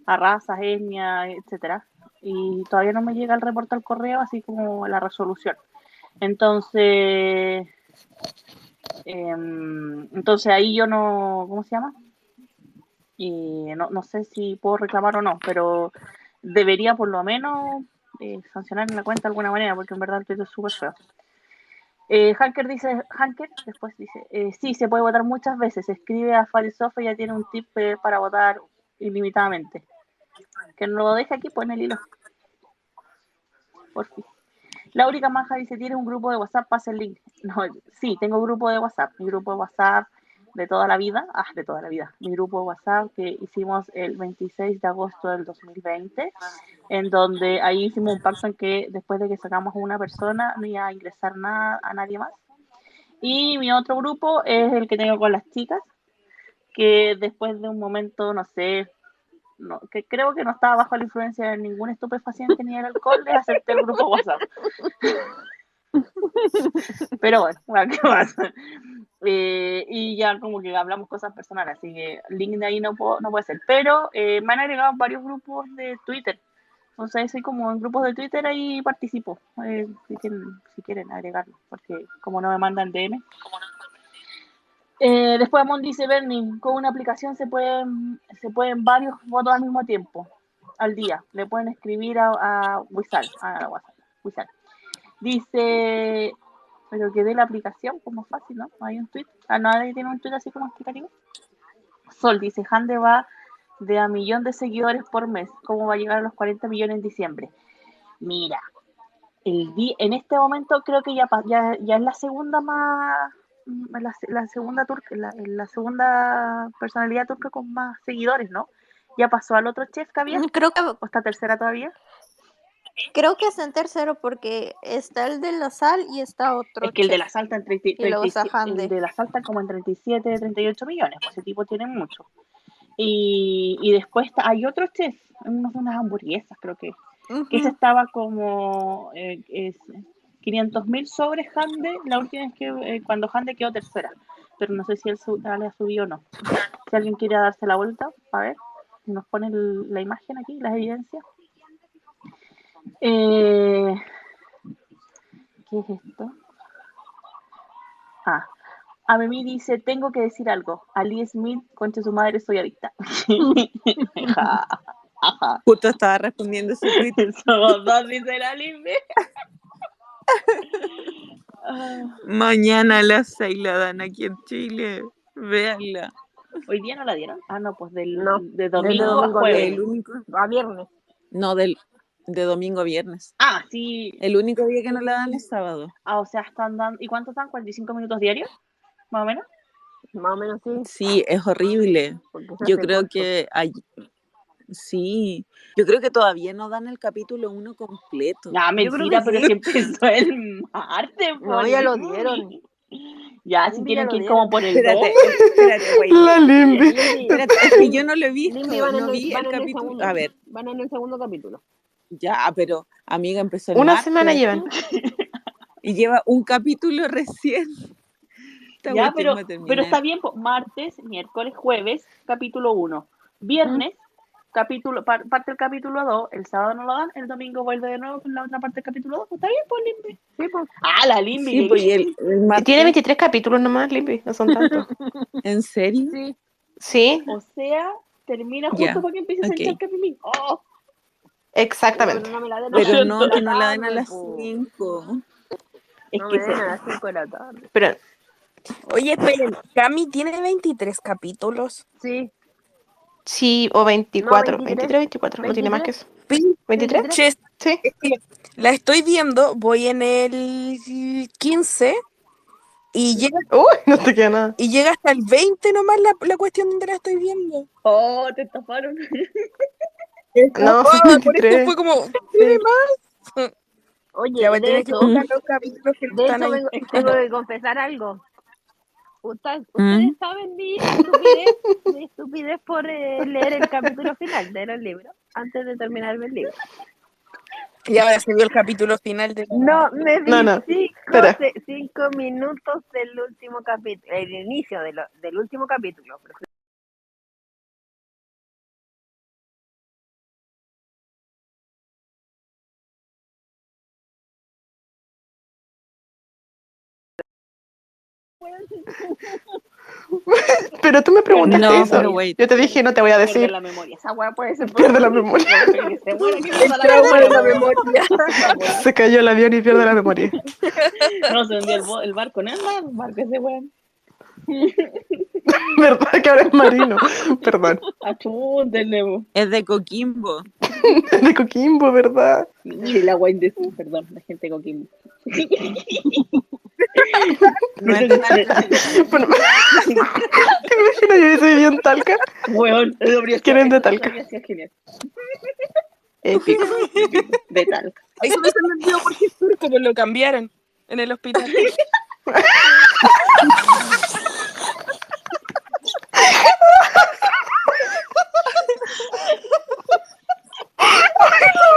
a razas, etnia, etcétera. Y todavía no me llega el reporte al correo, así como la resolución. Entonces, em, entonces ahí yo no, ¿cómo se llama? Y no, no sé si puedo reclamar o no, pero debería por lo menos eh, sancionar en la cuenta de alguna manera, porque en verdad tweet es súper feo. Eh, Hanker dice, Hanker, después dice, eh, sí, se puede votar muchas veces. Escribe a Farisofe, ya tiene un tip eh, para votar ilimitadamente. Que no lo deje aquí, pone el hilo. Por fin. Laurica Manja dice, ¿tienes un grupo de WhatsApp? Pasa el link. No, sí, tengo grupo de WhatsApp. Mi grupo de WhatsApp de toda la vida. Ah, de toda la vida. Mi grupo de WhatsApp que hicimos el 26 de agosto del 2020, en donde ahí hicimos un pacto en que después de que sacamos a una persona no iba a ingresar nada a nadie más. Y mi otro grupo es el que tengo con las chicas, que después de un momento, no sé, no, que creo que no estaba bajo la influencia de ningún estupefaciente ni del alcohol, le acepté el grupo WhatsApp. Pero bueno, ¿qué pasa? Eh, y ya como que hablamos cosas personales, así que link de ahí no, puedo, no puede ser. Pero eh, me han agregado varios grupos de Twitter. Entonces, soy como en grupos de Twitter ahí participo, eh, si, quieren, si quieren agregarlo, porque como no me mandan DM. Eh, después Amon dice Bernie, con una aplicación se pueden, se pueden varios votos al mismo tiempo, al día. Le pueden escribir a, a Wizard, a WhatsApp. Dice, pero que dé la aplicación, como fácil, ¿no? Hay un tweet. Ah, nadie tiene un tweet así como explicativo. Sol dice, Hande va de a millón de seguidores por mes. ¿Cómo va a llegar a los 40 millones en diciembre? Mira, el en este momento creo que ya, ya, ya es la segunda más la, se- la segunda turca, la, la segunda personalidad turca con más seguidores, ¿no? Ya pasó al otro chef que había, Mm, Creo que, o está tercera todavía. creo que es en tercero porque está el de la sal y está otro. Es que el de la salta en 30 Y luego está 37 Hande. el de la salta como en 37, 38 millones, pues ese tipo tiene mucho. Y, y después está- hay otro chef, unos de unas hamburguesas creo que, que ese estaba como eh, es 500 mil sobre Hande, la última vez que eh, cuando Hande quedó tercera, pero no sé si él su- le ha subido o no. Si alguien quiere darse la vuelta, a ver, nos pone el- la imagen aquí, las evidencias. Eh, ¿Qué es esto? Ah, a dice, tengo que decir algo. Ali Smith, concha su madre, soy adicta. Ajá. Justo estaba respondiendo ese tweet. Somos dos, dice la Limbe. Mañana a las 6 la dan aquí en Chile. Véanla. Hoy día no la dieron. Ah, no, pues del, No, de domingo a domingo a jueves. viernes. El único. A viernes. No, del, de domingo a viernes. Ah, sí. El único día que no la dan es sábado. Ah, o sea, están dando. ¿Y cuántos dan? ¿45 minutos diarios? Más o menos. Más o menos sí. Sí, es horrible. Yo creo que hay... Sí, yo creo que todavía no dan el capítulo 1 completo. Creo mentira, que pero sí. si empezó el martes. No, ya lo dieron. Ya, si Limbe tienen que ir como por el 2. Espérate, espérate, güey. La Limbi. Espérate, es que yo no lo he visto, Limbi van en no el, vi van el en el capítulo. segundo. A ver, Van en el segundo capítulo. ya, pero amiga empezó el Una martes semana llevan. y lleva un capítulo recién. Esta Ya, pero, pero está bien, martes, miércoles, jueves, capítulo 1. Viernes, capítulo, par- parte del capítulo 2, el sábado no lo dan, el domingo vuelve de nuevo con la otra parte del capítulo 2. Está bien, pues Limbi. Sí, pues. Ah, la Limbi. Sí, pues y el, Tiene 23 capítulos nomás, Limbi. No son tantos. ¿en serio? Sí. Sí, O sea, termina justo Ya, para que empiece a echar capimín. Oh, exactamente. Pero no me la den a Pero las no, cinco de que no la den a las po. 5. es No que me den se- a las 5 de la tarde. Pero Oye, esperen, Cami tiene 23 capítulos. Sí. Sí, o 24. No, 23, 24. No tiene más que eso. Sí, ¿23? Che, Sí. es que la estoy viendo, voy en el 15 y llega, Uy, no te queda nada. y llega hasta el 20 nomás la, la cuestión donde la estoy viendo. Oh, te estafaron. No, Ah, por 23. fue como, ¿tiene más? Oye, Ya voy a tener que buscar los capítulos que de están eso ahí. tengo que confesar algo. Ustedes, ¿Mm? ustedes saben mi estupidez, mi estupidez por eh, leer el capítulo final de los libros antes de terminarme el libro. Y ahora se vio el capítulo final de. No, me vi No, no, cinco, se- cinco minutos del último capítulo, el inicio de lo- del último capítulo. pero tú me preguntaste No, eso. pero wait. Yo te dije, no te voy a Pierde decir. la memoria. Esa weá puede ser. Pierde la memoria. Se muera, que pierda la trauma de la memoria. Se cayó el avión y pierde la memoria. No se hundió el, bo- el barco, nada, el barco ese weón. ¿Verdad que ahora es marino? Perdón. Es de Coquimbo. De Coquimbo, ¿verdad? Mire la de perdón, la gente de Coquimbo. No es de Bueno, ¿Te imaginas yo hubiese vivido en Talca? Habría ¿Quién es de Talca? Épico. De Talca. Ahí se me olvidó porque es turco, pues lo cambiaron en el hospital.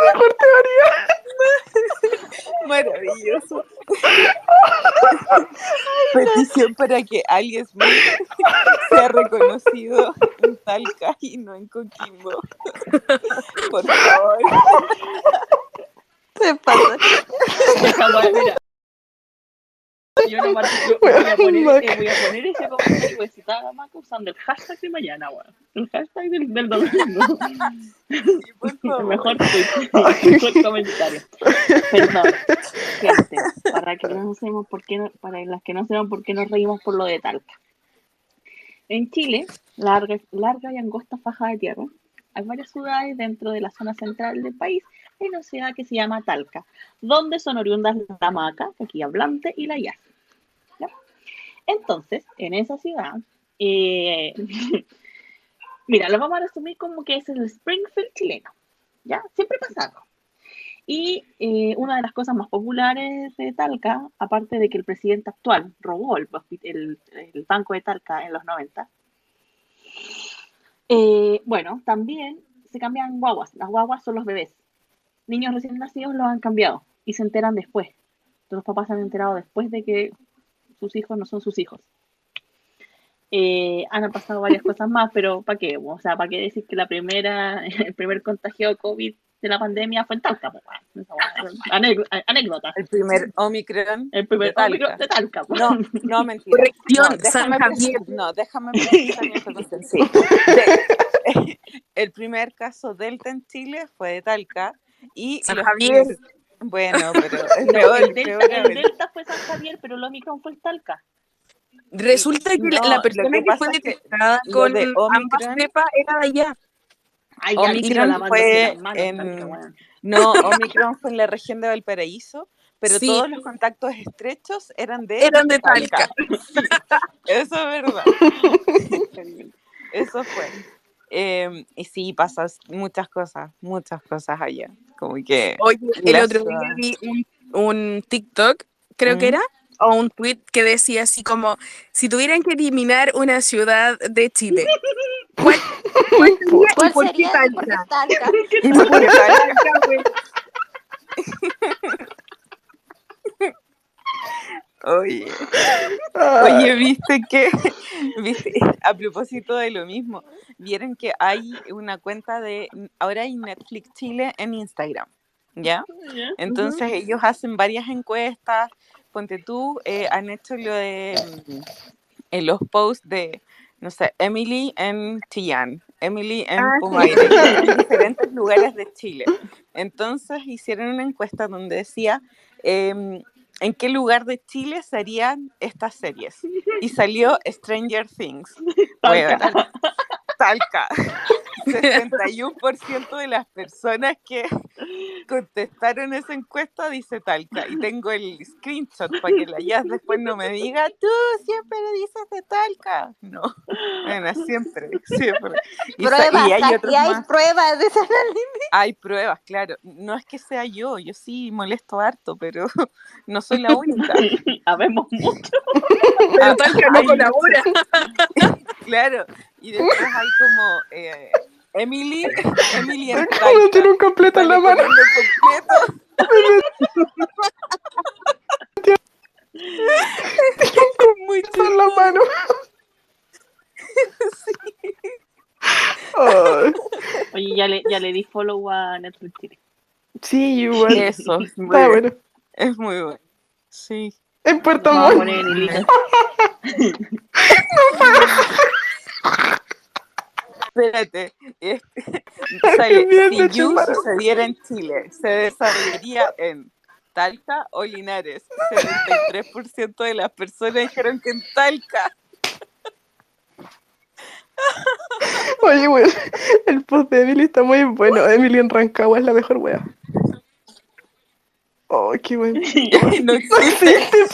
Mejor teoría. Maravilloso. Petición para que alguien sea reconocido en Talca y no en Coquimbo. Por favor. Se pasa. Mira. Yo no mar- yo voy, a poner, Mac. eh, voy a poner ese comentario y voy a citar a la Maca usando el hashtag de mañana, weón. El hashtag del, del domingo. Sí, El mejor el mejor comentario. Perdón, gente, para que no sabemos por qué no- para las que no sepan por qué nos reímos por lo de Talca. En Chile, larga, larga y angosta faja de tierra, hay varias ciudades dentro de la zona central del país. Hay una ciudad que se llama Talca, donde son oriundas la Maca, aquí hablante, y la Yas. Entonces, en esa ciudad, eh, mira, lo vamos a resumir como que es el Springfield chileno. ¿ya? Siempre pasa algo. Y eh, una de las cosas más populares de Talca, aparte de que el presidente actual robó el, banco de Talca en los 90, eh, bueno, también se cambian guaguas. Las guaguas son los bebés. Niños recién nacidos los han cambiado y se enteran después. Los papás se han enterado después de que sus hijos no son sus hijos. Eh, han pasado varias cosas más, pero ¿para qué? O sea, ¿para qué decir que la primera, el primer contagio de COVID de la pandemia fue en Talca? Pues, anécdota. El primer Omicron. El primer de Talca. Omicron de Talca. pues. No, no, mentira. Corrección, no, San déjame Javier. precisar- No, déjame. Sí. De- el primer caso Delta en Chile fue de Talca y San los Javier. Bueno, pero es No, peor, el, peor Delta, el aún. Delta fue San Javier, pero el Omicron fue en Talca. Resulta que la- No, la persona que que, fue detectada con de ambas Omicron- cepas era de allá. Ay, Omicron la fue en- Talca. No, Omicron fue en la región de Valparaíso, pero Sí. todos los contactos estrechos eran de Eran de Talca. Sí, eso es verdad. Eso fue. Eh, y sí, pasan muchas cosas, muchas cosas allá. Como que Oye, el otro día vi un, un TikTok, creo que Mm. era, o un tweet que decía así como, si tuvieran que eliminar una ciudad de Chile, ¿cuál, cuál sería y ¿Cuál por qué sería? Porque Talca? Talca. ¿Y por qué Talca? Oye, oye, viste que, viste, a propósito de lo mismo, vieron que hay una cuenta de, ahora hay Netflix Chile en Instagram, ¿ya? Entonces ellos hacen varias encuestas, ponte tú, eh, han hecho lo de mm, en los posts de, no sé, Emily en Chillán, Emily en Ah, sí. En diferentes lugares de Chile. Entonces hicieron una encuesta donde decía em, en qué lugar de Chile serían estas series. Y salió Stranger Things. Talca. Talca. 61% de las personas que contestaron esa encuesta, dice Talca, y tengo el screenshot para que la Jazz después no me diga, tú siempre le dices de Talca. No, bueno, siempre, siempre. Y, sa- Pruebas, y hay otros hay más. pruebas de esa análisis. Hay pruebas, claro. No es que sea yo, yo sí molesto harto, pero no soy la única. Habemos mucho. Pero Ah, Talca no colabora. Claro, y después hay como eh, Emily, Emily en Talca. tiene un completo en la mano. completo. Muy en la mano. Ay, Oye, ya le, ya le di follow a Netflix sí, igual. Eso, muy Está bien. bueno. Es muy bueno. Sí. En Puerto a Montt. hilo. Espérate. este, sale, si You sucediera en Chile, se desarrollaría en Talca o Linares. 73% de las personas dijeron que en Talca. Oye, güey, el post de Emily está muy bueno. Emily en Rancagua es la mejor wea. Oh, qué bueno. No existe.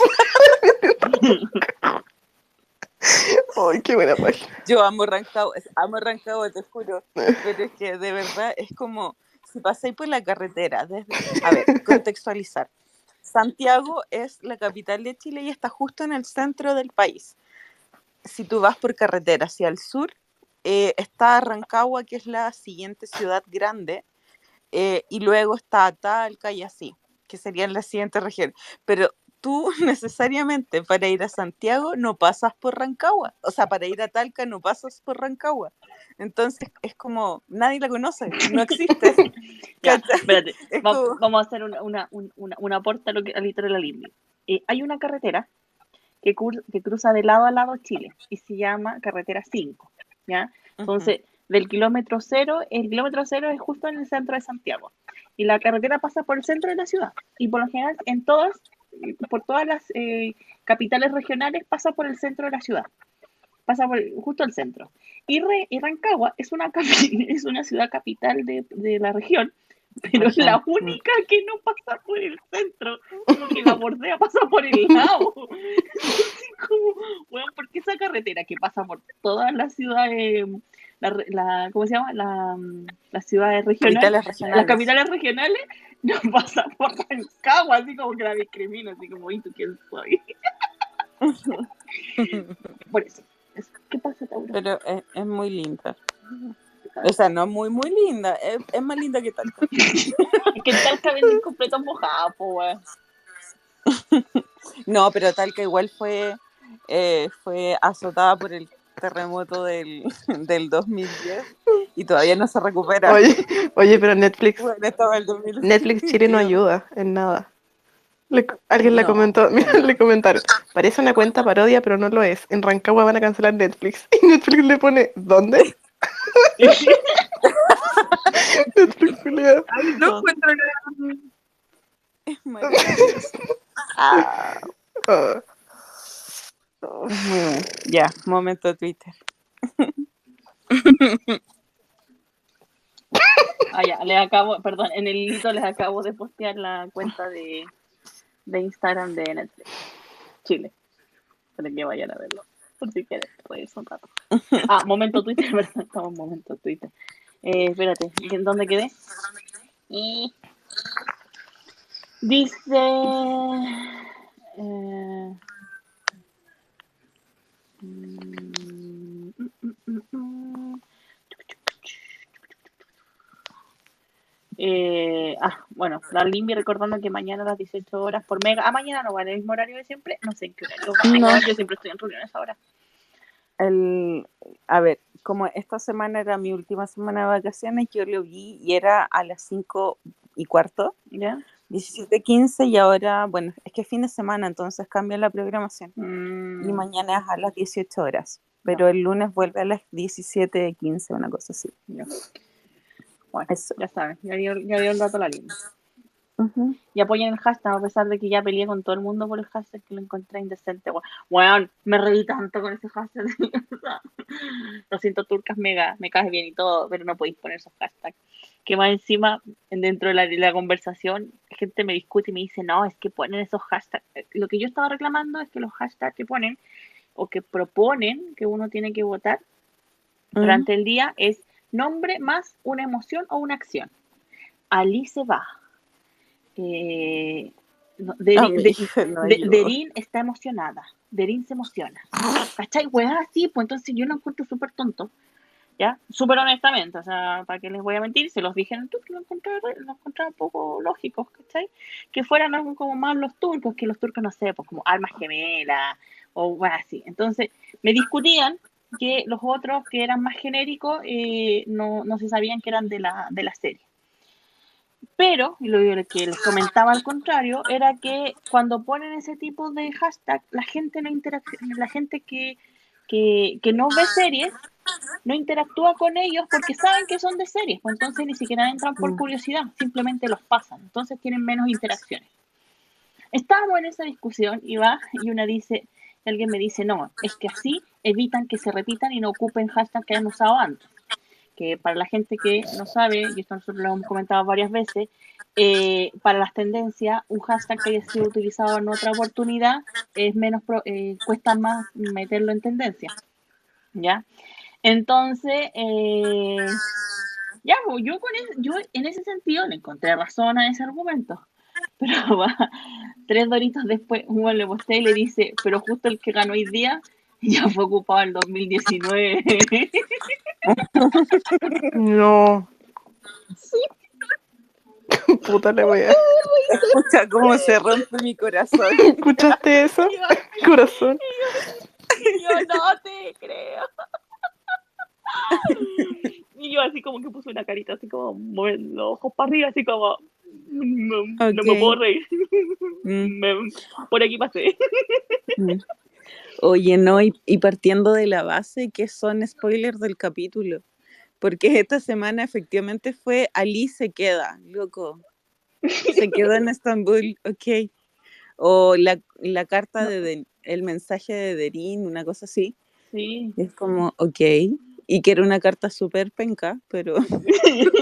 Ay, qué buena página. Yo amo Rancagua, amo Rancagua, te juro. Pero es que de verdad es como si pasáis por la carretera. Desde... A ver, contextualizar. Santiago es la capital de Chile y está justo en el centro del país. Si tú vas por carretera hacia el sur, eh, está Rancagua, que es la siguiente ciudad grande, eh, y luego está Talca y así, que serían las siguientes regiones. Pero tú necesariamente para ir a Santiago no pasas por Rancagua, o sea, para ir a Talca no pasas por Rancagua. Entonces es como, nadie la conoce, no existe. Ya, espérate. Es Va- como- Vamos a hacer una, una, un- una, una aporte a lo que al la Lindy. Eh, hay una carretera que, cur- que cruza de lado a lado Chile y se llama carretera 5. ¿ya? Entonces, del kilómetro cero, el kilómetro cero es justo en el centro de Santiago. Y la carretera pasa por el centro de la ciudad. Y por lo general, en todas, por todas las eh, capitales regionales, pasa por el centro de la ciudad. Pasa por justo el centro. Y, Re- y Rancagua es una, es una ciudad capital de, de la región, pero es la única que no pasa por el centro, como que la bordea pasa por el lado. Así como, weón, ¿por qué esa carretera que pasa por todas las ciudades, la, la- ¿cómo se llama? La, mm, las ciudades regionales, Capitales las regionales. capitales regionales, no pasa por Rancagua, así como que la discrimina, así como, ¿y tú quién soy? Por eso. es- ¿Qué pasa, Tauro? Pero es, es muy linda. O sea, no muy, muy linda. Es, es más linda que Talca. Es que Talca venden completos mojados, po, weón. No, pero Talca igual fue, eh, fue azotada por el terremoto del, del 2010 y todavía no se recupera. Oye, oye, pero Netflix, Bueno, estaba el 2010. Netflix Chile no ayuda en nada. Le- alguien le No. comentó, mira, le comentaron, parece una cuenta parodia, pero no lo es. En Rancagua van a cancelar Netflix. Y Netflix le pone, ¿dónde? Netflix, culiao. No encuentro nada. Es maravilloso. Ah. Ya, momento Twitter. Ah, ya, les acabo, perdón, en el hito les acabo de postear la cuenta de, de Instagram de Netflix Chile. Para que vayan a verlo. Por si quieren, reírse un rato. Ah, momento Twitter, ¿verdad? Estamos en momento Twitter. Eh, espérate, ¿en dónde quedé? Y dice. eh, mm, mm, mm, Eh, ah, bueno, la Limbi recordando que mañana a las 18 horas por mega. Ah, mañana no va en el mismo horario de siempre. No sé en qué horario. No. Yo siempre estoy en reuniones ahora. El, a ver, como esta semana era mi última semana de vacaciones, yo lo vi y era a las 5 y cuarto, ¿Ya? 17.15 y ahora, bueno, es que es fin de semana, entonces cambia la programación. Mm, Y mañana es a las 18 horas, pero el lunes vuelve a las 17.15, una cosa así. ya. Bueno, Eso. ya saben, ya dio, ya dio el dato la Limbi. Ujú. y apoyen el hashtag, a pesar de que ya peleé con todo el mundo por el hashtag que lo encontré indecente. Weón, me reí tanto con ese hashtag. Lo siento, turcas, mega, me caes bien y todo, pero no podéis poner esos hashtags. Que más encima, dentro de la, de la conversación, gente me discute y me dice, no, es que ponen esos hashtags. Eh, Lo que yo estaba reclamando es que los hashtags que ponen o que proponen que uno tiene que votar durante el día es nombre más una emoción o una acción. Alice va. Eh, no, Deri- A mí de- no de-. Derin está emocionada. Derin se emociona. ¿Cachai? Weá, así, pues entonces yo lo encuentro súper tonto. ¿Ya? Súper honestamente, o sea, para que les voy a mentir, se los dije en el Twitter, lo encontraba, lo encontraba un poco lógicos, ¿cachai? Que fueran algo como más los turcos, que los turcos, no sé, pues como almas gemelas o así. Entonces, me discutían que los otros que eran más genéricos eh, no, no se sabían que eran de la, de la serie. Pero, y lo que les comentaba al contrario, era que cuando ponen ese tipo de hashtag, la gente no interacciona, la gente que, que, que no ve series, no interactúa con ellos porque saben que son de series, pues entonces ni siquiera entran por Mm. curiosidad, simplemente los pasan, entonces tienen menos interacciones. Estábamos en esa discusión y va, y una dice, y alguien me dice, no, es que así evitan que se repitan y no ocupen hashtags que hayan usado antes que para la gente que no sabe, y esto nosotros lo hemos comentado varias veces, eh, para las tendencias, un hashtag que haya sido utilizado en otra oportunidad es menos pro- eh, cuesta más meterlo en tendencia. ¿Ya? Entonces, eh, ya, pues, yo, con es- yo en ese sentido le encontré razón a ese argumento. Pero va, tres doritos después, uno le y le dice, pero justo el que ganó hoy día ya fue ocupado el 2019. No. Puta la wea. Escucha cómo se rompe mi corazón. ¿Escuchaste eso? Corazón. yo no te creo. Y yo así como que puse una carita así como moviendo los ojos para arriba, así como no, no me puedo reír. Mm. Me- por aquí pasé. Mm. Oye, no, y, y partiendo de la base que son spoilers del capítulo, porque esta semana efectivamente fue Ali se queda, loco, se quedó en Estambul, ok, o la, la carta de, Den- el mensaje de Derin, una cosa así, Sí. es como, ok, y que era una carta súper penca, pero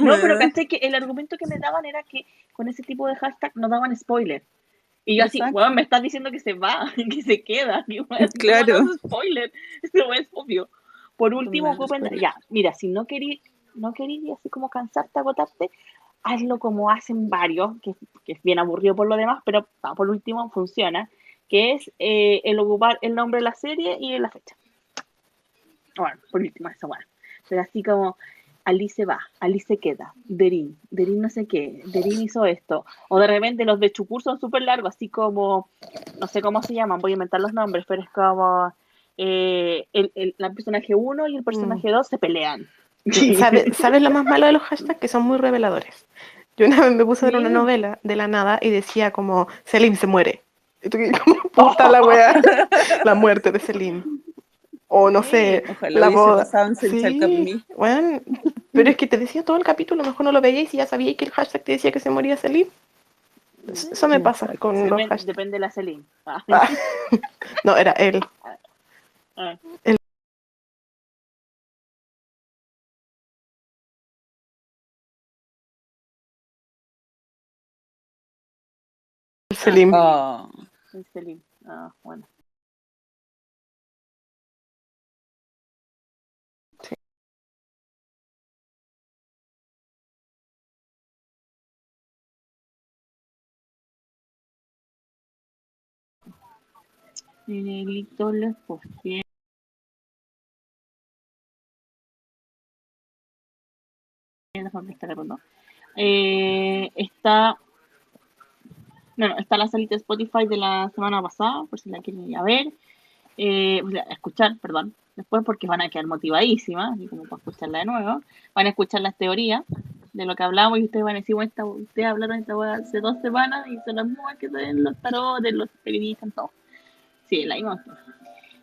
No, pero caché que el argumento que me daban era que con ese tipo de hashtag no daban spoiler. Y yo así, weón, me estás diciendo que se va, que se queda. Y weón, Claro. no, spoiler. Eso es obvio. Por último, ocupen, ya, mira, si no querís, no querís así como cansarte, agotarte, hazlo como hacen varios, que, que es bien aburrido por lo demás, pero por último funciona, que es eh, el ocupar el nombre de la serie y la fecha. Bueno, por último, eso, bueno. Pero así como, Alice va, Alice queda, Derin, Derin no sé qué, Derin hizo esto. O de repente los de Chukur son súper largos, así como, no sé cómo se llaman, voy a inventar los nombres, pero es como eh, el, el, la personaje 1 y el personaje 2 se pelean. ¿Sabes ¿Sabes lo más malo de los hashtags? Que son muy reveladores. Yo una vez me puse a ver una Sí. novela de la nada y decía como, Selim se muere. Y tú, como, puta la wea, la muerte de Selim. O no sé, ojalá la boda. Selchalcapimí. bueno, pero es que te decía todo el capítulo, mejor no lo veíais y ya sabíais que el hashtag te decía que se moría Selim. Eso me pasa con los hashtags. depende de la Celine. Ah. Ah. No, era él. Ah. Selim. Oh, El Celine. Ah, bueno. Prestar algo, ¿no? Eh, está bueno, está la salita de Spotify de la semana pasada, por si la quieren ir a ver, eh, escuchar, perdón, después porque van a quedar motivadísimas, así como para escucharla de nuevo, van a escuchar las teorías de lo que hablamos y ustedes van a decir, bueno, esta, ustedes hablaron esta hace dos semanas y son las mismas que en los tarot, de los periodistas, todo. Sí, la misma.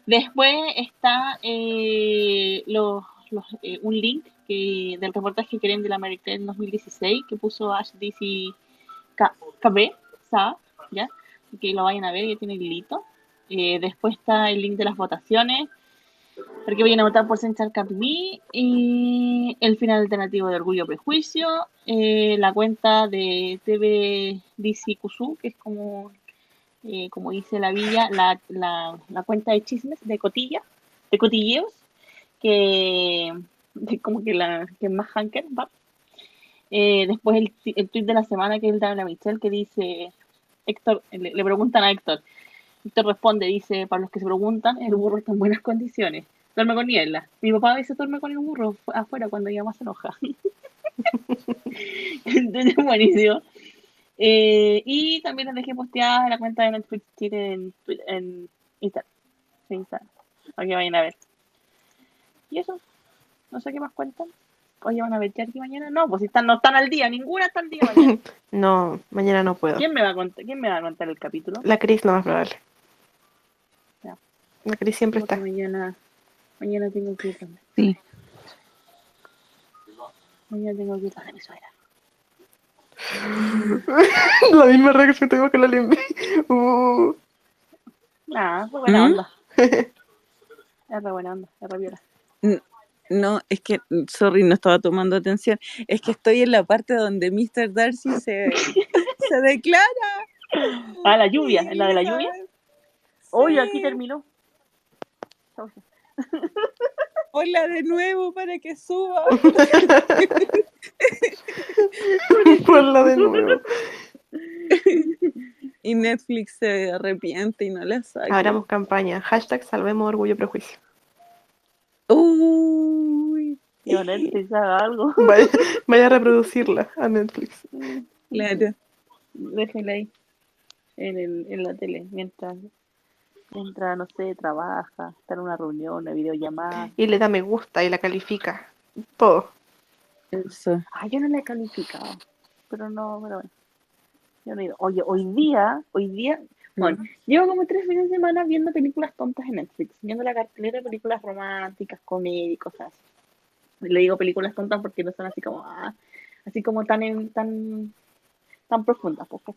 Después está eh, los, los, eh, un link que, del reportaje que creen de la American 2016 que puso Ash DC Ca- Cabé, Sa, ¿ya? Que lo vayan a ver, ya tiene el hilito. Eh, después está el link de las votaciones, porque vayan a votar por Central Camp Me, y el final alternativo de Orgullo y Prejuicio, eh, la cuenta de TV DC Kusu, que es como, eh, como dice la villa, la, la, la cuenta de chismes, de cotilla, de cotilleos, que de como que la que más hanker, va. Eh, después el, el tweet de la semana que es el de Ana Michelle que dice Héctor, le, le preguntan a Héctor. Héctor responde, dice, para los que se preguntan, el burro está en buenas condiciones. Duerme con niebla. Mi papá a veces duerme con el burro fu- afuera cuando ella más se enoja. Entonces, buenísimo. Eh, y también les dejé posteada en la cuenta de Netflix Chile en, Twitter- en Instagram. Sí, Instagram. Para que vayan a ver. Y eso. No sé qué más cuentan. Oye, ¿van a ver aquí mañana? No, pues si están, no están al día. Ninguna está al día mañana. No, mañana no puedo. ¿Quién me va a contar, quién me va a contar el capítulo? La Cris no más probable. Ya. La Cris siempre Porque está. mañana, mañana tengo que ir también. Sí. Mañana tengo que ir a mi suegra. la misma reacción tengo que la limpi. Uh. Ah, fue buena ¿Mm? onda. Es re buena onda, es re viola. No, es que, sorry, no estaba tomando atención. Es que estoy en la parte donde Mr. Darcy se, se declara. Ah, la lluvia, ¿en la de la lluvia? Oye, aquí Sí. terminó. Ponla de nuevo para que suba. Ponla de nuevo. Y Netflix se arrepiente y no la saca. Abramos campaña. Hashtag salvemos orgullo y prejuicio. Uy, Y a Netflix haga algo. Vaya, vaya a reproducirla a Netflix. claro. Déjela ahí. En, el, en la tele. Mientras, mientras, no sé, trabaja, está en una reunión, una videollamada. Y le da me gusta y la califica. Todo. Eso. Ah, yo no la he calificado. Pero no, pero bueno. Yo no he ido. Oye, hoy día, hoy día, bueno, llevo como tres fines de semana viendo películas tontas en Netflix, viendo la cartelera de películas románticas, comedias y cosas así. Le digo películas tontas porque no son así como, ah, así como tan, en- tan, tan profundas, ¿cachai?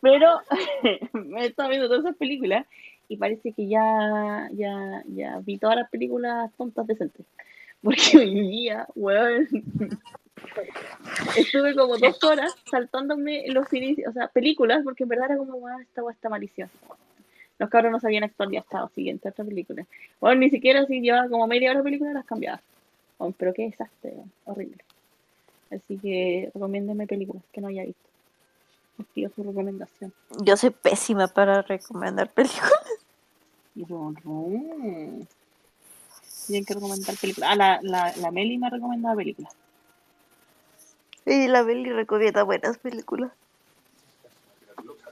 Pero me he estado viendo todas esas películas y parece que ya, ya, ya vi todas las películas tontas decentes. Porque hoy día, weón, estuve como dos horas saltándome los inicios, o sea, películas, porque en verdad era como, wow, esta weá está maliciosa. Los cabros no sabían actuar ya estaba siguiente otra película. Bueno, ni siquiera si llevaba como media hora de película las cambiaba. Bueno, pero qué desastre, weón, horrible. Así que recomiéndeme películas que no haya visto. Pido su recomendación. Yo soy pésima para recomendar películas. Yo, no. Tienen que recomendar películas. Ah, la, la, la Meli me ha recomendado películas. Y la Beli recomienda buenas películas.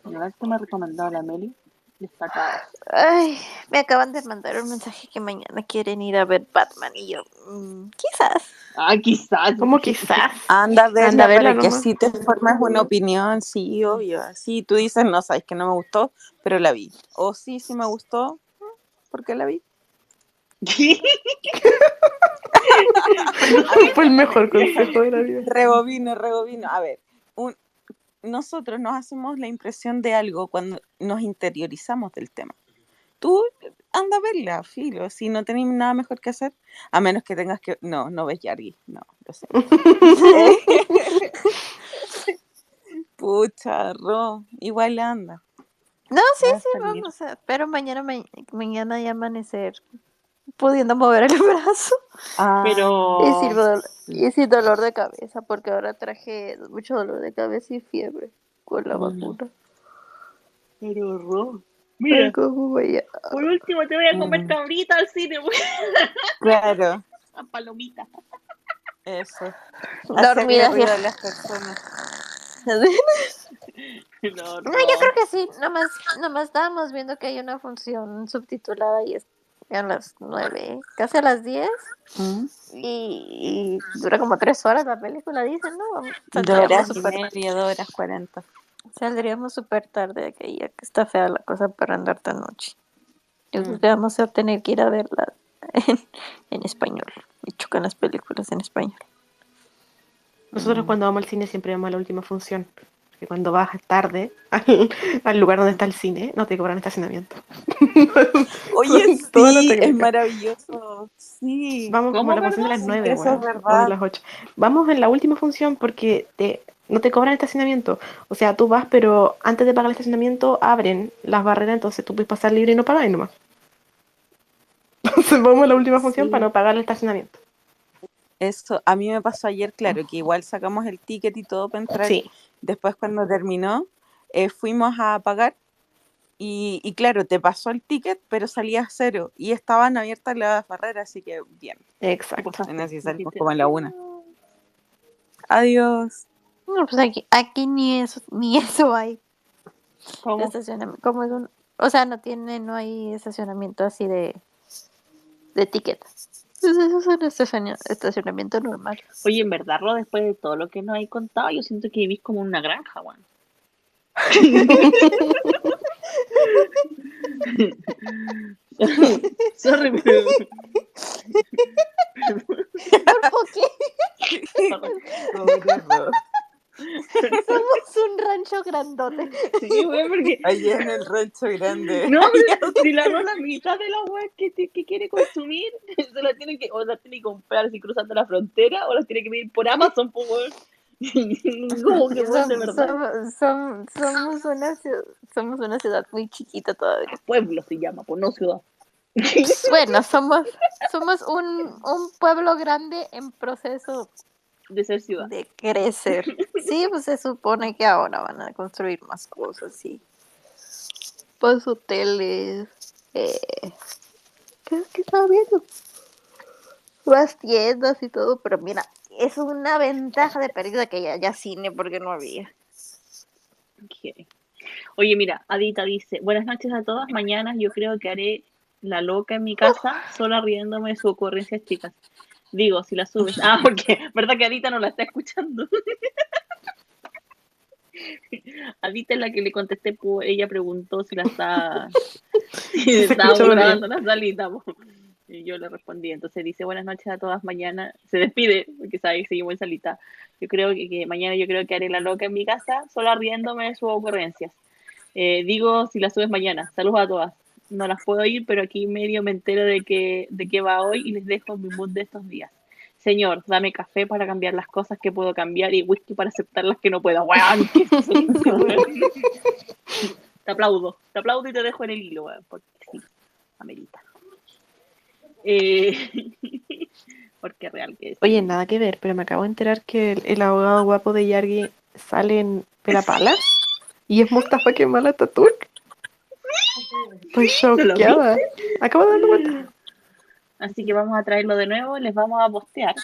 La que me ha recomendado la Meli. Ay, me acaban de mandar un mensaje que mañana quieren ir a ver Batman y yo, mm, quizás. Ah, quizás. Como quizás. Anda a verla, Anda a verla para que nomás. así te formes una opinión, sí, obvio. Así tú dices, no, sabes que no me gustó, pero la vi. O sí, sí me gustó, porque la vi. Fue el mejor consejo de la vida. Rebobino, rebobino. A ver, un- nosotros nos hacemos la impresión de algo cuando nos interiorizamos del tema. Tú anda a verla, filo, si no tenés nada mejor que hacer, a menos que tengas que... No, no ves Yargi, no, lo sé. Pucha, Ro, igual anda. No, sí, sí, vamos a, pero mañana, ma- mañana ya amanecer pudiendo mover el brazo Ah, Pero. y, sin dolor, y sin dolor de cabeza, porque ahora traje mucho dolor de cabeza y fiebre con la Mm. vacuna. Pero, Ro. Ay, Mira, ¿cómo voy a- por último te voy a comer Mm. cabrita al cine, güey. claro, A palomita. eso. Dormidas ya. las personas. No, No, yo creo que sí, nomás, nomás estábamos viendo que hay una función subtitulada y es a las nueve, casi a las diez, ¿Mm? y, y dura como tres horas la película, dicen, ¿no? Dos Saldríamos horas y media, dos horas cuarenta. saldríamos súper tarde que ya que está fea la cosa para andar tan noche. Yo creo Mm. que vamos a tener que ir a verla en, en español. Me chocan las películas en español. Nosotros cuando vamos al cine siempre vamos a la última función. Que cuando vas tarde al, al lugar donde está el cine, no te cobran estacionamiento. Oye, sí, es maravilloso. Sí. Vamos como ¿Cómo, a la función de las perdón? 9, Eso es o de las 8. Vamos en la última función porque te, no te cobran estacionamiento. O sea, tú vas, pero antes de pagar el estacionamiento abren las barreras, entonces tú puedes pasar libre y no pagar y nomás. Entonces vamos a la última función Sí. para no pagar el estacionamiento. Eso, a mí me pasó ayer, claro, que igual sacamos el ticket y todo para entrar. Sí, Después cuando terminó, eh, fuimos a pagar y, y claro, te pasó el ticket, pero salía cero y estaban abiertas las barreras, así que bien. exacto. En así salimos como en la una. Adiós. No, pues aquí, aquí ni eso, ni eso hay. ¿Cómo? Estacionamiento, como es un, o sea, no tiene, no hay estacionamiento así de, de ticket. Eso es un estaciona- estacionamiento normal. Oye, en verdad, Ro, después de todo lo que nos hay contado, yo siento que vivís como en una granja, weón. Sorry, pero... ¿Por qué? Somos un rancho grandote. Sí, weón, porque... Allá en el rancho grande. No, pero si la Ro, la mitad de la weá que, que quiere consumir, se la tiene que, o la tiene que comprar así cruzando la frontera, o la tiene que pedir por Amazon, pues. Como que weón, de Som- verdad. som- som- somos, una ciudad, somos una ciudad muy chiquita todavía. Pueblo se llama, pues no ciudad. Bueno, somos, somos un, un pueblo grande en proceso De ser ciudad. de crecer. Sí, pues se supone que ahora van a construir más cosas, sí. Pues hoteles, eh, ¿qué es que estaba viendo? Más tiendas y todo, pero mira, es una ventaja de pérdida que ya haya cine porque no había. Ok. Oye, mira, Adita dice, buenas noches a todas, mañana yo creo que haré la loca en mi casa, sola riéndome de sus ocurrencias chicas. Digo, si la subes. Ah, porque, ¿verdad que Adita no la está escuchando? Adita es la que le contesté, ella preguntó si la está, si estaba grabando la salita. Y yo le respondí, entonces dice, buenas noches a todas, mañana se despide, porque sabe que seguimos en salita. Yo creo que, que mañana yo creo que haré la loca en mi casa, sola riéndome de sus ocurrencias. Eh, digo, si la subes mañana, saludos a todas. No las puedo ir, pero aquí medio me entero de que, de qué va hoy y les dejo mi mood de estos días. Señor, dame café para cambiar las cosas que puedo cambiar y whisky para aceptar las que no puedo. Qué. Te aplaudo, te aplaudo y te dejo en el hilo, weón, porque sí, amerita. Eh, porque real que es. Oye, nada que ver, pero me acabo de enterar que el, abogado guapo de Yargi sale en Pelapalas y es Mustafa Kemal Atatürk. Estoy ¿No lo choqueada. Acabo de darme cuenta. Así que vamos a traerlo de nuevo, les vamos a postear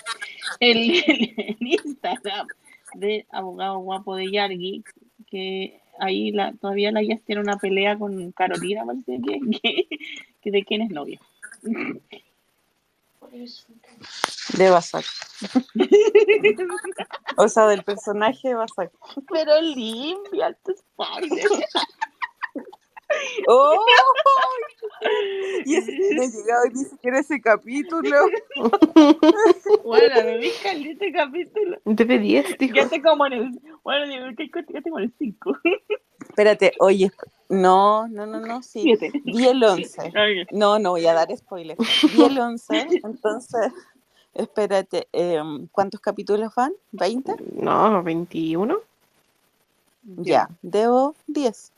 el, el Instagram de abogado guapo de Yargi, que ahí la, todavía la Yas tiene una pelea con Carolina, parece que, que, que de quién es novio. De Basak. O sea, del personaje de Basak. Pero limpia, alto spoiler. ¡Oh! Y ese no ha llegado ni siquiera ese capítulo. Bueno, me vi este capítulo. DB10, dijo. Ya te como en el. Bueno, digo, ¿qué cosa? ya tengo en el 5. Espérate, oye, no, no, no, no, sí. 7. Vi el 11. No, no voy a dar spoiler. Vi el 11, entonces, espérate, em, ¿cuántos capítulos van? ¿20? No, 21. Ya, debo 10.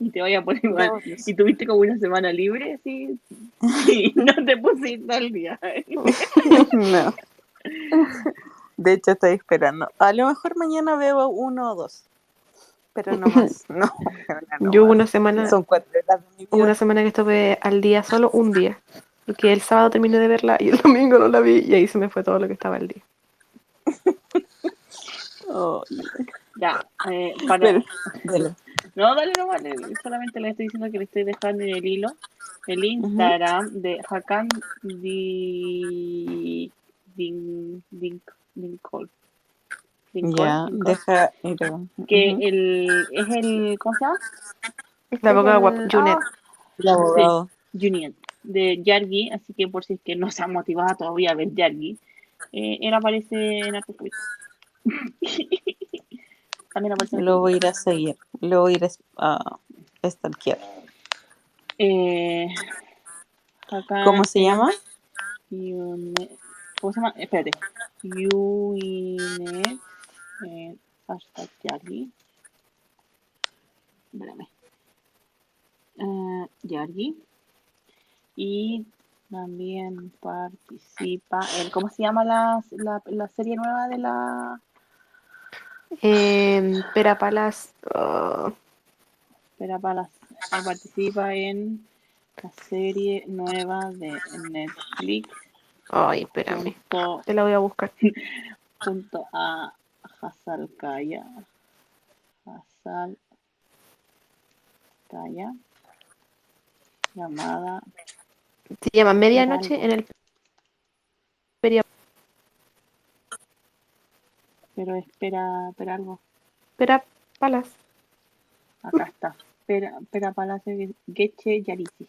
Y te voy a poner igual. Debo 10. Y tuviste como una semana libre, sí. Y no te pusiste al día. No. De hecho, estoy esperando. A lo mejor mañana veo uno o dos. Pero no más. No, no Yo una semana, Son cuatro horas de mi hubo vida. una semana que estuve al día solo un día. Porque el sábado terminé de verla y el domingo no la vi y ahí se me fue todo lo que estaba al día. Oh, Ya, eh, para. Dale. No, dale, no vale. Solamente le estoy diciendo que le estoy dejando en el hilo el Instagram de Hakan Di. Din. Din. Dincol. Dincol, Ya, deja. Que Ujú. el. Es el. ¿Cómo se llama? La abogada guapa, El- Junet. El abogado. Juliet, de Yargi, así que por si es que no se ha motivado todavía a ver Yargi, eh, él aparece en Arco También aparece en Lo voy a ir a seguir. Lo voy a ir a a stalkear. Eh, acá ¿Cómo se llama? Unet, ¿cómo se llama? Espérate. Unet, eh, hashtag Yargi. Espérame. Eh, Yargi. Y también participa en, ¿cómo se llama la, la, la serie nueva de la Eh, Pera Palas. oh, Espera Palas? Participa en la serie nueva de Netflix Ay, espérame. junto, Te la voy a buscar. junto a Hasal Kaya. Hasal Kaya. Llamada Se llama Medianoche en el Pero espera, espera algo. Pera Palas. Acá está. Pera, Pera Palacio Geche Yarisi.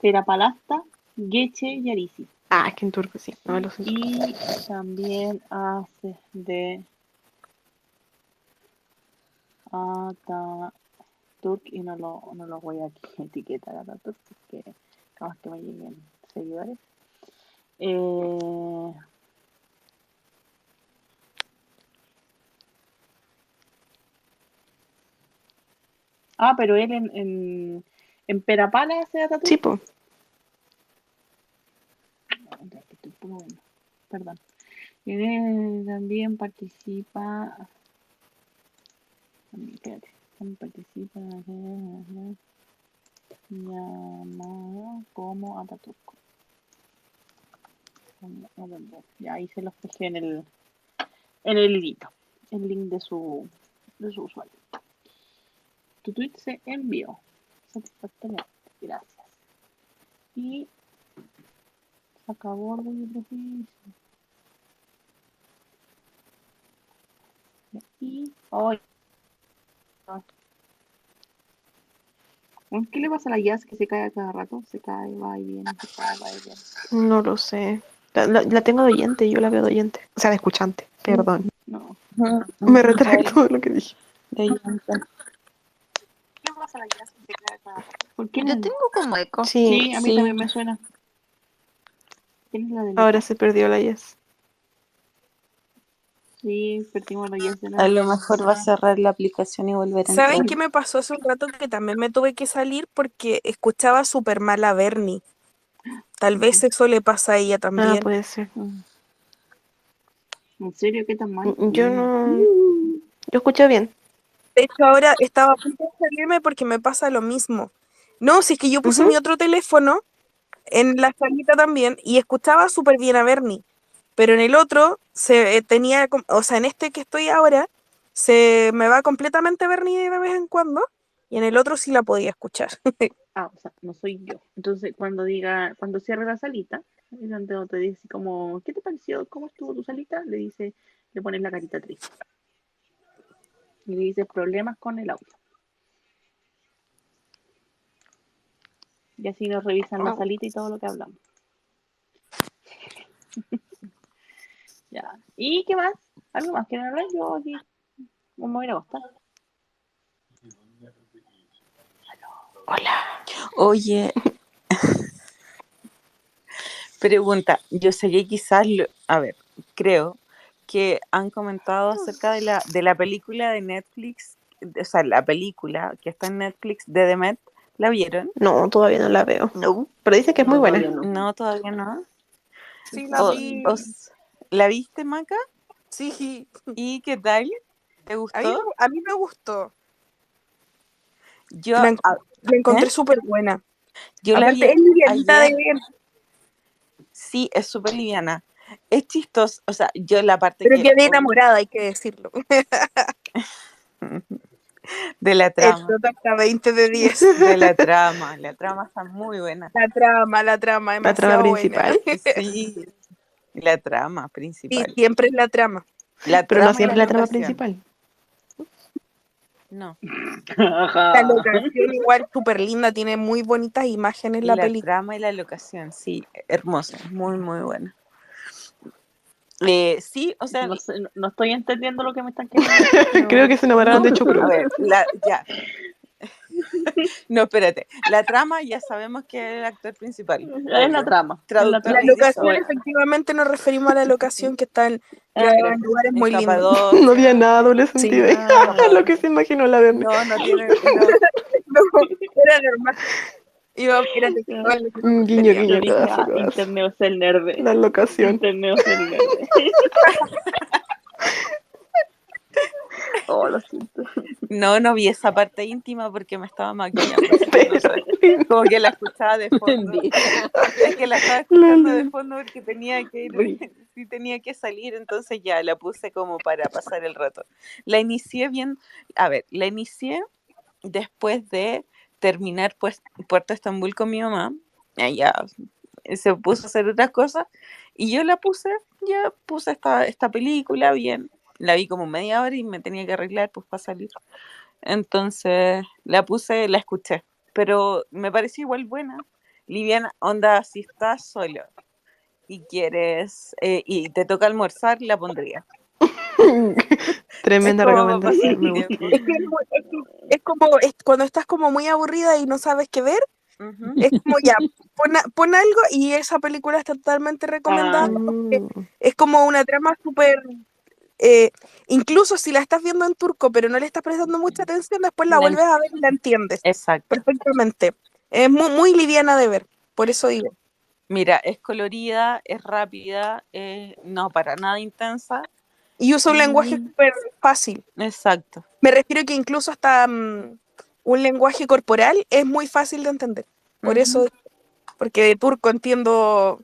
Pera Palasta Geche Yarisi. Ah, es que en turco sí. No me lo sé. Y también hace de Ataturk y no lo, no lo voy a aquí etiquetar a Ataturk porque capaz que me lleguen seguidores. Eh, ah, pero él en, en, en Perapala hace Ataturk. Sí, po. Perdón. Él también participa. Espérate. También participa. ajá, Llamado como Ataturk. Como Ataturk. Ya ahí se los dejé en el en el hilito. El link de su de su usuario. Tu tweet se envió. Satisfactoriamente. Gracias. Y se acabó Orgullo y. Y hoy. ¿Qué le pasa a la jazz que se cae a cada rato? Se cae, va y viene, se cae, va y viene. No lo sé. La, la- la tengo de oyente, yo la veo de oyente. O sea, de escuchante. Perdón. No. Me retracto de lo que dije. De Yanta. ¿Qué le pasa a la jazz que a? ¿Por qué Yo no? tengo como eco. Sí, Sí, a mí sí. también me suena. ¿Quién es la de ahora se perdió la Yes. Sí, perdimos la jazz de A nuevo. lo mejor va a cerrar la aplicación y volver a ¿Saben qué me pasó hace un rato que también me tuve que salir porque escuchaba súper mal a Bernie? Tal vez eso le pasa a ella Ah, también. puede ser. Mm. ¿En serio? ¿Qué tan mal? Yo no. Yo escuché bien. De hecho, ahora estaba a punto de salirme porque me pasa lo mismo. No, si es que yo puse mi otro teléfono en la salita también y escuchaba súper bien a Bernie. Pero en el otro se eh, tenía, o sea, en este que estoy ahora, se me va completamente Bernie de vez en cuando y en el otro sí la podía escuchar. Ah, o sea, no soy yo. Entonces, cuando diga, cuando cierre la salita, y donde te dice como, ¿qué te pareció? ¿Cómo estuvo tu salita? Le dice, le pones la carita triste. Y le dices problemas con el audio. Y así nos revisan la salita y todo lo que hablamos. ya. ¿Y qué más? ¿Algo más quieren hablar? Yo aquí me voy a ir a acostar. Oye, pregunta, yo sé que quizás, lo- a ver, creo que han comentado acerca de la, de la película de Netflix, o sea, la película que está en Netflix de The Met, ¿la vieron? No, todavía no la veo. No. Pero dice que es muy No, buena. todavía no. No, todavía no. Sí, la O- vi. os- ¿La viste, Maca? Sí, ¿Y qué tal? ¿Te a mí, gustó? a mí me gustó. Yo, La, enco- a- la encontré ¿Eh? súper buena. yo la vi es livianita de ayer. ver, Sí, es súper liviana. Es chistoso, o sea, yo la parte pero que quedé enamorada, hay que decirlo. de la trama, está 20 de 10. de la trama, la trama está muy buena. La trama, la trama, La trama buena. principal. Sí, la trama Sí, principal. siempre es la trama. La Pero no trama siempre la trama principal. No, La locación igual súper linda, tiene muy bonitas imágenes la, la película. trama y la locación, sí, hermosa, muy, muy buena. Eh, sí, o sea, No, sé, no, no estoy entendiendo lo que me están queriendo. Creo que se enamoraron de a Chucrut. ver, la, ya. No, espérate. La trama ya sabemos que es el actor principal. Es la trama. la. La locación, Bueno, efectivamente, nos referimos a la locación que está en, en lugares muy lindos. No había nada doble sentido. ahí. Ah. Lo que se imaginó la Verne. No, no tiene. no. No, era normal. Iba, espérate, guiño, guiño, es el nerd. La locación. Internet es el nerd. Oh, lo siento. No, no vi esa parte íntima porque me estaba maquillando. no sé. Como que la escuchaba de fondo. Es que la estaba escuchando de fondo porque tenía que ir, sí tenía que salir, entonces ya la puse como para pasar el rato. La inicié bien, a ver, la inicié después de terminar pues Puerto Estambul con mi mamá. Ella se puso a hacer otras cosas y yo la puse, ya puse esta, esta película bien. La vi como media hora y me tenía que arreglar pues para salir. Entonces la puse, la escuché, pero me pareció igual buena. Liviana, onda, si estás solo y quieres eh, y te toca almorzar, la pondría. Tremenda como recomendación. Me gusta. Es que es muy- es que- es como es cuando estás como muy aburrida y no sabes qué ver, Ujú. es como ya, pon, algo y esa película está totalmente recomendada. Mm. Es como una trama súper. eh, incluso si la estás viendo en turco, pero no le estás prestando mucha atención, después la La vuelves a ver y la entiendes Exacto. perfectamente. Es muy, muy liviana de ver, por eso digo. Mira, es colorida, es rápida, es no para nada intensa. Y usa un lenguaje Mm. súper fácil. Exacto. Me refiero que incluso hasta mm, un lenguaje corporal es muy fácil de entender. Por eso, porque de turco entiendo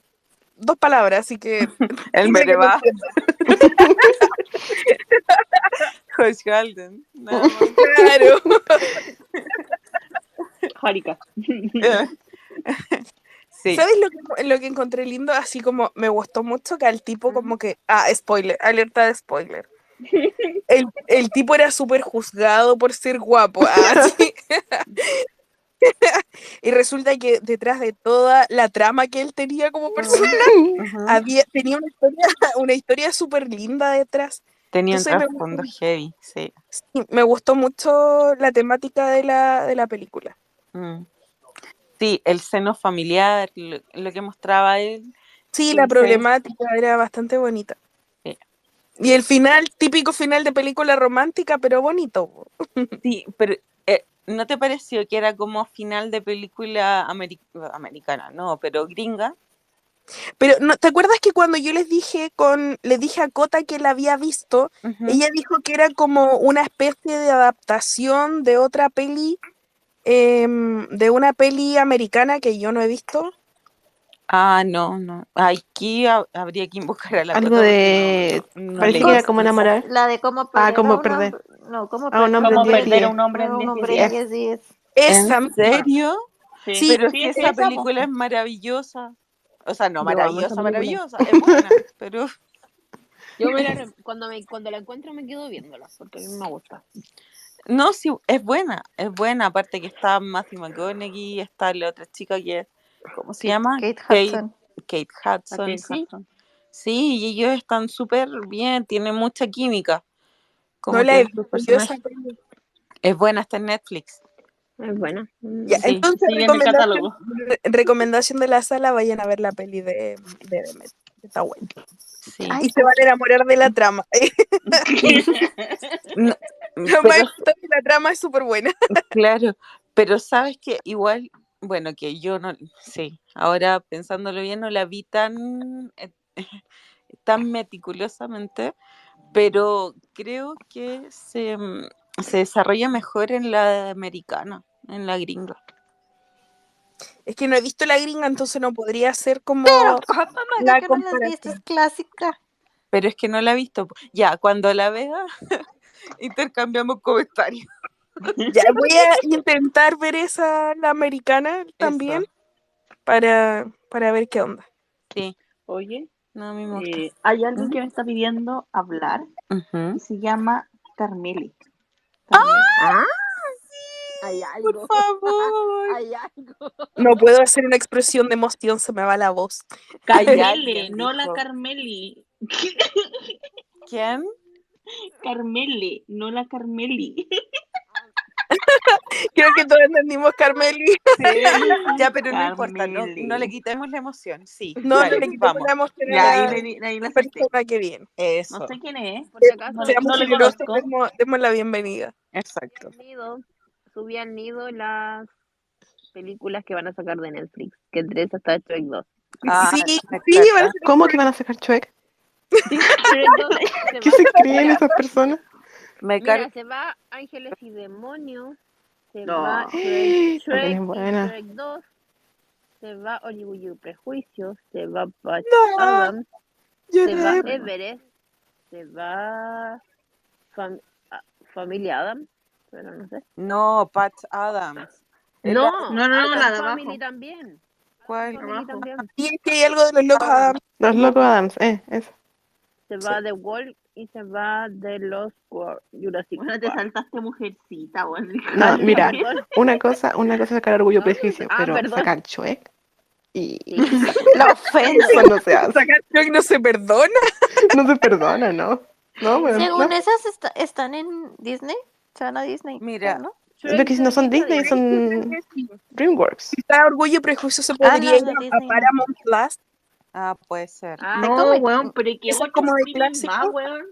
dos palabras, así que. El mereba, entiendo. Hoş geldin. Nada más. Claro. Harika. Sí, ¿Sabes lo que, lo que encontré lindo? Así como me gustó mucho que al tipo como que... Ah, spoiler, alerta de spoiler. El, el tipo era súper juzgado por ser guapo. ah, sí. y resulta que detrás de toda la trama que él tenía como persona, había, tenía una historia, una historia súper linda detrás. tenía un entonces me trasfondo gustó. heavy, sí. Sí, me gustó mucho la temática de la, de la película. Mm. Sí, el seno familiar, lo, lo que mostraba él. Sí, la problemática era bastante bonita. Sí. Y el final, típico final de película romántica, pero bonito. Sí, pero eh, ¿no te pareció que era como final de película ameri- americana? No, pero gringa. Pero ¿no, ¿te acuerdas que cuando yo les dije con, le dije a Cota que la había visto, ella dijo que era como una especie de adaptación de otra peli, em, de una peli americana que yo no he visto. Ah, no, no. Aquí ha- habría que invocar a la Algo de- no- no Parece que era como enamorar. La de cómo perder. Ah, cómo un perder. hombre- No, cómo A un hombre ¿Cómo perder a un hombre en un 10 hombre en 10 días. Esa ¿En serio? Sí, Sí, Pero es sí, que sí, esa película es maravillosa. O sea, no maravillosa, maravillosa, es buena, pero Yo me la cuando, me, cuando la encuentro me quedo viéndola, porque a mí me gusta. No, sí, es buena, es buena. Aparte que está Matthew McConaughey, está la otra chica que es, ¿cómo se llama? Kate Kate, Hudson. Kate Hudson, Kate sí. Hudson. Sí, y ellos están súper bien, tienen mucha química. Como No la he. Es buena, está en Netflix. Es buena. Mm. Ya, Sí, entonces, en recomendación, de la sala, vayan a ver la peli de, de Demet. Está buena. Sí. Ay, Y se van a enamorar de la trama. No, pero la trama es súper buena. Claro, pero sabes que igual, bueno, que yo no, sí, ahora pensándolo bien, no la vi tan, eh, tan meticulosamente, pero creo que se, mm, se desarrolla mejor en la americana, en la gringa. Es que no he visto la gringa, entonces no podría ser como Pero, ¿cómo, mamá, la que no la has visto? comparación. Es clásica. Pero es que no la he visto. Ya, cuando la vea, intercambiamos comentarios. Ya voy a intentar ver esa, la americana también, Eso, para, para ver qué onda. sí, Oye, no, me eh, hay alguien que me está pidiendo hablar y se llama Carmeli. ¡Ah! ¿Ah? Hay Por algo. favor. Hay algo. No puedo hacer una expresión de emoción, se me va la voz. Hay Carmele, alguien, no la. Carmeli. ¿Quién? Carmele, no la Carmeli. Creo que todos entendimos, Carmeli. Sí, ya, pero no importa, no, no le quitemos la emoción. Sí, No, dale, no le quitemos vamos. la emoción Ya, a ahí la ahí persona que viene. Eso, No sé quién es. Por si acaso, No Seamos no demos, demos la bienvenida. exacto. al nido, subí al nido las películas que van a sacar de Netflix, que entre esas está Shrek 2. Ah, sí, sí, ¿Cómo que van a sacar? Shrek 2 se ¿Qué se creen esas personas? Me Mira, car- se va Ángeles y Demonios, se No. va Shrek, Shrek buena. Shrek 2, se va Orgullo y Prejuicio, se va Patch No. Adams, se va Lloré. Everest, se va Fam- ah, Familia Adams, pero no sé. No, Pat Adams. No, no, no, Adams la de Family abajo. también. ¿Cuál? También. Y es que hay algo de los locos Adams. Los locos Adams, eh, eso. Se va The Wall y se va de los Jurassic Bueno, te saltaste mujercita, bueno. No, Ah, mira, una cosa, una cosa es sacar orgullo y prejuicio, Ah, pero perdón. sacar Chuec y Sí. la ofensa no se hace, Sacar Shrek no se perdona. no se perdona, ¿no? No, bueno, Según no. esas están en Disney. Se van a Disney. Mira. ¿no? Es que si no son Disney, son DreamWorks. Está Orgullo y Prejuicio se Ah, podría no, ir a. Paramount Plus. Ah, puede ser. Ah, No, como- weón, pero ¿y qué es como de clásico. más, weón?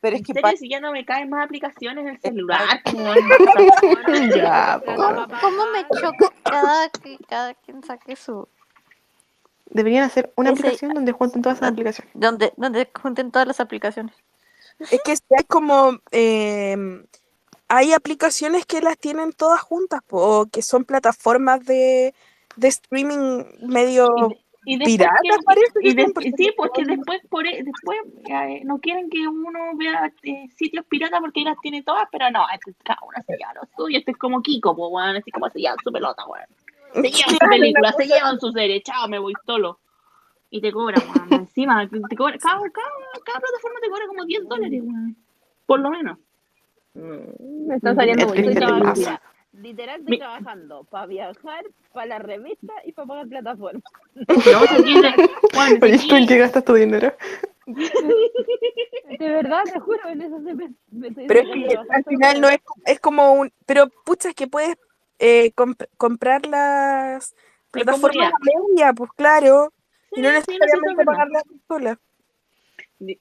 Pero ¿En es que serio? Si ya no me caen más aplicaciones en el celular. Ya, ¿Cómo me choca cada, que cada quien saque su... Deberían hacer una Ese- aplicación donde junten todas esas aplicaciones. Donde, donde junten todas las aplicaciones. Es que hay como. eh, hay aplicaciones que las tienen todas juntas, po, o que son plataformas de, de streaming medio Y después piratas, parece que y de- sí, porque después por e- después eh, no quieren que uno vea eh, sitios piratas porque las tiene todas, pero no, este, cada una se lleva lo suyo, este es como Kiko, pues weón, así como se llevan su pelota, weón. Se llevan su película, se llevan su serie, chao, me voy solo. Y te cobran, weón, encima, te cobra, cada, cada, cada plataforma te cobra como 10 dólares, weón. Por lo menos. Me está saliendo Es muy literal estoy Mi- trabajando para viajar, para la revista y para pagar plataforma. No, se Oye, ¿tú en tiene- qué gastas tu dinero? De verdad, te juro, en eso se me, me estoy Pero es que al final no es, es como un. Pero pucha, es que puedes eh, comp- comprar las plataformas a media, pues claro. Y no Sí, sí, no, sí, necesariamente verdad. pagar la sola.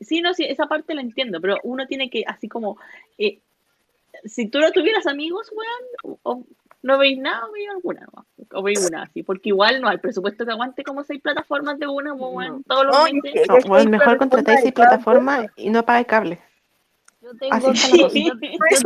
Sí, no, sí, esa parte la entiendo, pero uno tiene que, así como, eh, si tú no tuvieras amigos, weón, o, no veis nada, o veis alguna, weón, o veis una, así, porque igual no hay presupuesto que aguante como seis plataformas de una, pues, weón, todos los No, meses. es No, bueno, hay mejor contratáis seis plataformas y no pagáis cable. Yo tengo, Así la yo, yo tengo tres.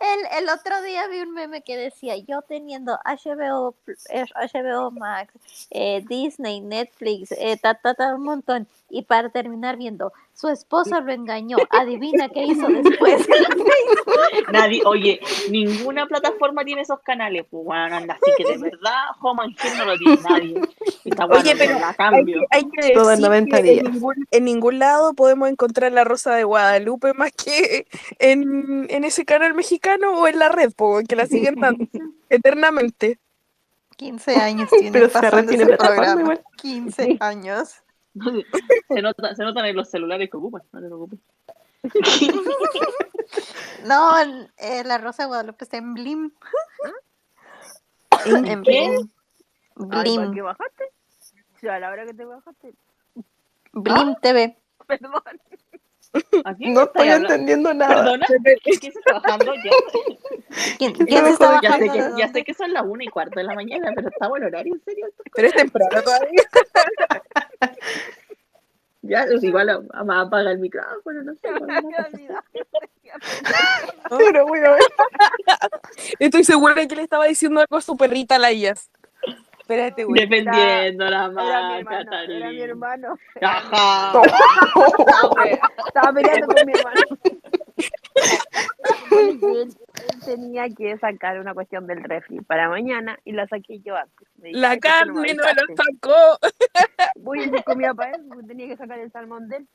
El, el otro día vi un meme que decía, yo teniendo HBO, pl- eh, HBO Max, eh, Disney, Netflix, eh, ta, ta, ta, un montón. Y para terminar viendo, su esposo lo engañó. Adivina qué hizo después. Nadie, oye, ninguna plataforma tiene esos canales, pues, anda, así que de verdad, Home and no lo tiene nadie. Oye, pero la Hay cambio. que, hay que Todo en decir 90 que días. En ningún, en ningún lado podemos encontrar la Rosa de Guadalupe más que en, en ese canal mexicano o en la red, po, que la siguen dando eternamente. 15 años tiene Pero pasando tiene ese plataforma programa. igual. 15 años. Se, nota, se notan en los celulares que ocupan, no te preocupes. No, eh, la Rosa de Guadalupe está en Blim. ¿En En qué? Blim. Ay, ¿para Blim. qué bajaste? Sí, a la hora que te bajaste. Blim TV. Perdón. ¿A quién No estoy hablando? entendiendo nada. ¿Perdona? ¿Quién está bajando? Ya, ¿Quién, Yo quién me se está acuerdo que- ya, sé que, de ya dónde? sé que son las una y cuarto de la mañana, pero está buen horario, en serio. Pero es temprano todavía. Ya, pues igual a- a- me apaga el micrófono, no sé. Pero voy a ver. Estoy segura de que le estaba diciendo algo a su perrita Layas. Espérate, güey. Defendiendo la Era mi marca, hermano, era mi hermano. Ajá. Estaba, pe- estaba peleando con mi hermano. Tenía que sacar una cuestión del refri para mañana y la saqué yo antes. La "Ay, ¿por qué no me carne no lo avisaste?". sacó. Voy y busco comida para él, porque tenía que sacar el salmón de él.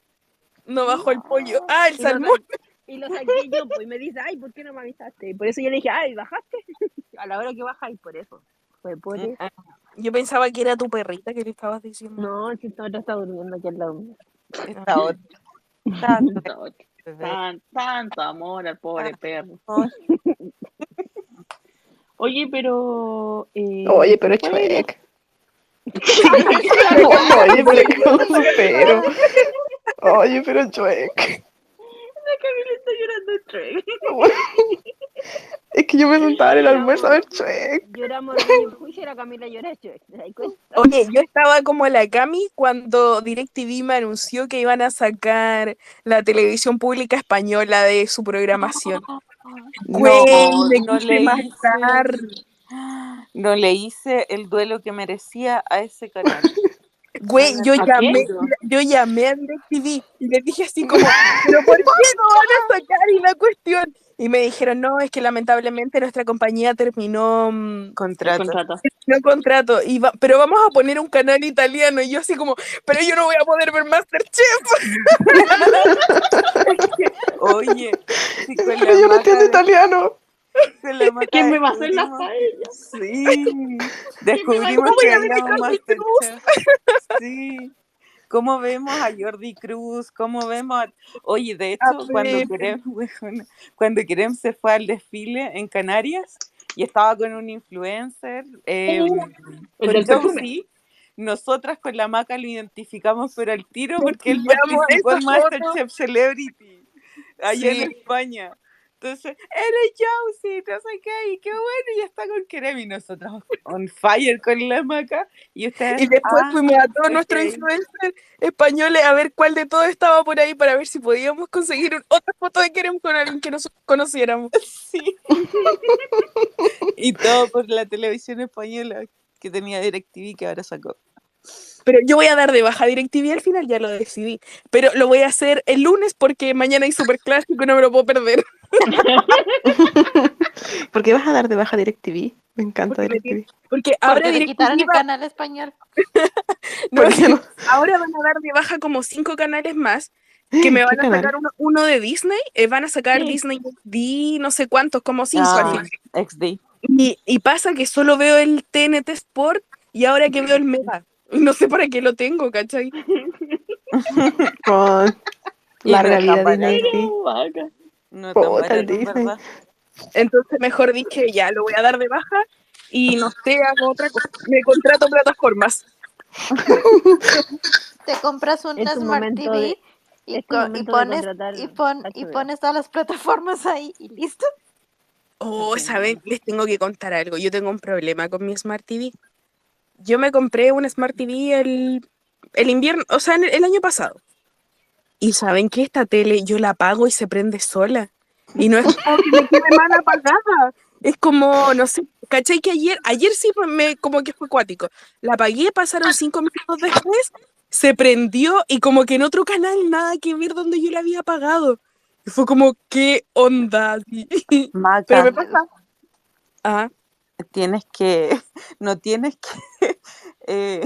No bajó el pollo. Ah, el salmón. sa- y lo saqué yo, pues, y me dice, ay, ¿por qué no me avisaste? Y por eso yo le dije, ay, ¿bajaste? A la hora que baja, y por eso. Fue por eso. Yo pensaba que era tu perrita que le estabas diciendo. No, si esta otra está durmiendo aquí al lado mío. Esta otra. Tanto, tan- tanto amor al pobre perro. Oye, pero. eh, Oye, pero ¿se puede ir a- Chuec. Oye, pero ¿cómo pero? Oye, pero Chuec. La Camila está llorando en Trek. Es que yo me sentaba en el almuerzo a ver. Lloramos de mi juicio y la Camila llora Shrek. Oye, yo estaba como la Cami cuando DirecTV me anunció que iban a sacar la televisión pública española de su programación. Güey, me no le matar. No le hice el duelo que merecía a ese canal. Güey, yo ¿A llamé, yo llamé a DirecTV y les dije así como, pero ¿por qué no van a sacar y la cuestión? Y me dijeron, no, es que lamentablemente nuestra compañía terminó, mm, Contrato. Contrato. terminó contrato, y va- pero vamos a poner un canal italiano. Y yo así como, pero yo no voy a poder ver Masterchef. Oye, si con la Pero yo no entiendo italiano. ¿Quién me va a hacer las paellas? Sí, descubrimos ¿Cómo que Jordi Masterchef. Sí. ¿Cómo vemos a Jordi Cruz? ¿Cómo vemos a... Oye, de hecho, cuando. Kerem, cuando Kerem se fue al desfile en Canarias y estaba con un influencer, eh, con. Josie, nosotras con la maca lo identificamos pero al tiro porque él participó en. Masterchef Celebrity allá Sí. en España. Entonces, eres Josie, no sé qué, y qué bueno, y está con Kerem y nosotros on fire con la maca. Y ustedes, Y después ah, fuimos a todos nuestros ok. influencers españoles a ver cuál de todos estaba por ahí para ver si podíamos conseguir un- otra foto de Kerem con alguien que nosotros conociéramos. Sí. y todo por la televisión española que tenía DirecTV que ahora sacó. Pero yo voy a dar de baja DirecTV al final, ya lo decidí. Pero lo voy a hacer el lunes porque mañana hay super clásico y no me lo puedo perder. ¿Por qué vas a dar de baja DirecTV? Me encanta Porque me DirecTV. Porque ahora Porque quitaron el DirecTV va- canal español. ahora van a dar de baja como cinco canales más que me ¿Qué van a sacar uno, uno de Disney, eh, van a sacar Sí. Disney XD, no sé cuántos, como cinco al Ah, final. XD. Y, y pasa que solo veo el TNT Sport y ahora que veo el Mega. No sé para qué lo tengo, ¿cachai? Con Disney. Pero, sí. vaca. No tan. Entonces mejor dije, ya lo voy a dar de baja y no sé, hago otra cosa. Me contrato plataformas. Te compras un Smart TV de- y, de pones, y, pon- y pones todas las plataformas ahí y listo. Oh, ¿saben? Les tengo que contar algo. Yo tengo un problema con mi Smart TV. Yo me compré un Smart TV el, el invierno, o sea, el, el año pasado. Y saben que esta tele yo la apago y se prende sola. Y no es como que me quede mal apagada. Es como, no sé, ¿cachai? Que ayer, ayer sí me, como que fue cuático. La apagué, pasaron cinco minutos después, se prendió y como que en otro canal nada que ver donde yo la había apagado. Y fue como, ¿qué onda? Maca, Pero me pasa. Ah, tienes que, no tienes que eh,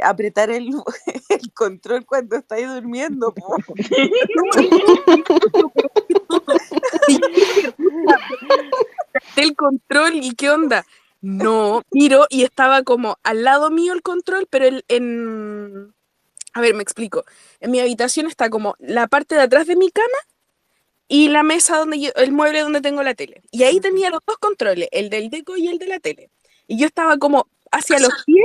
apretar el, el control cuando estáis durmiendo. po. el control y qué onda. No, miro y estaba como al lado mío el control, pero el, en... A ver, me explico. En mi habitación está como la parte de atrás de mi cama y la mesa donde yo, el mueble donde tengo la tele. Y ahí tenía los dos controles, el del deco y el de la tele. Y yo estaba como hacia los pies,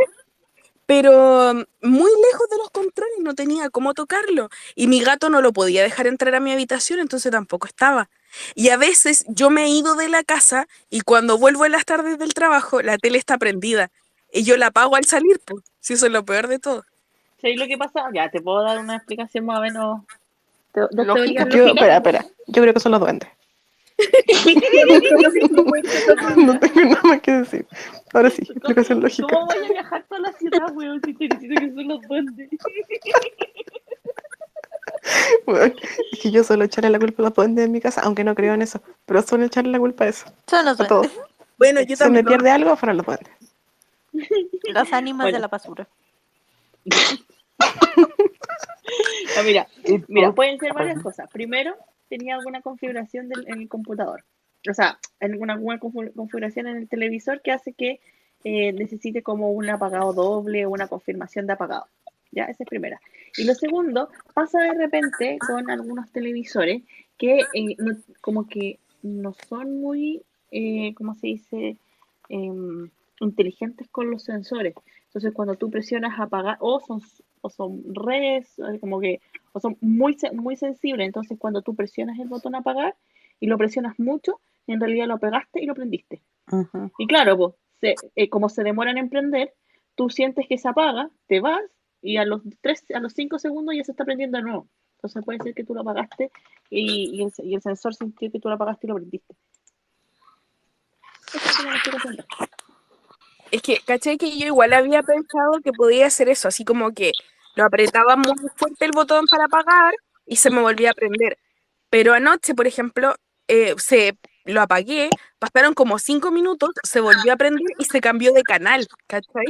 pero mm, muy lejos de los controles, no tenía cómo tocarlo. Y mi gato no lo podía dejar entrar a mi habitación, entonces tampoco estaba. Y a veces yo me he ido de la casa y cuando vuelvo en las tardes del trabajo, la tele está prendida. Y yo la apago al salir, pues. Si eso es lo peor de todo. ¿Sabes lo que pasa? Ya, te puedo dar una explicación más o menos. te- teorías Yo, espera, espera. Yo creo que son los duendes. No tengo nada más que decir. Ahora sí, explicación lógica. ¿Cómo voy a viajar toda la ciudad, weón? Si te necesito que son los duendes. Bueno, es que yo suelo echarle la culpa a los duendes en mi casa, aunque no creo en eso. Pero suelo echarle la culpa a eso. Son los A todo. duendes, Bueno, yo Si me también. pierde algo, fueron los duendes. las ánimas Bueno. de la basura. No, mira, Y mira, pueden ser varias cosas. Primero, tenía alguna configuración del, en el computador. O sea, alguna, alguna configuración en el televisor que hace que eh, necesite como un apagado doble o una confirmación de apagado. Ya, esa es primera. Y lo segundo, pasa de repente con algunos televisores que eh, no- como que no son muy, eh, ¿cómo se dice? Em, inteligentes con los sensores. Entonces cuando tú presionas apagar, o son, o son redes, como que, o son muy, muy sensibles. Entonces cuando tú presionas el botón apagar y lo presionas mucho, en realidad lo apegaste y lo prendiste. Y claro, pues, se- eh, como se demoran en prender, tú sientes que se apaga, te vas y a los tres, a los cinco segundos ya se está prendiendo de nuevo. Entonces puede ser que tú lo apagaste y, y el, y el sensor sintió que tú lo apagaste y lo prendiste. Es. Es que, ¿cachai? Que yo igual había pensado que podía hacer eso, así como que lo apretaba muy fuerte el botón para apagar y se me volvía a prender. Pero anoche, por ejemplo, eh, se lo apagué, pasaron como cinco minutos, se volvió a prender y se cambió de canal, ¿cachai?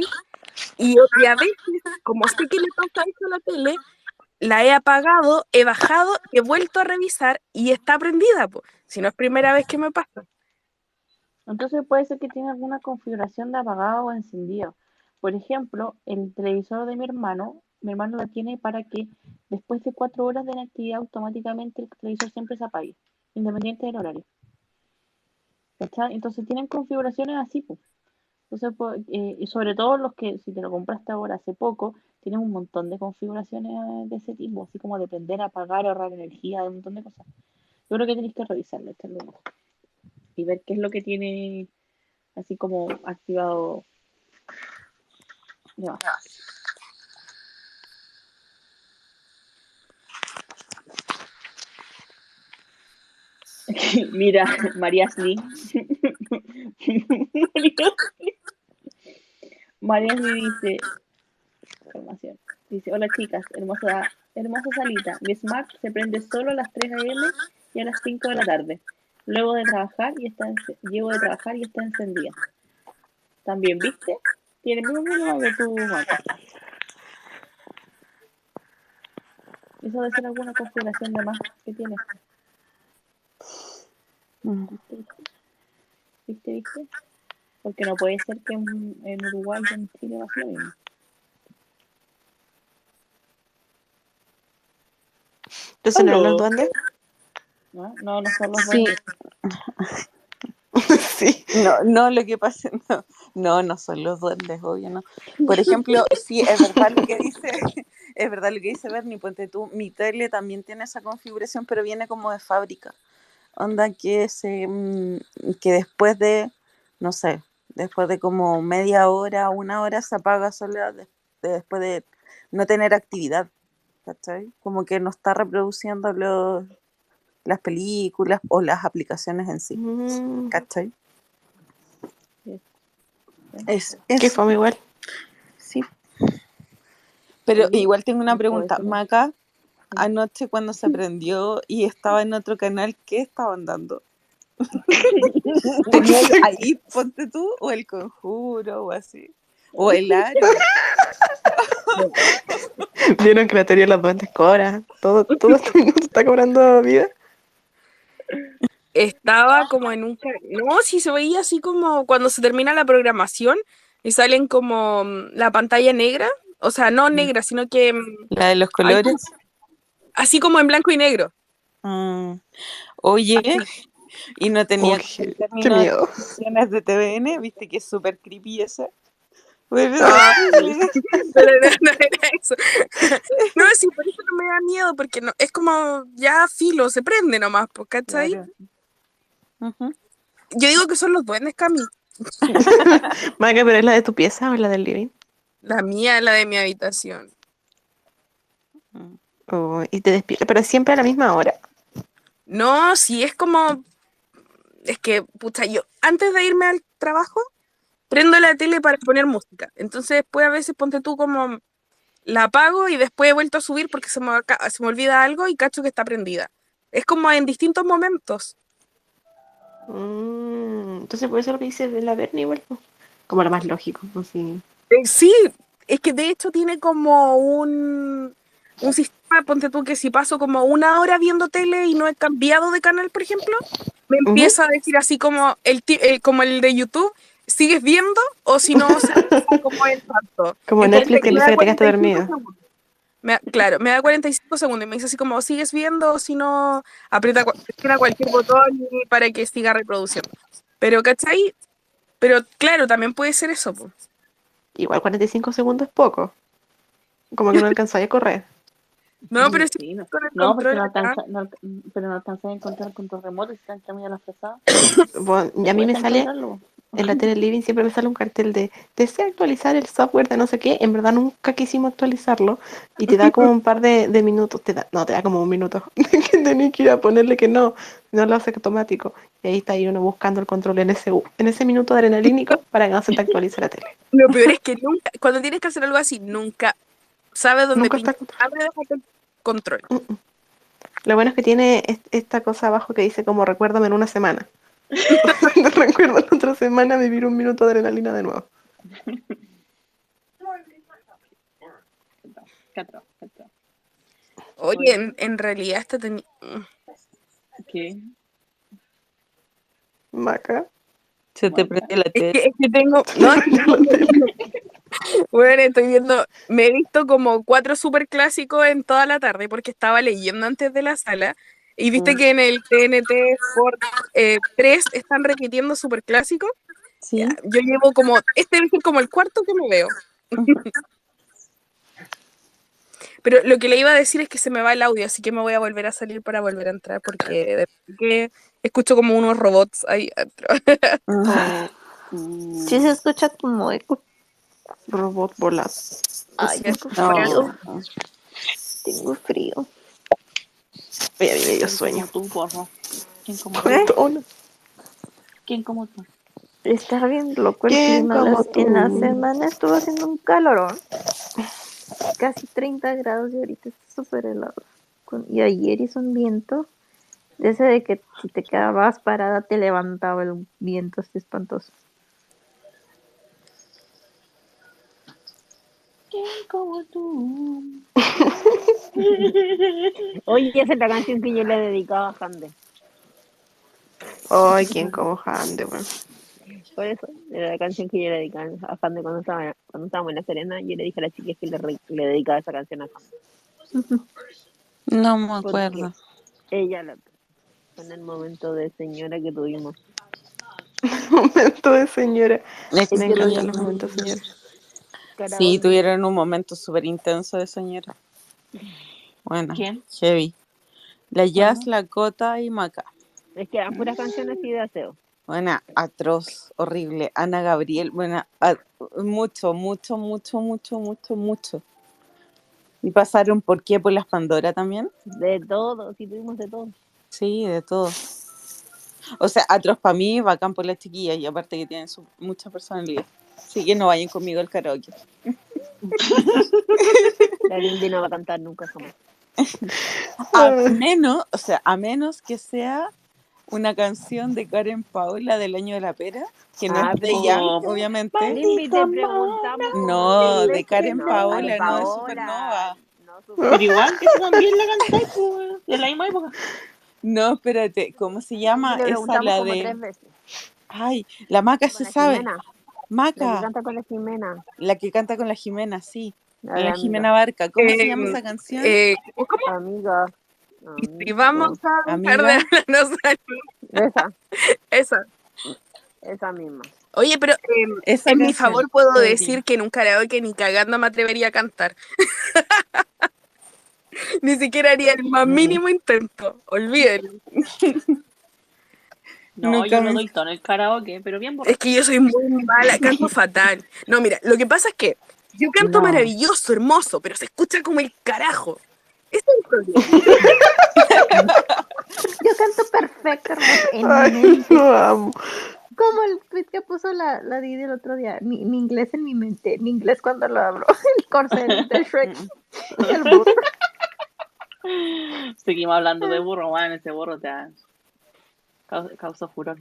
Y, y a veces, como sé que le pasa eso a la tele, la he apagado, he bajado, he vuelto a revisar y está prendida, pues. Si no es primera vez que me pasa. Entonces puede ser que tenga alguna configuración de apagado o encendido. Por ejemplo, el televisor de mi hermano, mi hermano lo tiene para que después de cuatro horas de inactividad automáticamente el televisor siempre se apague, independiente del horario. ¿Cachai? Entonces tienen configuraciones así, pues. Entonces, eh, y sobre todo los que, si te lo compraste ahora hace poco, tienen un montón de configuraciones eh, de ese tipo, así como de prender, apagar, ahorrar energía, un montón de cosas. Yo creo que tenéis que revisarlo, un ojo y ver qué es lo que tiene así como activado. Ya. Mira, Mariasli. Mariasli dice, información. Dice, hola chicas, hermosa, hermosa salita. Mi Smart se prende solo a las 3 a.m. y a las 5 de la tarde. Luego de trabajar y está llego de trabajar y está encendida. También, ¿viste? Tiene muy mismo que tu. Eso debe ser alguna configuración de más que tiene. Mm. ¿Viste? ¿Viste? ¿Viste? Porque no puede ser que en, en Uruguay y en Chile pase lo mismo. Entonces no duendes. ¿No? No, no son los Sí. duendes. sí. No, no, lo que pasa, no, no, no son los duendes, obvio, no. Por ejemplo, sí, es verdad lo que dice, es verdad lo que dice Bernie, ponte tú, mi tele también tiene esa configuración, pero viene como de fábrica. Onda que se, mm, que después de, no sé, después de como media hora, una hora se apaga sola de- de- después de no tener actividad, ¿cachai? Como que no está reproduciendo los, las películas o las aplicaciones en sí, Mm, ¿cachai? Sí. Es, que es, fue igual. sí. Pero igual tengo una ¿me puedo pregunta. Maca, anoche cuando se prendió y estaba en otro canal, ¿qué estaban dando? ¿Tenía ahí, ponte tú, o el conjuro, o así? O el aro. Vieron que la teoría de los duendes cobra. Todo, todo este mundo está cobrando vida. Estaba como en un... No, sí se veía así como cuando se termina la programación y salen como mm, la pantalla negra. O sea, no negra, sino que mm, La de los Ay, ¿cómo colores. así como en blanco y negro. Mm. Oye, y no tenía término de miedo. de TVN, viste que es súper creepy ese. Bueno, Pero no, no era eso. No, sí, por eso no me da miedo, porque no, es como ya filo, se prende nomás, ¿cachai? claro. Yo digo que son los duendes, Cami. Maga, pero es la de tu pieza o la del living. La mía, la de mi habitación. Mm. Oh, y te despierta, pero siempre a la misma hora. No, sí, es como. Es que, pucha, yo antes de irme al trabajo, prendo la tele para poner música. Entonces, después a veces ponte tú como. La apago y después he vuelto a subir porque se me, se me olvida algo y cacho que está prendida. Es como en distintos momentos. Mm, entonces por eso lo que dice de la Bernie igual. pues, Como lo más lógico. Así. Eh, Sí, es que de hecho tiene como un, un sistema, ponte tú que si paso como una hora viendo tele y no he cambiado de canal, por ejemplo, me empieza a decir así como el, el- como el de YouTube, ¿sigues viendo? O si no, como el salto. Como Entonces Netflix que dice que te quedaste 45 dormido. segundos. Me da- claro, me da 45 segundos y me dice así como, ¿sigues viendo? O si no, aprieta, presiona cualquier botón para que siga reproduciendo. Pero, ¿cachai? Pero claro, también puede ser eso. po. Igual 45 segundos es poco. Como que no alcanzáis a correr. No, pero sí, Sí, no, con el no, porque control no acá. alcanza, no, pero no alcanza a encontrar el control remoto y se están cambiando las pesadas. Bueno, y a mí me sale. En la tele living siempre me sale un cartel de desea actualizar el software de no sé qué. En verdad nunca quisimos actualizarlo. Y te da como un par de, de minutos. Te da, no, te da como un minuto. que tenés que ir a ponerle que no. No lo hace automático. Y ahí está ahí uno buscando el control en ese, en ese minuto adrenalínico para que no se te actualice la tele. Lo peor es que nunca, cuando tienes que hacer algo así, nunca sabes dónde Nunca está el control. Mm, mm. Lo bueno es que tiene est- esta cosa abajo que dice como recuérdame en una semana. Te recuerdo en otra semana vivir un minuto de adrenalina de nuevo. Oye, en, en realidad esta tenía... ¿Qué? Maca. Se te prende la Es tele. que, es que tengo... No, bueno, estoy viendo... Me he visto como cuatro super clásicos en toda la tarde porque estaba leyendo antes de la sala. Y viste que en el TNT Sport eh, 3 están repitiendo super clásicos. Sí. Yo llevo como... Este es como el cuarto que me veo. Pero lo que le iba a decir es que se me va el audio, así que me voy a volver a salir para volver a entrar porque que escucho como unos robots ahí adentro. Sí se escucha como eco. Robot volado. Ay, tengo frío. Tengo frío. Oye, a mí me dio ¿Quién sueño. como tú, porro? ¿Quién como tú? ¿Quién como tú? Está bien loco el ¿Quién clima. Las- en la semana estuvo haciendo un calorón. Casi 30 grados y ahorita está súper helado. Con- y ayer hizo un viento. De ese de que si te quedabas parada te levantaba el viento, este espantoso. ¿Quién como tú? Oye, esa es la canción que yo le dedicaba a Hande. Ay, quién como Hande, weón. Por eso, era la canción que yo le dedicaba a Hande cuando, estaba, cuando estábamos en La Serena. Yo le dije a las chicas que le, le dedicaba esa canción a Hande. No me Porque acuerdo. ella la en el momento de señora que tuvimos. Momento de señora. Es Me encantan los momentos, señora. Cara, Sí, tuvieron un momento súper intenso de señora. Bueno, ¿Quién? heavy. La Jazz, la Cota y Maca. Es que eran puras canciones así de aseo. Buena, atroz, horrible. Ana Gabriel, buena, mucho, mucho, mucho, mucho, mucho, mucho. Y pasaron por qué, por las Pandora también. De todo, sí tuvimos de todo. Sí, de todo. O sea, atroz para mí, bacán por las chiquillas y aparte que tienen su, mucha personalidad. Así que no vayan conmigo al karaoke. La Lindy no va a cantar nunca jamás. A menos, o sea, a menos que sea una canción de Karen Paola del año de la pera, que no Ah, es de pero- ella, obviamente. No, ¿de de? Karen No, Paola, no de. Supernova. No, Pero igual que tú también la cantáis, de la misma época. No, espérate, ¿cómo se llama? Esa la de. tres veces. Ay, la Maca se sabe. Jimena. La que Maca, canta con la Jimena. la que canta con la Jimena, sí. La La amiga. Jimena Barca. ¿Cómo se llama esa canción? Eh, ¿cómo? Amiga. Y si vamos a dejar de no salir. Esa, Esa. esa misma. Oye, pero em, Esa en mi favor puedo decir que en un karaoke ni cagando me atrevería a cantar. ni siquiera haría el más mínimo intento. Olvídenlo. No, Nunca yo me- no doy tono en el karaoke, pero bien borracho. Es que yo soy muy mala, canto fatal. No, mira, lo que pasa es que yo canto No. maravilloso, hermoso, pero se escucha como el carajo. Es el problema. Yo canto perfecto, hermoso, lo amo. Como el tweet que puso la, la Didi el otro día. Mi, mi inglés en mi mente. Mi inglés cuando lo hablo. El corcel de Shrek. El burro. Seguimos hablando de burro, man, ese burro te ha caus- causó furor.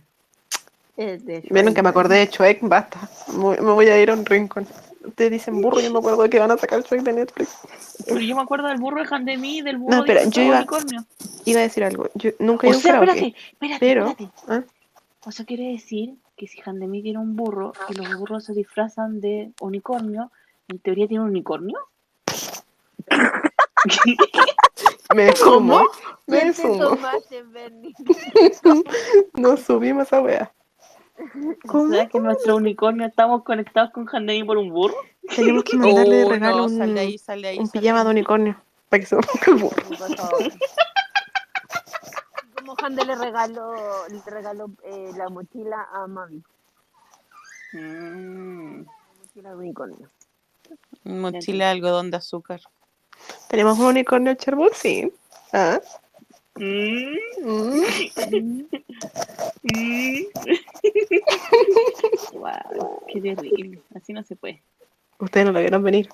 De. Vieron que me acordé de Shrek, basta. Me voy a ir a un rincón. Ustedes dicen burro, yo me acuerdo de que van a sacar Shrek de Netflix. Pero yo me acuerdo del burro de Handemí, del burro No, espera, de yo iba- unicornio. Iba a decir algo. Yo nunca he ido a un sea, karaoke, espérate, espérate, pero... espérate. ¿ah? O sea, quiere decir que si Handemí tiene un burro y los burros se disfrazan de unicornio, ¿en teoría tiene un unicornio? Me sumo, ¿Qué me Bernie? Nos subimos a esa wea. O sea que nuestro unicornio estamos conectados con Handemi por un burro. Tenemos que mandarle de Oh, regalo no, un, ahí, sal de ahí, un sal de pijama ahí. de unicornio. Para que se ponga el burro. Como Hande le regaló, le regaló eh, la mochila a Mavi. Mm. La mochila de unicornio. Mochila de algodón de azúcar. Tenemos un unicornio charbol, sí. Ah. Mm. Mm. Mm. Guau, qué terrible. Así no se puede. Ustedes no lo vieron venir,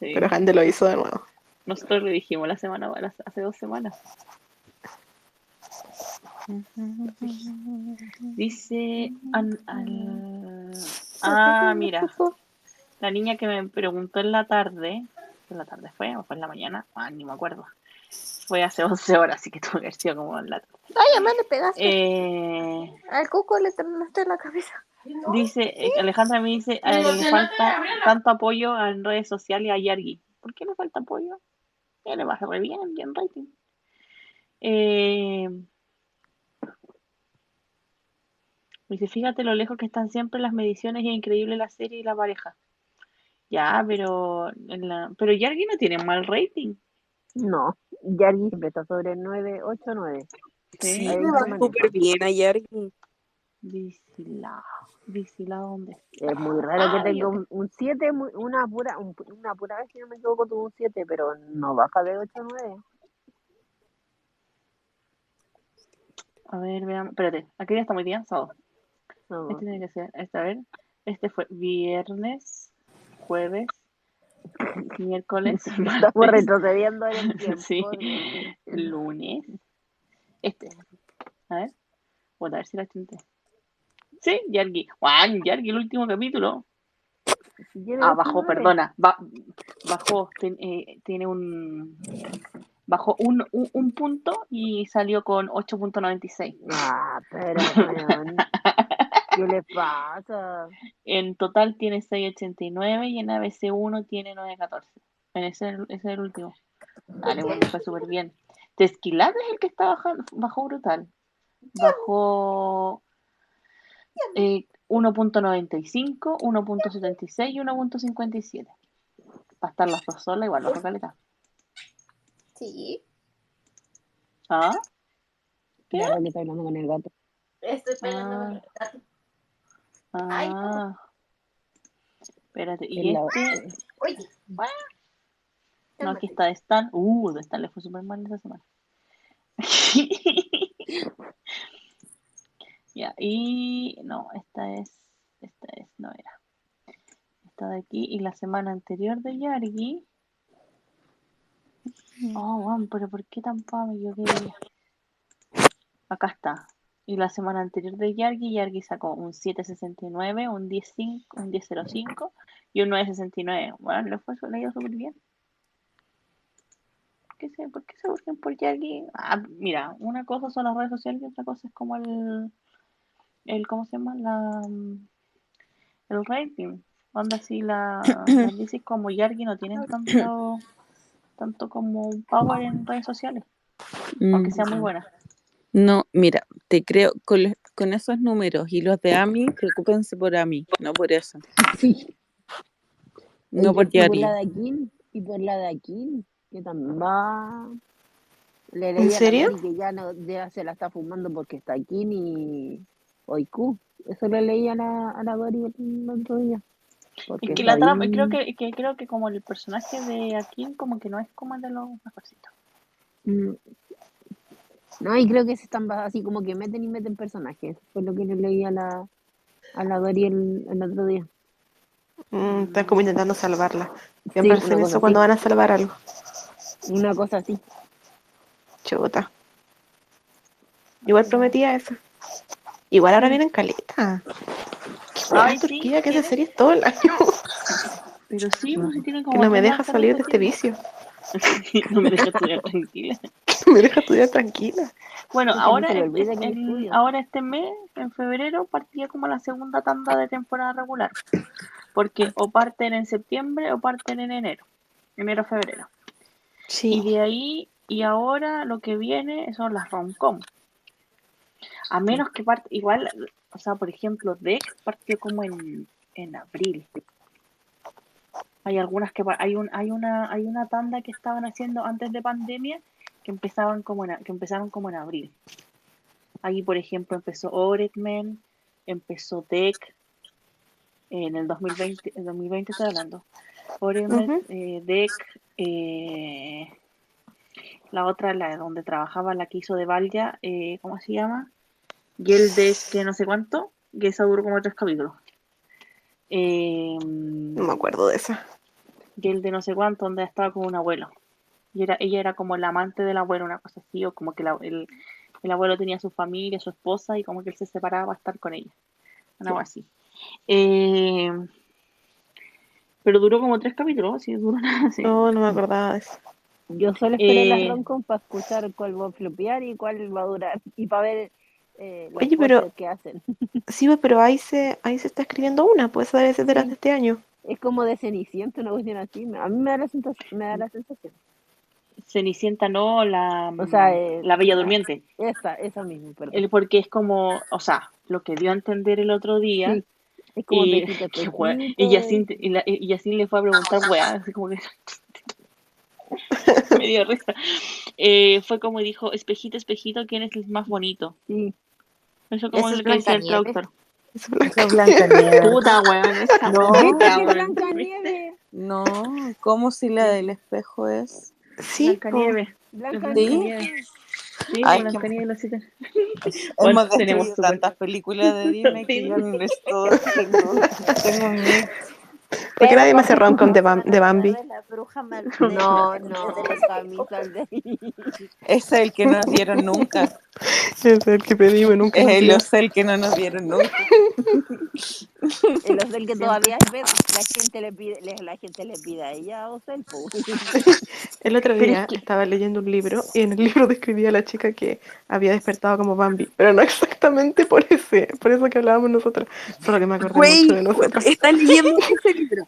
Sí. pero Hande lo hizo de nuevo. Nosotros lo dijimos la semana, hace dos semanas. Dice. an- Ah, mira. La niña que me preguntó en la tarde. ¿En la tarde fue o fue en la mañana? Ah, ni me acuerdo. Fue hace 11 horas, así que tuvo que haber sido como en la tarde. Ay, además le pegaste. Eh, Al cuco le tronaste la cabeza. dice, eh, Alejandra me dice, eh, le falta tanto apoyo en redes sociales a Yargi. ¿Por qué le falta apoyo? Ya le va re bien, bien rating. Eh, dice, fíjate lo lejos que están siempre las mediciones y es increíble la serie y la pareja. Ya, pero en la, pero Yargi no tiene mal rating. No, Yargi siempre está sobre 9, 8, 9. Sí, Sí, ahí me se va súper bien ayer. Vicila, Vicila, ¿dónde? Es muy raro que Ay, tenga un- un 7, una pura, un- una pura vez, si no me equivoco, tuvo un 7, pero no baja de 8 a 9. A ver, veamos. Espérate, ¿a qué día estamos hoy día? Sábado. No. Este tiene que ser, este, a ver. Este fue viernes, jueves, miércoles, Estamos retrocediendo en el tiempo. Sí. lunes. Este. A ver. Voy a ver si la chunté. Sí, Yargi. Juan, Yargi, el último capítulo. Ah, bajó, perdona. ba- bajó, ten- eh, tiene un. Bajó un, un, un punto y salió con 8.96. Ah, pero, ¿qué le pasa? En total tiene 6.89 y en ABC1 tiene 9.14. En ese, ese es el último. Dale, bueno, fue súper bien. Tesquilat es el que está bajando, bajó brutal. Bajó eh, 1.95, 1.76 y 1.57. Para estar las dos solas, igual, bajo caleta. Sí. ¿Ah? ¿Qué? Claro que está hablando con el gato. Estoy peleando con el Ay, Ah. Espérate, y la- este. Oye. No, aquí está Stan. Uh, de Stan le fue súper mal esa semana. ya, y no, esta es, esta es, no era. Esta de aquí, y la semana anterior de Yargi. Oh, wow, pero ¿por qué tan fame? Yo quería. Acá está. Y la semana anterior de Yargi, Yargi sacó un 7.69, un 10.5, un 10.05 y un 9.69. Bueno, le fue le ido súper bien. ¿Qué sé? ¿Por qué se buscan por Yargi? Ah, mira, una cosa son las redes sociales y otra cosa es como el, el ¿cómo se llama? La, mm, el rating. Onda así, la, las bicis como Yargi no tienen tanto, tanto como power en redes sociales, aunque Mm, sea muy buena. No, mira, te creo, con, los- con esos números y los de Ami, preocúpense por Ami, no por eso. Sí. No Y- por Yari. la de Akin, y por la de Akin, que también va. Le ¿En leí serio? Que ya, no, ya se la está fumando porque está Akin y Oiku. Eso le leí a la, a la Dori el, el otro día. Porque Es que la trama, creo que, que creo que como el personaje de Akin como que no es como de los mejorcitos. Mm. No, y creo que se están así como que meten y meten personajes. Fue lo que le leí a la, a la Dori el, el otro día. Mm, están como intentando salvarla. Sí, Siempre una hacen eso cuando van a salvar algo. Una cosa así. Chuta. Igual prometía eso. Igual ahora vienen caleta. Ay, sí, Turquía, que esa serie es todo el año. Pero sí, pues sí tiene como Que no me deja salir de este vicio. no me deja estudiar tranquila. Me deja estudiar tranquila. Bueno, ahora, se le es- olvide es- que en- estudia. ahora este mes, en febrero, partía como la segunda tanda de temporada regular. Porque o parten en septiembre o parten en enero. Enero, febrero. Y Sí. de ahí, y ahora lo que viene son las rom-com. A menos que parte, igual, o sea, por ejemplo, Deck partió como en, en abril. Hay algunas que hay un, hay una, hay una tanda que estaban haciendo antes de pandemia que empezaban como en, que empezaron como en abril. Ahí, por ejemplo, empezó Oretman, empezó Deck en el 2020, en 2020 estoy hablando. Oretman, Ujú. eh, Deck, eh, la otra, la donde trabajaba, la que hizo de Valja, eh, ¿cómo se llama? Geldes, que no sé cuánto, que esa duró como tres capítulos. Eh, No me acuerdo de esa. Gelde no sé cuánto, donde estaba con un abuelo. Y era, ella era como la amante del abuelo, una cosa así, o como que la- el, el abuelo tenía su familia, su esposa, y como que él se separaba para estar con ella. Algo así. Eh, pero duró como tres capítulos, sí, duró nada así. No, no me acordaba de eso. Yo solo espero Eh, las roncom para escuchar cuál va a flopear y cuál va a durar. Y para ver eh, los Oye, pero- pósters que hacen. Sí, pero ahí se, ahí se está escribiendo una, pues debe ser de las de este año. Es como de Cenicienta, una cuestión así. A mí me da la sensación. Me da la sensación. Cenicienta no, la, O sea, eh, la Bella Durmiente. Esa, esa misma, perdón. El, porque es como, o sea, lo que dio a entender el otro día. Sí, es como y, y, Yacine, y, la- y Yacine le fue a preguntar, weá, así como que. me dio risa. Eh, fue como dijo: Espejito, espejito, ¿quién es el más bonito? Sí. Eso como es lo que decía el traductor. Es Blancanieves. Puta, weón, esa No. ¡Ay, weón. No, ¿cómo si la del espejo es? Sí. Blancanieves. Blancanieves. Sí, Ay, con qué- Blancanieves los siete. Bueno, Hemos tenemos tantas películas de Disney que yo no estoy, tengo, tengo un mix. ¿Por qué nadie me hace rom-com de, Bam- de Bambi? La bruja No, no, es el que no nos dieron nunca. Es el que pedimos nunca Es el. Ocel que no nos dieron nunca. El Ocel que todavía es la gente le pide, la gente le pide a ella po. El otro día estaba leyendo un libro y en el libro describía a la chica que había despertado como Bambi, pero no exactamente por ese, por eso que hablábamos nosotros, solo que me acordé mucho de nosotros. está leyendo ese libro.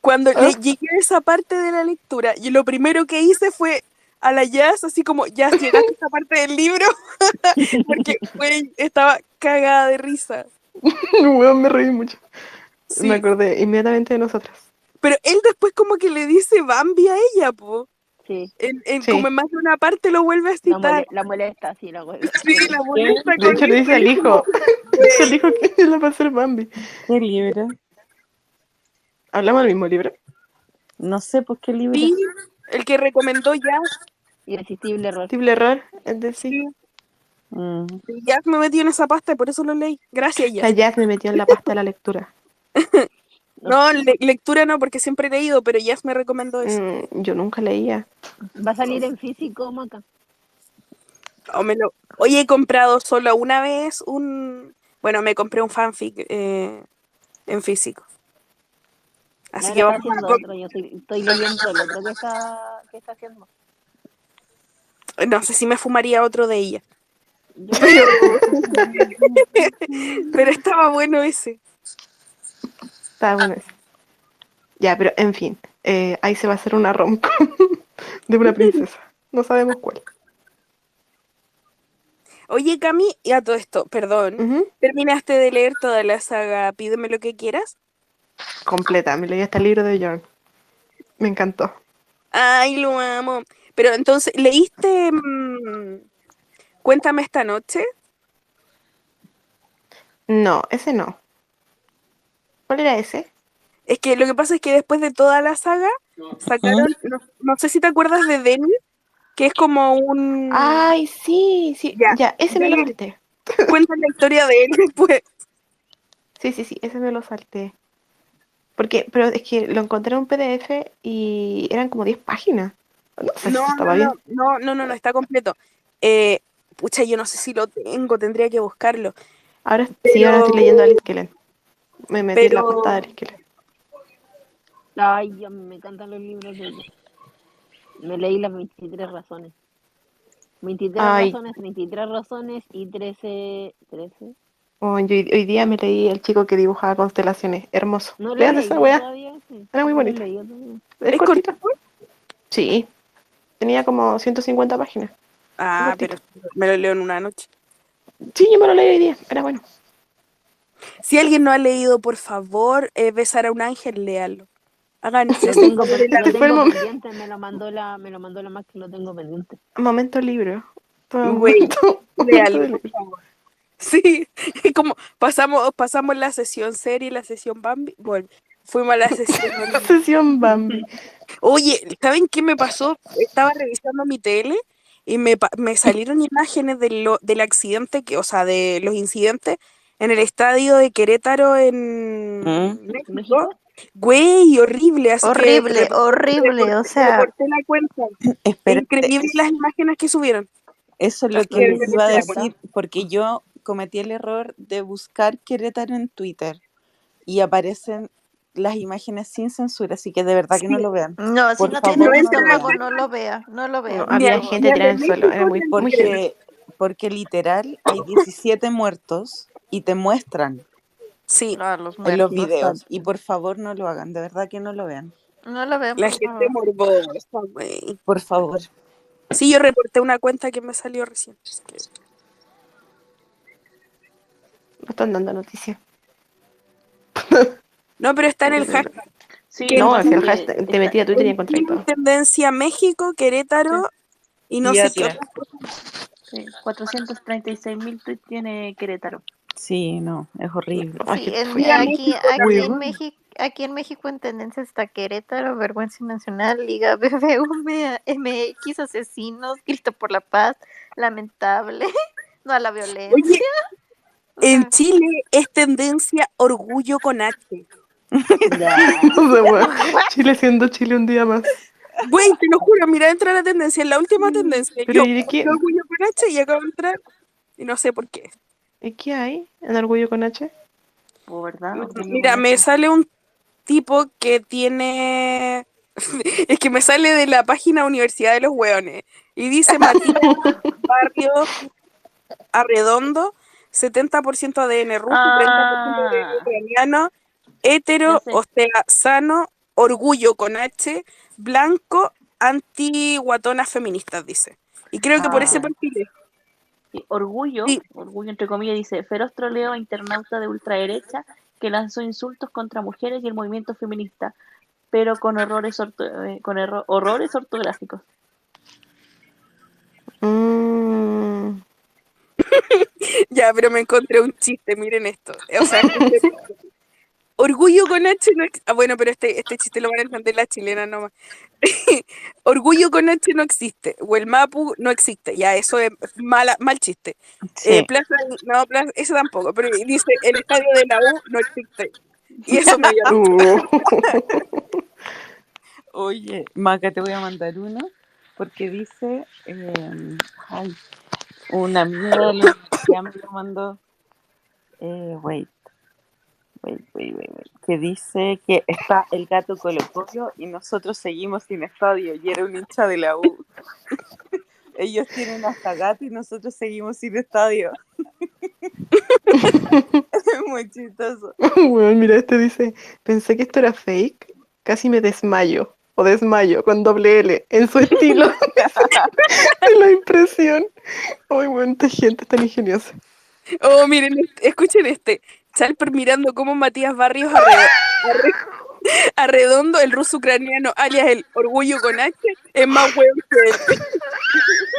Cuando ¿Ah? le llegué a esa parte de la lectura, y lo primero que hice fue a la Jazz, así como, Jazz, llegaste a esta parte del libro, porque, estaba cagada de risa. Weón, me reí mucho. Sí. Me acordé inmediatamente de nosotras. Pero él después como que le dice Bambi a ella, po. Sí, En, en Sí. como en más de una parte lo vuelve a la, citar. mole- la molesta, sí, la molesta. Sí, la molesta De hecho, le dice al hijo, le dice al hijo que él va a ser Bambi. ¿Qué libro? ¿Hablamos del mismo libro? No sé por qué libro. Sí, el que recomendó Jazz. Irresistible error. Posible error, es decir, Mm. Jazz me metió en esa pasta y por eso lo leí. Gracias, la Jazz. Jazz me metió en la pasta de la lectura. No, le- lectura no, porque siempre he leído, pero Jazz me recomendó eso. Mm, yo nunca leía. Va a salir en físico, Maca. O me lo- Oye, he comprado solo una vez un... Bueno, me compré un fanfic eh, en físico. Así que vamos a... otro, yo estoy, estoy leyendo el otro que está, que está haciendo. No sé si me fumaría otro de ella. Yo Pero estaba bueno ese. Está bueno eso. Ya, pero en fin, eh, ahí se va a hacer una rom de una princesa. No sabemos cuál. Oye, Cami, y a todo esto, perdón. ¿Terminaste de leer toda la saga Pídeme lo que quieras? Completa, me leí hasta el libro de Jorn. Me encantó. Ay, lo amo. Pero entonces, ¿leíste mm, Cuéntame esta noche? No, ese no. ¿Cuál era ese? Es que lo que pasa es que después de toda la saga, sacaron, no, no sé si te acuerdas de Denny, que es como un... Ay, sí, sí. Ya, Ya, ese me lo salté. Cuenta la historia de él después. Sí, sí, sí, ese me lo salté. Porque, pero es que lo encontré en un PDF y eran como 10 páginas. No sé si No, estaba no, bien. no, no, no, no, no, está completo. Eh, pucha, yo no sé si lo tengo, tendría que buscarlo. Ahora sí, ahora estoy leyendo a Alice Kellen. Me metí en la cuenta de Alice Kellen. Ay, ya me encantan los libros de ella. Me leí las 23 razones. 23 Ay. razones, 33 razones y 13. 13. Oh, yo hoy, día me leí El chico que dibujaba constelaciones. Hermoso. No Lean esa weá. sí. Era muy No leído todavía. Es ¿Es cortita. Sí. Tenía como 150 páginas. Ah, cortito. pero me lo leo en una noche. Sí, yo me lo leí hoy día. Era bueno. Si alguien no ha leído, por favor, eh, besar a un ángel, léalo. Hagan Lo tengo, en la lo fue el tengo pendiente, me lo mandó la, me lo mandó la Max, lo tengo pendiente. Momento libro. Todo Güey, momento- momento léalo, por libro. favor. Sí, y como pasamos, pasamos la sesión serie y la sesión Bambi, bueno, fuimos a la sesión. Sesión Bambi. Oye, ¿saben qué me pasó? Estaba revisando mi tele y me, me salieron imágenes de lo- del accidente, que, o sea, de los incidentes en el estadio de Querétaro en ¿Mm? México. Güey, horrible, así que Horrible, rep- horrible, o sea, la cuenta. Increíble las imágenes que subieron. eso es lo que que les iba a decir, porque yo cometí el error de buscar Querétaro en Twitter y aparecen las imágenes sin censura, así que de verdad que no Sí. lo vean. no, si Por no favor, tiene no lo estómago, vean. no lo vea, no lo vea. No, por había favor. gente las tirada de en el suelo. Era muy. Porque, porque literal hay 17 muertos y te muestran Sí, No, los en los videos. Y por favor no lo hagan, de verdad que no lo vean. No lo vean, la por gente favor. morbosa, güey. Por favor. Sí, yo reporté una cuenta que me salió recién. así que- No están dando noticias. No, pero está en el hashtag. Sí, No, el hashtag. Te metí a Twitter y encontré todo. tendencia México, Querétaro y no Y sé qué sí, 436 mil tweets tiene Querétaro. Sí, no, es horrible. Sí. Mira, aquí, aquí, en. México, aquí en México en tendencia está Querétaro, Vergüenza Nacional, Liga BBV, MX, Asesinos, Grito por la Paz, Lamentable, no a la violencia. Oye, en Chile es tendencia orgullo con H. No sé, weón. Chile siendo Chile un día más. Güey, te lo juro, mira, entra la tendencia, en la última tendencia. Pero Yo, ¿y de qué, orgullo con H y acabo de entrar y no sé por qué. ¿y qué hay en Orgullo con H? Orgullo Mira, me sale un tipo que tiene. Es que me sale de la página Universidad de los Hueones. Y dice Matías Barrio Arredondo, 70% ADN ruso, 30% ADN Ah. ucraniano, hetero, o sea, sano, orgullo con H, blanco, anti-guatonas feministas, dice. Y creo que por ese Ah. perfil es. Sí, Orgullo, Sí. orgullo entre comillas, dice feroz troleo internauta de ultraderecha que lanzó insultos contra mujeres y el movimiento feminista, pero con errores orto- eh, con erro- horrores ortográficos. Mm, Ya, pero me encontré un chiste, miren esto. O sea, orgullo con H no ex- Ah, bueno, pero este, este chiste lo van a entender la chilena nomás. orgullo con H no existe. O el Mapu no existe. Ya, eso es mala, mal chiste. Sí. Eh, plaza, no, plaza, eso tampoco. Pero dice, el estadio de la U no existe. Y eso me dio uh. Oye, Maca, te voy a mandar uno porque dice, eh, ay, de la universidad me lo mandó, eh, wait, wait, wait, wait, wait, que dice que está el gato Colo Colo y nosotros seguimos sin estadio y era un hincha de la U. Ellos tienen hasta gato y nosotros seguimos sin estadio. Es muy chistoso. Weón, mira, este dice, pensé que esto era fake, casi me desmayo, o desmayo, con doble L, en su estilo. de la impresión. Ay, esta gente es tan ingeniosa. Oh, miren, escuchen este. Chalper mirando cómo Matías Barrios arre- arre- arredondo, el ruso ucraniano, alias el orgullo con H, es más hueón que él.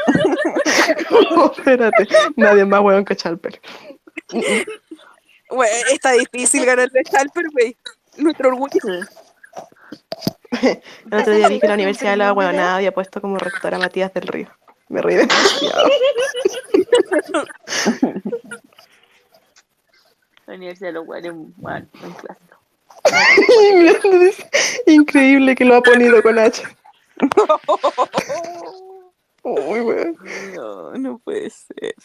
Espérate, nadie más weón que Chalper. Güey, está difícil ganarle a Chalper, güey. Nuestro orgullo. El otro día vi que la Universidad de la Huevonada había puesto como rector a Matías del Río. Me reí demasiado. La Universidad de los Guares, bueno, un clásico. Increíble que lo ha ponido con H. Uy, weón. No, no puede ser.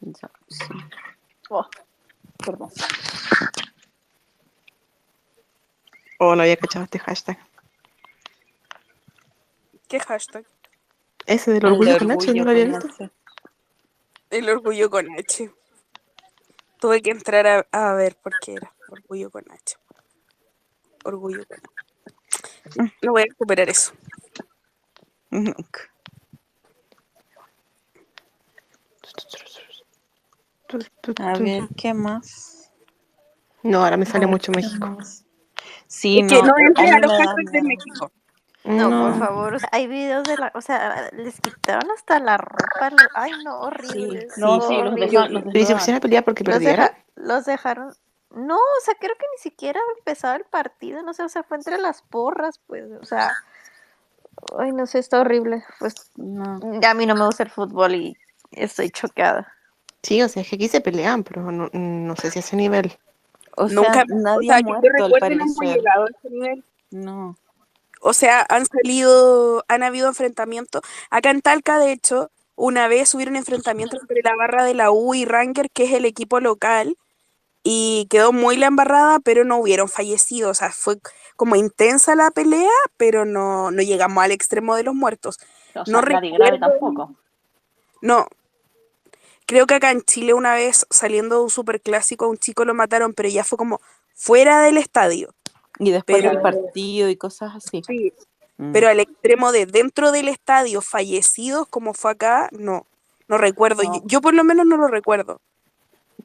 Ya, sí. Oh, perdón. Oh, no había cachado este hashtag. ¿Qué hashtag? Ese del El orgullo con H, ¿no lo había con visto? H. El orgullo con H. Tuve que entrar a, a ver por qué era orgullo con H. orgullo. No voy a recuperar eso. Nunca. A ver, ¿qué más? No, ahora me sale ver, mucho ¿qué México. más? Sí, Es que no, no a los hashtags de. México. No, por No. favor, o sea, hay videos de la, o sea, les quitaron hasta la ropa, lo- ay no, horrible, Sí, No, sí. los dejaban, los ¿Y se desnudaban. pusieron a pelear porque Los, perdieron? deja- los dejaron, no, o sea, creo que ni siquiera empezaba el partido, no sé, o sea, fue entre las porras, pues, o sea, ay, no sé, está horrible, pues, No. a mí no me gusta el fútbol y estoy chocada. Sí, o sea, es que aquí se pelean, pero no, no sé si a ese nivel. O sea, Nunca, o nadie sea, ha yo al recuerde no hemos parecer. llegado a ese nivel. No. O sea, han salido, han habido enfrentamientos. Acá en Talca, de hecho, una vez hubieron enfrentamientos entre la barra de la U y Ranger, que es el equipo local, y quedó muy la embarrada, pero no hubieron fallecidos. O sea, fue como intensa la pelea, pero no, no llegamos al extremo de los muertos. O sea, No nadie grave recuerdo, tampoco. no. Creo que acá en Chile una vez, saliendo de un superclásico, a un chico lo mataron, pero ya fue como fuera del estadio. Y después del partido y cosas así. sí, Mm. pero al extremo de dentro del estadio fallecidos como fue acá, no, no recuerdo. Yo, No, yo por lo menos no lo recuerdo.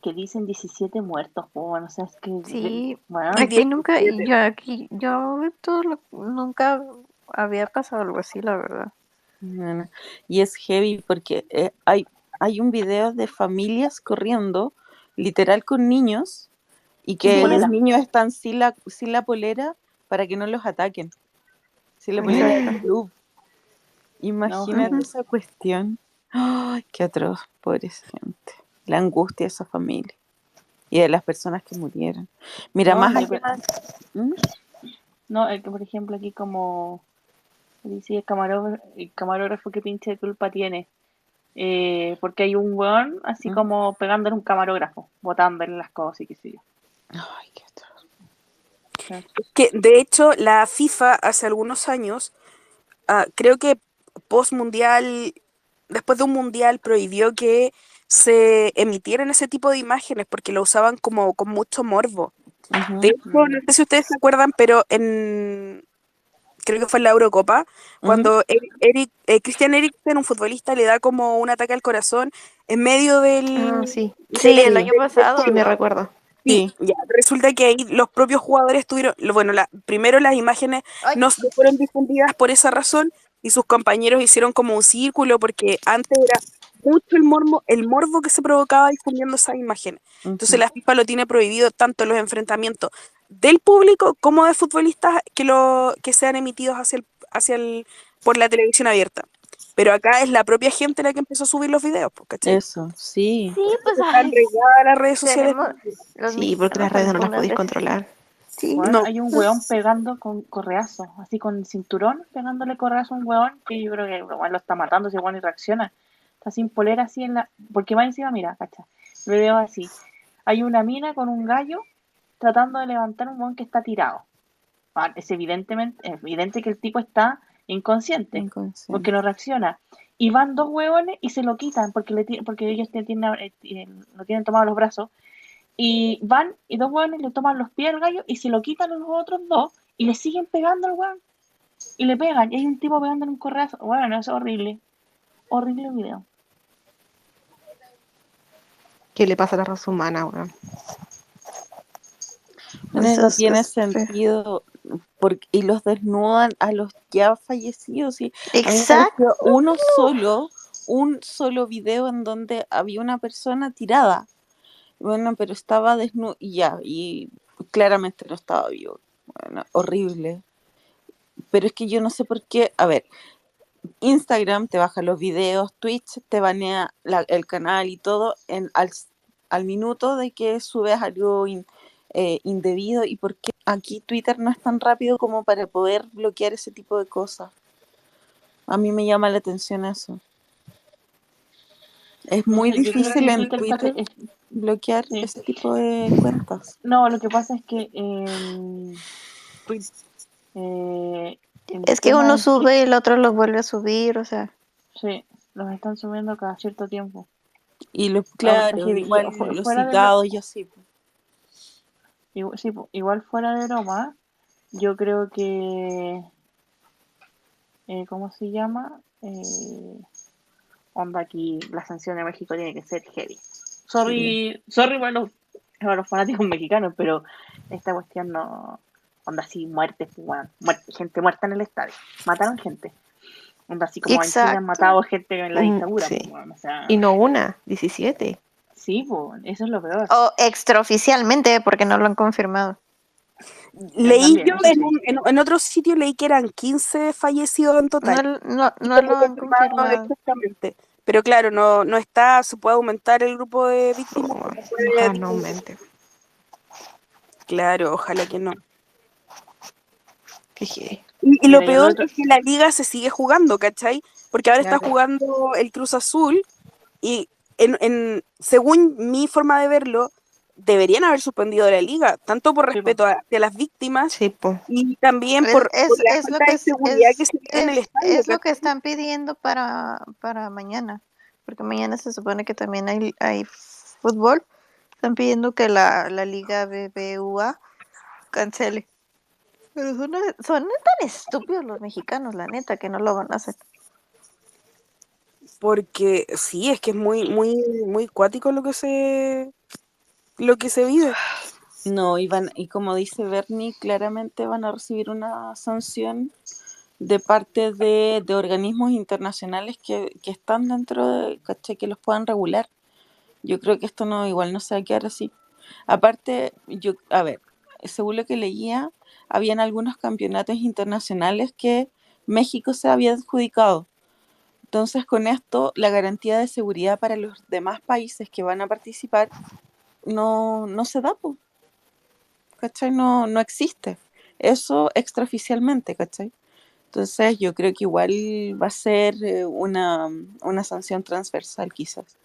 que dicen 17 muertos, bueno, o sea, es que, Sí, bueno, aquí nunca, y 17. yo aquí, yo todo lo- nunca había pasado algo así, la verdad. Y es heavy porque eh, hay, hay un video de familias corriendo, literal con niños, y que los niños están sin la, sin la polera para que no los ataquen. Sin la polera del club. Imagínate esa cuestión. Ay, qué atroz, pobre gente. La angustia de esa familia y de las personas que murieron. Mira, No, más allá. ¿Mm? no, el que por ejemplo aquí como dice el camarógrafo, el camarógrafo que pinche culpa tiene. Eh, porque hay un weón así ¿Mm? como pegándole un camarógrafo, botándole las cosas y qué sé yo. Ay, qué atroz. Que de hecho la FIFA hace algunos años, ah, creo que post mundial, después de un mundial, prohibió que se emitieran ese tipo de imágenes porque lo usaban como con mucho morbo. De Ujú, hecho, mm, no sé si ustedes se acuerdan, pero en creo que fue en la Eurocopa, cuando Eric, Eric- eh, Christian Eriksen, un futbolista, le da como un ataque al corazón en medio Ah, del, sí, Sí, del, el sí, año pasado, sí me recuerdo. Sí, Sí. ya, resulta que ahí los propios jugadores tuvieron, lo- bueno, la, primero las imágenes Ay, no se fueron difundidas por esa razón y sus compañeros hicieron como un círculo porque antes era mucho el morbo, el morbo que se provocaba difundiendo esas imágenes. Entonces la FIFA lo tiene prohibido tanto los enfrentamientos del público como de futbolistas que lo que sean emitidos hacia el, hacia el, por la televisión abierta. Pero acá es la propia gente la que empezó a subir los videos, pues, ¿cachai? Eso, sí. sí, pues ay, regadas las redes sociales. los Sí, porque las redes no las podéis controlar. sí, weón, No, hay un weón pegando con correazo, así con cinturón, pegándole correazo a un weón que yo creo que weón, lo está matando, ese weón y reacciona. Está sin polera así en la. Porque va encima, mira, cacha. Lo veo así. Hay una mina con un gallo tratando de levantar un weón que está tirado. Ah, es evidentemente, es evidente que el tipo está inconsciente, porque no reacciona. Y van dos hueones y se lo quitan porque, le, porque ellos tienen, eh, tienen- lo tienen tomado los brazos. Y van y dos hueones le toman los pies al gallo y se lo quitan a los otros dos y le siguen pegando al hueón. Y le pegan. Y hay un tipo pegando en un correazo. Bueno, es horrible. Horrible video. ¿Qué le pasa a la raza humana, weón? No tiene sentido. Porque, y los desnudan a los ya fallecidos. Y Exacto. uno solo, un solo video en donde había una persona tirada. Bueno, pero estaba desnudo y ya, y claramente no estaba vivo. Bueno, horrible. Pero es que yo no sé por qué. A ver, Instagram te baja los videos, Twitch te banea la- el canal y todo en, al, al minuto de que subes algo in- eh, indebido. ¿Y por qué aquí Twitter no es tan rápido como para poder bloquear ese tipo de cosas? A mí me llama la atención eso. Es muy difícil en Twitter Twitter pasa- es- bloquear sí. ese tipo de cuentas. No, lo que pasa es que em, eh, Es que tema uno que- sube y el otro lo vuelve a subir, o sea. sí, los están subiendo cada cierto tiempo. Y los, claro, heavy. igual Fu- los fuera de lo- citados y así. pues. Igual, sí, po, igual fuera de broma, yo creo que. eh, ¿Cómo se llama? Eh, onda aquí, la sanción de México tiene que ser heavy. Sorry, sorry para los, para los fanáticos mexicanos, pero esta cuestión no. Onda así, muertes, pues, muerte, gente muerta en el estadio. Mataron gente. Onda así como en Chile han matado gente en la dictadura, sí. pues, weón, o sea, Y no una, 17. sí, pues, eso es lo peor. O extraoficialmente, porque no lo han confirmado. Leí también, yo en, un- en, en otro sitio leí que eran 15 fallecidos en total. No, no, no lo han confirmado exactamente. Pero claro, no, no está, se puede aumentar el grupo de víctimas. Oh, no aumente. Claro, ojalá que no. Y, y lo Mira, peor otro- es que la liga se sigue jugando, ¿cachai? Porque ahora está jugando el Cruz Azul y en, en- según mi forma de verlo, deberían haber suspendido la liga, tanto por Sí, po. respeto a, hacia las víctimas Sí, y también por, es- por la es lo falta que de es, seguridad es- que se vive en el es- estadio. es lo que están pidiendo para, para mañana, porque mañana se supone que también hay, hay fútbol. Están pidiendo que la, la liga BBVA cancele. Pero son, son tan estúpidos los mexicanos, la neta, que no lo van a hacer. Porque sí, es que es muy, muy, muy cuático lo que se lo que se vive. No, y, van- y como dice Bernie, claramente van a recibir una sanción de parte de, de organismos internacionales que, que están dentro de, ¿cachai? Que los puedan regular. Yo creo que esto no, igual no se va a quedar así. Aparte, yo, a ver, según lo que leía, habían algunos campeonatos internacionales que México se había adjudicado. Entonces, con esto, la garantía de seguridad para los demás países que van a participar no, no se da, po, ¿cachai? No, no existe. Eso extraoficialmente, ¿cachai? Entonces, yo creo que igual va a ser eh, una, una sanción transversal, quizás.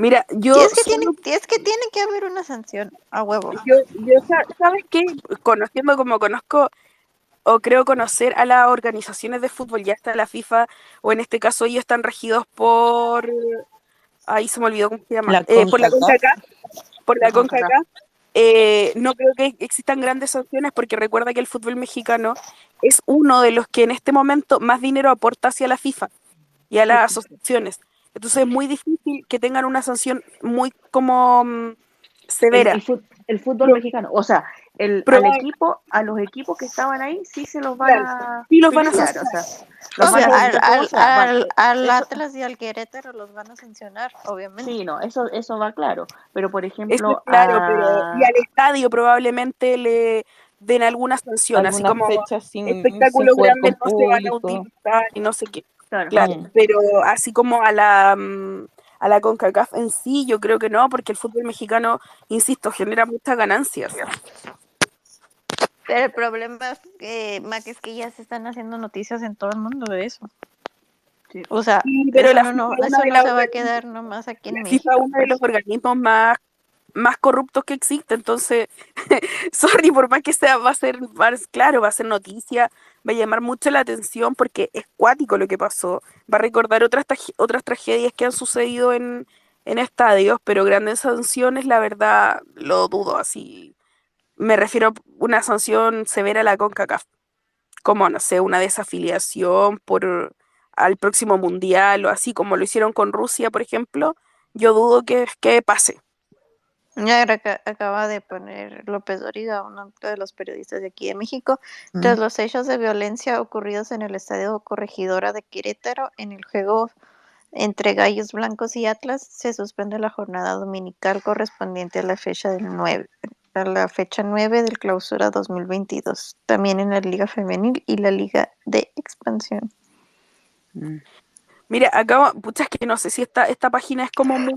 Mira, yo Y es que, solo- tiene, es que tiene que haber una sanción a huevo. yo, yo sa- ¿sabes qué? Conociendo como conozco o creo conocer a las organizaciones de fútbol, ya está la FIFA, o en este caso ellos están regidos por ahí se me olvidó cómo se llama, La Eh, por la CONCACAF. Por la. CONCACAF, eh, no creo que existan grandes sanciones porque recuerda que el fútbol mexicano es uno de los que en este momento más dinero aporta hacia la FIFA y a las asociaciones. Entonces es muy difícil que tengan una sanción muy como El, severa. el el fútbol Pro- mexicano, o sea, el, al equipo, a los equipos que estaban ahí sí se los van Claro, a sí los van a o sancionar. sea, O los van sea, a al, al, al, al eso- Atlas y al Querétaro los van a sancionar, obviamente. Sí, no, eso, eso va claro. Pero por Eso es ejemplo, claro, a- pero y al estadio probablemente le den alguna sanción, así Algunas como fechas sin, sin espectáculos grandes no se van a utilizar y no sé qué. Claro, Claro, Mm. pero así como a la mm, a la CONCACAF en sí, yo creo que no, porque el fútbol mexicano, insisto, genera muchas ganancias. Pero el problema es que, Mac, es que ya se están haciendo noticias en todo el mundo de eso. Sí. O sea, Sí, pero eso la no, no- eso las se va a quedar nomás aquí en La México. FIFA es uno de los pues. organismos más, más corruptos que existe, entonces, sorry, por más que sea, va a ser, va a- claro, va a ser noticia, va a llamar mucho la atención porque es cuático lo que pasó, va a recordar otras, otras tragedias que han sucedido en, en estadios, pero grandes sanciones, la verdad, lo dudo, así, me refiero a una sanción severa a la CONCACAF, como, no sé, una desafiliación por al próximo mundial o así como lo hicieron con Rusia, por ejemplo, yo dudo que, que pase. Ya aca- acaba de poner López Dóriga, uno de los periodistas de aquí de México, Mm. tras los hechos de violencia ocurridos en el estadio Corregidora de Querétaro en el juego entre Gallos Blancos y Atlas, se suspende la jornada dominical correspondiente a la fecha del 9, a la fecha 9 del Clausura 2022, también en la Liga Femenil y la Liga de Expansión. Mm. Mira, acá, pucha, es que no sé si esta, esta página es como muy,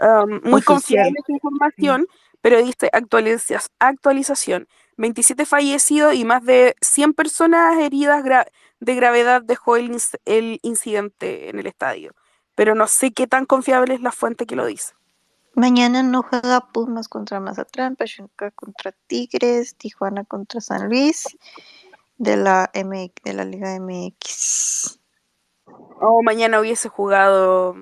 um, muy confiable su información, pero dice actualiza- actualización, 27 fallecidos y más de 100 personas heridas gra- de gravedad dejó el, inc- el incidente en el estadio, pero no sé qué tan confiable es la fuente que lo dice. Mañana no juega Pumas contra Mazatlán, Pachuca contra Tigres, Tijuana contra San Luis de la de la Liga MX. O mañana hubiese jugado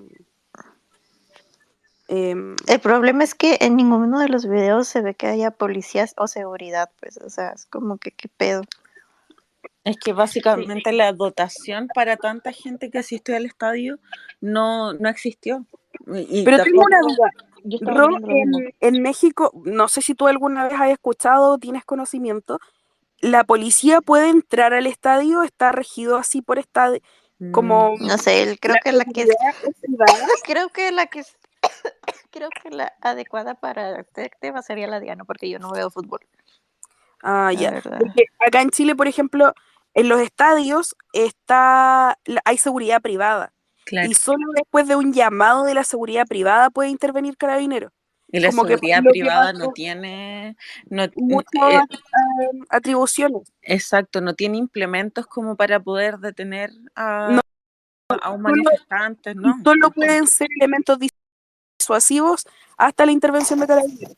Em, El problema es que en ninguno de los videos se ve que haya policías o seguridad, pues, o sea, es como que qué pedo. Es que básicamente la dotación para tanta gente que asistió al estadio no, no existió. Y, pero tengo una duda. Yo estaba Ro, viendo lo mismo. en, en México, no sé si tú alguna vez has escuchado o tienes conocimiento, ¿la policía puede entrar al estadio? ¿Está regido así por estadio? Mm, Como No sé, creo la que la que es, creo que la que es, creo que la adecuada para este tema sería la Diana, porque yo no veo fútbol, Ah, ya. acá en Chile, por ejemplo, en los estadios está, la- hay seguridad privada. claro. Y solo después de un llamado de la seguridad privada puede intervenir carabinero. Y la como seguridad que privada no tiene, no, Muchas eh, eh, atribuciones. exacto, no tiene implementos como para poder detener a, No, a un manifestante, ¿no? solo pueden ser elementos disuasivos hasta la intervención de carabineros.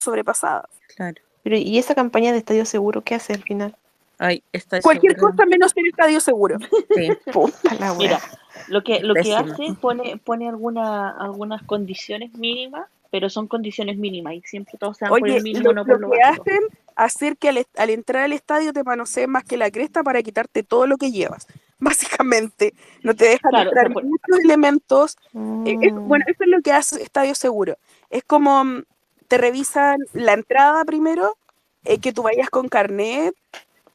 Sobrepasada. Claro. Pero, ¿y esa campaña de estadio seguro qué hace al final? Ay, está Cualquier segura. cosa menos ser estadio seguro. Sí. Puta la Mira, wea. lo que, lo que hace, pone, pone alguna, algunas condiciones mínimas, pero son condiciones mínimas y siempre todos se van por Oye, el mínimo, lo, no por lo lo que básico. hacen, hacer que al, al entrar al estadio te manoseen más que la cresta para quitarte todo lo que llevas. Básicamente, no te dejan Claro, entrar muchos elementos. eh, es- Mm. bueno, eso es lo que hace Estadio Seguro. Es como mm, te revisan la entrada primero, eh, que tú vayas con carnet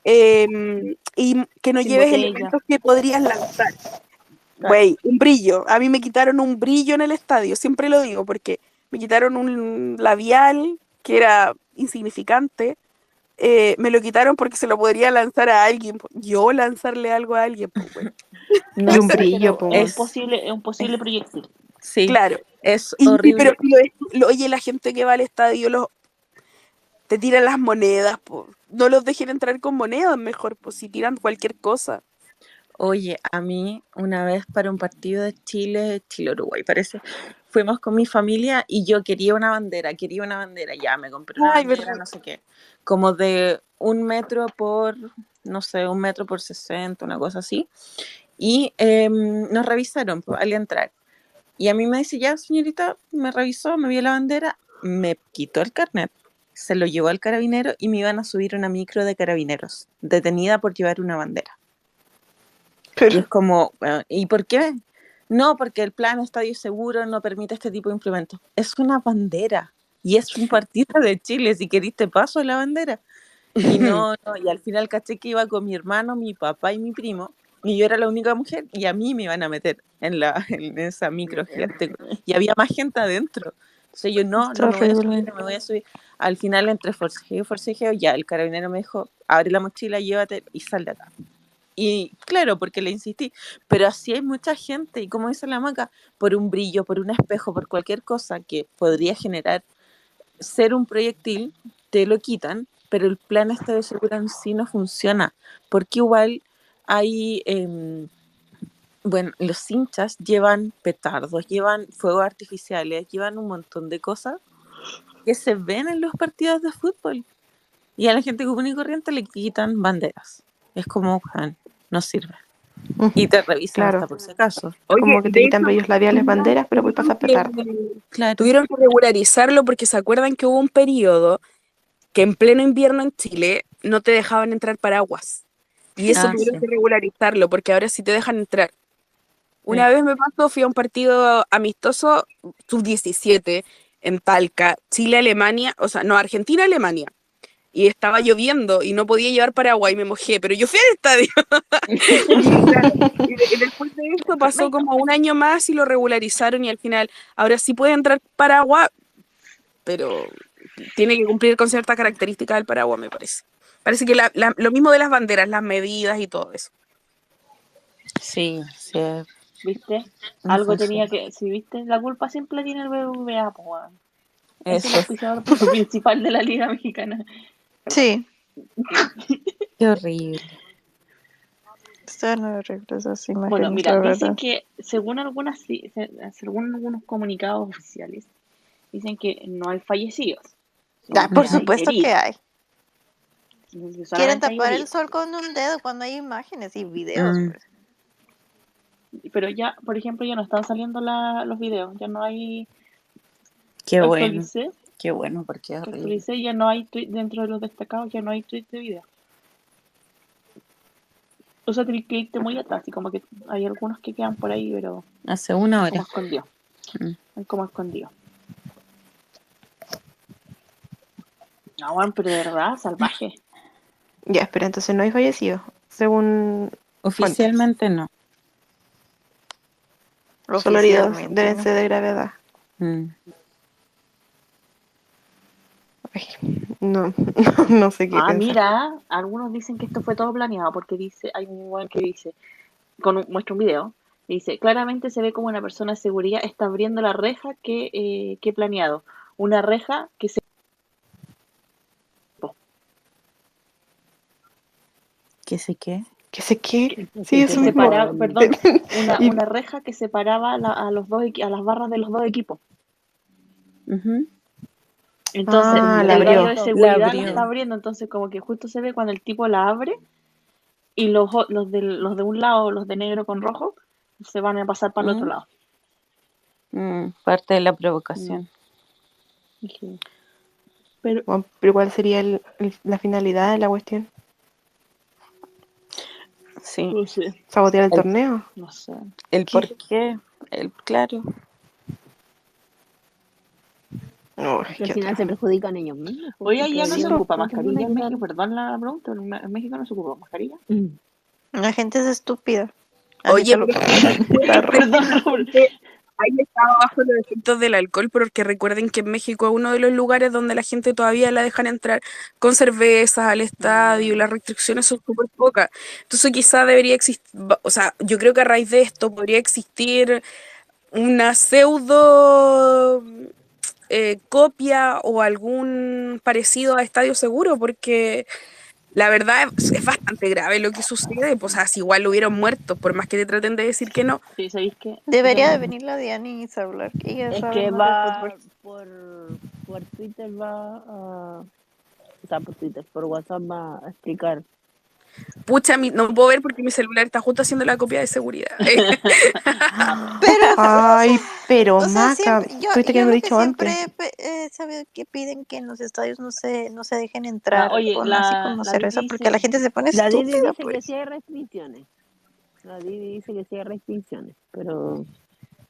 em, y que no Sin lleves botella. elementos que podrías lanzar. Claro. Güey, un brillo. A mí me quitaron un brillo en el estadio, siempre lo digo, porque me quitaron un labial que era insignificante. Eh, me lo quitaron porque se lo podría lanzar a alguien. Yo lanzarle algo a alguien, pues, güey. No Y un brillo, es, Es- posible, es un posible proyectil. Sí, Claro. es y horrible. pero lo- lo- oye, la gente que va al estadio los te tiran las monedas, po. no los dejen entrar con monedas mejor, pues si tiran cualquier cosa. Oye, a mí una vez para un partido de Chile, Chile-Uruguay parece, fuimos con mi familia y yo quería una bandera, quería una bandera, ya me compré una Ay, bandera, verdad. no sé qué, como de un metro por, no sé, un metro por 60, una cosa así. Y em, nos revisaron pues, al entrar. Y a mí me dice, ya señorita, me revisó, me vio la bandera, me quitó el carnet, se lo llevó al carabinero y me iban a subir una micro de carabineros, detenida por llevar una bandera. Y Pero, es como, bueno, ¿y por qué? No, porque el plan Estadio Seguro no permite este tipo de implementos. Es una bandera y es un partido de Chile. Si querís, te paso la bandera. Y no, no, y al final caché que iba con mi hermano, mi papá y mi primo. Y yo era la única mujer y a mí me iban a meter en, la, en esa micro gigante. Y había más gente adentro. Entonces yo no, no me voy a subir, no me voy a subir. Al final, entre forcejeo y forcejeo, ya el carabinero me dijo, abre la mochila, llévate y sal de acá. Y claro, porque le insistí, pero así hay mucha gente, y como dice la maca, por un brillo, por un espejo, por cualquier cosa que podría generar ser un proyectil, te lo quitan, pero el plan este de seguro en sí no funciona, porque igual hay, em, bueno, los hinchas llevan petardos, llevan fuegos artificiales, llevan un montón de cosas que se ven en los partidos de fútbol. Y a la gente común y corriente le quitan banderas. Es como, "Juan, no sirve. Y te revisan Claro. hasta por si acaso. como que te quitan bellos labiales, banderas, pero voy a pasar petardo. Claro. Tuvieron que regularizarlo porque se acuerdan que hubo un periodo que en pleno invierno en Chile no te dejaban entrar paraguas. Y eso Ah, tuvieron sí. que regularizarlo porque ahora sí te dejan entrar. Una vez me pasó, fui a un partido amistoso sub-17 en Talca, Chile-Alemania, o sea, no, Argentina-Alemania. Y estaba lloviendo y no podía llevar paraguas y me mojé, pero yo fui al estadio. y, de- después de eso pasó como un año más y lo regularizaron y al final, ahora sí puede entrar paraguas, pero tiene que cumplir con ciertas características del paraguas, me parece. Parece que la- la- lo mismo de las banderas, las medidas y todo eso. Sí, sí. ¿Viste? no Algo tenía que, si viste, la culpa siempre tiene el BBVA, weón. Es el auspiciador principal de la Liga Mexicana. Sí, Qué horrible. están horribles esas imágenes, Bueno, mira, dicen que según algunas según algunos comunicados oficiales, dicen que no hay fallecidos. Ah, por hay supuesto que hay. Quieren tapar el sol con un dedo cuando hay imágenes y videos. Mm. pues. pero ya, por ejemplo, ya no están saliendo la- los videos, ya no hay, Qué bueno, actualicé, qué bueno, porque es actualicé ya no hay tweet dentro de los destacados, ya no hay tweet de video. O sea, tenés que irte muy atrás, y como que hay algunos que quedan por ahí, pero Hace una como hora. escondidos, Mm. hay como escondidos. No, bueno, pero de verdad, salvaje. Ya, espera, entonces no hay fallecido. Según Oficialmente no. solo heridos deben ser de gravedad. Mm. Ay, no, no sé qué Ah, pensar. mira, algunos dicen que esto fue todo planeado porque dice, hay un igual que dice, con un- muestra un video, dice, claramente se ve como una persona de seguridad está abriendo la reja que, eh, que he planeado, una reja que se ¿Qué sé qué? ¿Qué sé qué? Sí, que eso mismo. perdón, una, Y- una reja que separaba a, la- a los dos a las barras de los dos equipos. Ujú. Entonces, Ah, el la radio abrió. de seguridad la, abrió. está abriendo, entonces como que justo se ve cuando el tipo la abre y los, los, de, los de un lado, los de negro con rojo, se van a pasar para el otro Mm. lado. Mm, parte de la provocación. Dije, Pero, Bueno, pero ¿cuál sería el- el- la finalidad de la cuestión? Sí. no sé, ¿Sabotear el El- torneo? no sé. El ¿Qué? por qué. El, claro. Qué al final se perjudican ellos mismos. Oye, porque ya no se ocupa mascarilla en México, perdón la pregunta, pero en México no se ocupa mascarilla. Mm. La gente es estúpida. Oye, Perdón, Raúl. Ahí estaba bajo los efectos del alcohol, porque recuerden que en México es uno de los lugares donde la gente todavía la dejan entrar con cervezas al estadio, y las restricciones son súper pocas. Entonces quizá debería existir, o sea, yo creo que a raíz de esto podría existir una pseudo eh, copia o algún parecido a Estadio Seguro, porque la verdad es, es bastante grave lo que sucede, pues, o sea, si igual lo hubieron muerto, por más que te traten de decir que no. Sí, ¿sabéis qué? Debería de venir la Diana a hablar, que ella Es que va por, por Twitter va a... O sea, por Twitter, por WhatsApp va a explicar. Pucha, mi- no puedo ver porque mi celular está justo haciendo la copia de seguridad. Pero, Ay, pero o sea, Maca, siempre, yo, tuviste que dicho siempre antes. he sabido que piden que en los estadios no se, no se dejen entrar Ah, oye, con, la- así como la cerveza, Didi porque dice- la gente se pone La Didi estúpida, dice que pues. sí hay restricciones. La Didi dice que sí hay restricciones, pero...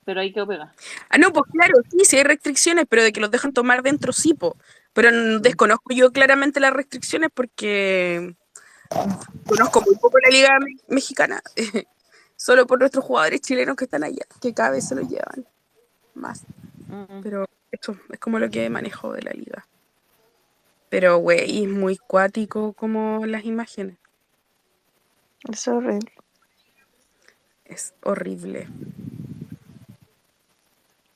Pero hay que pegar. ah, no, pues claro, sí, sí hay restricciones, pero de que los dejan tomar dentro, sí, po. Pero desconozco yo claramente las restricciones porque conozco muy poco la liga me- mexicana. Solo por nuestros jugadores chilenos que están allá, que cada vez se lo llevan más. Mm. Pero esto es como lo que manejo de la liga. Pero, güey, es muy cuático como las imágenes. Es horrible. Es horrible.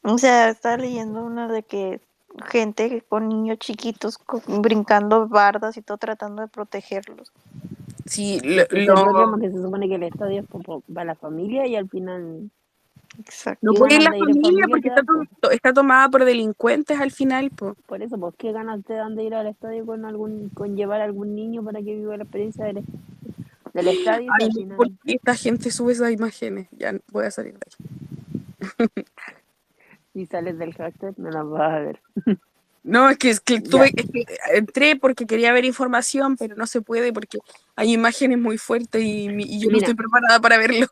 O sea, estaba leyendo una de que gente con niños chiquitos brincando bardas y todo tratando de protegerlos. Sí, lo, Ese es el lo- problema que se supone que el estadio es como para la familia y al final... Exacto. no ¿Qué puede ir la ir familia familia porque está, to- está tomada por delincuentes al final, po. Por eso, pues, ¿qué ganas te dan de ir al estadio con algún con llevar a algún niño para que viva la experiencia del, del estadio? Ay, al no, final... ¿por qué esta gente sube esas imágenes? Ya voy a salir de ahí. Si sales del hashtag, no las vas a ver. No, es que, es que tuve, es que entré porque quería ver información, pero no se puede porque hay imágenes muy fuertes y, yo no estoy preparada para verlo.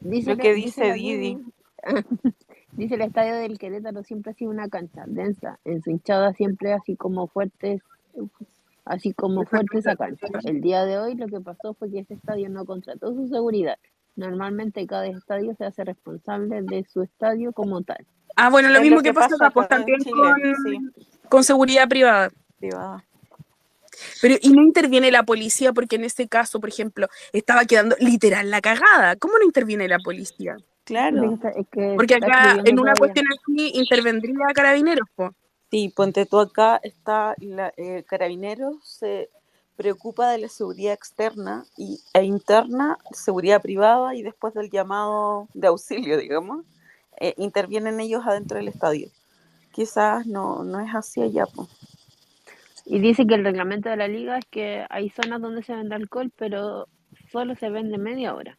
Dice Lo que dice Didi. dice el estadio del Querétaro siempre ha sido una cancha densa, en su hinchada siempre así como fuertes, así como fuerte esa cancha. El día de hoy lo que pasó fue que ese estadio no contrató su seguridad. Normalmente cada estadio se hace responsable de su estadio como tal. Ah, bueno, lo Es mismo lo que, que pasa pasa acá, en Chile, con, sí. con seguridad privada. Privada. Pero, y no interviene la policía porque en este caso, por ejemplo, estaba quedando literal la cagada. ¿Cómo no interviene la policía? Claro. Porque acá, en una todavía. cuestión así, intervendría carabineros, po. Sí, ponte tú acá, está la, eh, Carabineros se preocupa de la seguridad externa y, e interna, seguridad privada y después del llamado de auxilio, digamos, eh, intervienen ellos adentro del estadio. Quizás no, no es así allá, pues. Y dice que el reglamento de la liga es que hay zonas donde se vende alcohol, pero solo se vende media hora.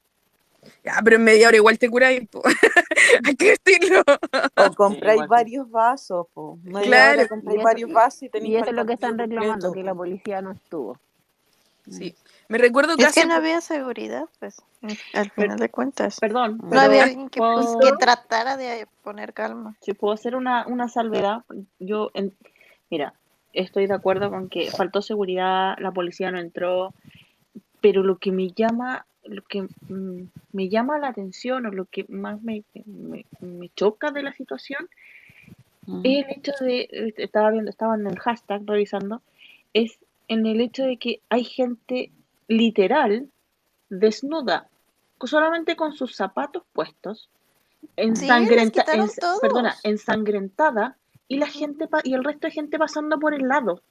Ya, pero en media hora igual te curáis, po. Hay que decirlo. O compráis varios vasos, po. Media Claro. hora compráis Y eso- varios vasos y tenéis Y eso es lo que están reclamando, completo, que la po. policía no estuvo. Sí. Me recuerdo que Es que no había seguridad, pues, al final de cuentas. Perdón, No pero había alguien que, puedo- que tratara de poner calma. si puedo hacer una, una salvedad, yo, en- mira, estoy de acuerdo con que faltó seguridad, la policía no entró, pero lo que me llama, lo que mm, me llama la atención o lo que más me, me, me choca de la situación es el hecho de, eh, estaba viendo, estaba en el hashtag revisando, es en el hecho de que hay gente literal desnuda, solamente con sus zapatos puestos, ensangrenta, quitaron ens- todos. perdona, ensangrentada, y la gente pa- y el resto de gente pasando por el lado.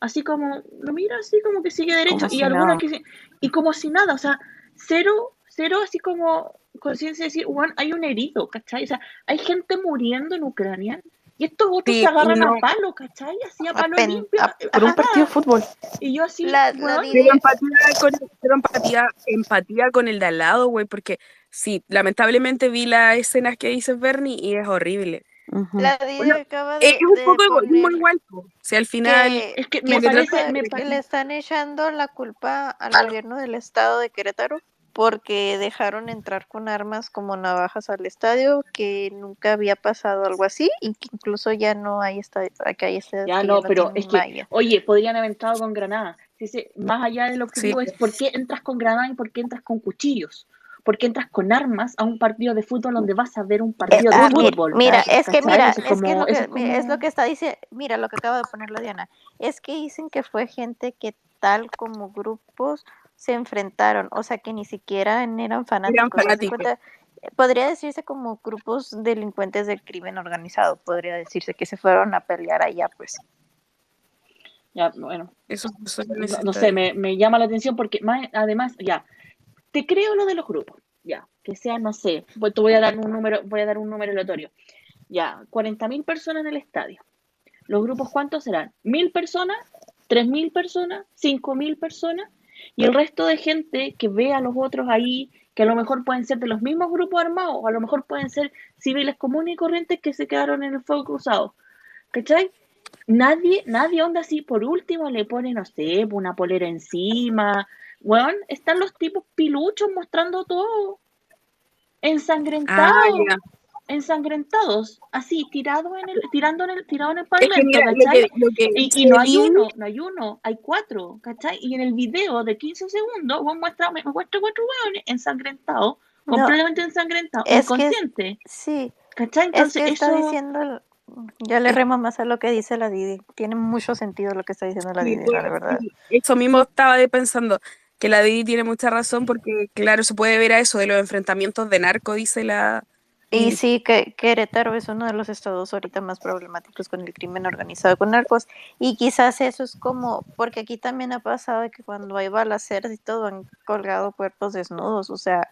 Así como, lo mira así como que sigue derecho, y si algunos que y como si nada, o sea, cero, cero así como conciencia de decir, "Juan, hay un herido, ¿cachai? O sea, hay gente muriendo en Ucrania, y estos otros Sí, se agarran no- a palo, ¿cachai? Así a palo Apen- limpio. a- Por un partido de fútbol. Y yo así, La- la Pero empatía con, pero empatía, empatía con el de al lado, güey, porque sí, lamentablemente vi las escenas que dice Bernie y es horrible. La Bueno, acaba de, Es un de poco egoísmo poner igual, po. si al final... que, es que que me parece, que le están echando la culpa al gobierno del estado de Querétaro porque dejaron entrar con armas como navajas al estadio, que nunca había pasado algo así y que incluso ya no hay estadio, que hay estadios Ya que no, pero es que, oye, podrían haber entrado con granadas. Sí, sí, más allá del objetivo Sí. es por qué entras con granadas y por qué entras con cuchillos. ¿Por qué entras con armas a un partido de fútbol donde vas a ver un partido Ah, de mi- fútbol? Mira, es que mira, es, que es lo que, es lo que está diciendo, mira lo que acaba de poner la Diana, es que dicen que fue gente que tal como grupos se enfrentaron, o sea que ni siquiera eran fanáticos. cuenta, podría decirse como grupos delincuentes del crimen organizado, podría decirse que se fueron a pelear allá, pues. Ya, bueno, Eso, eso no, sé, me, me llama la atención porque más, además, ya, te creo lo de los grupos, ya, que sea, no sé, pues te voy a dar un número, voy a dar un número aleatorio. Ya, 40.000 personas en el estadio. ¿Los grupos cuántos serán? ¿Mil personas? ¿3.000 personas? ¿5.000 personas? Y el resto de gente que ve a los otros ahí, que a lo mejor pueden ser de los mismos grupos armados, o a lo mejor pueden ser civiles comunes y corrientes que se quedaron en el fuego cruzado. ¿Cachai? Nadie, nadie onda así, por último le pone, no sé, una polera encima. Weón, están los tipos piluchos mostrando todo. Ensangrentados, Ah. Ensangrentados, así, tirados en el, tirando en el, tirado en el Es que pavimento, lo ¿cachai? que, lo que Y, no hay uno, no hay uno, hay cuatro, ¿cachai? Y en el video de 15 segundos, weón muestra, me muestra cuatro weones ensangrentados, No, completamente ensangrentados, inconscientes, Sí, ¿cachai? es Entonces, que está eso... diciendo, el- yo le remo más a lo que dice la Didi, tiene mucho sentido lo que está diciendo la Didi, pues, la verdad. Eso mismo estaba pensando, que la Didi tiene mucha razón porque, claro, se puede ver a eso de los enfrentamientos de narco, dice la... Y sí, que Querétaro es uno de los estados ahorita más problemáticos con el crimen organizado con narcos. Y quizás eso es como, porque aquí también ha pasado de que cuando hay balaceras y todo han colgado cuerpos desnudos. O sea,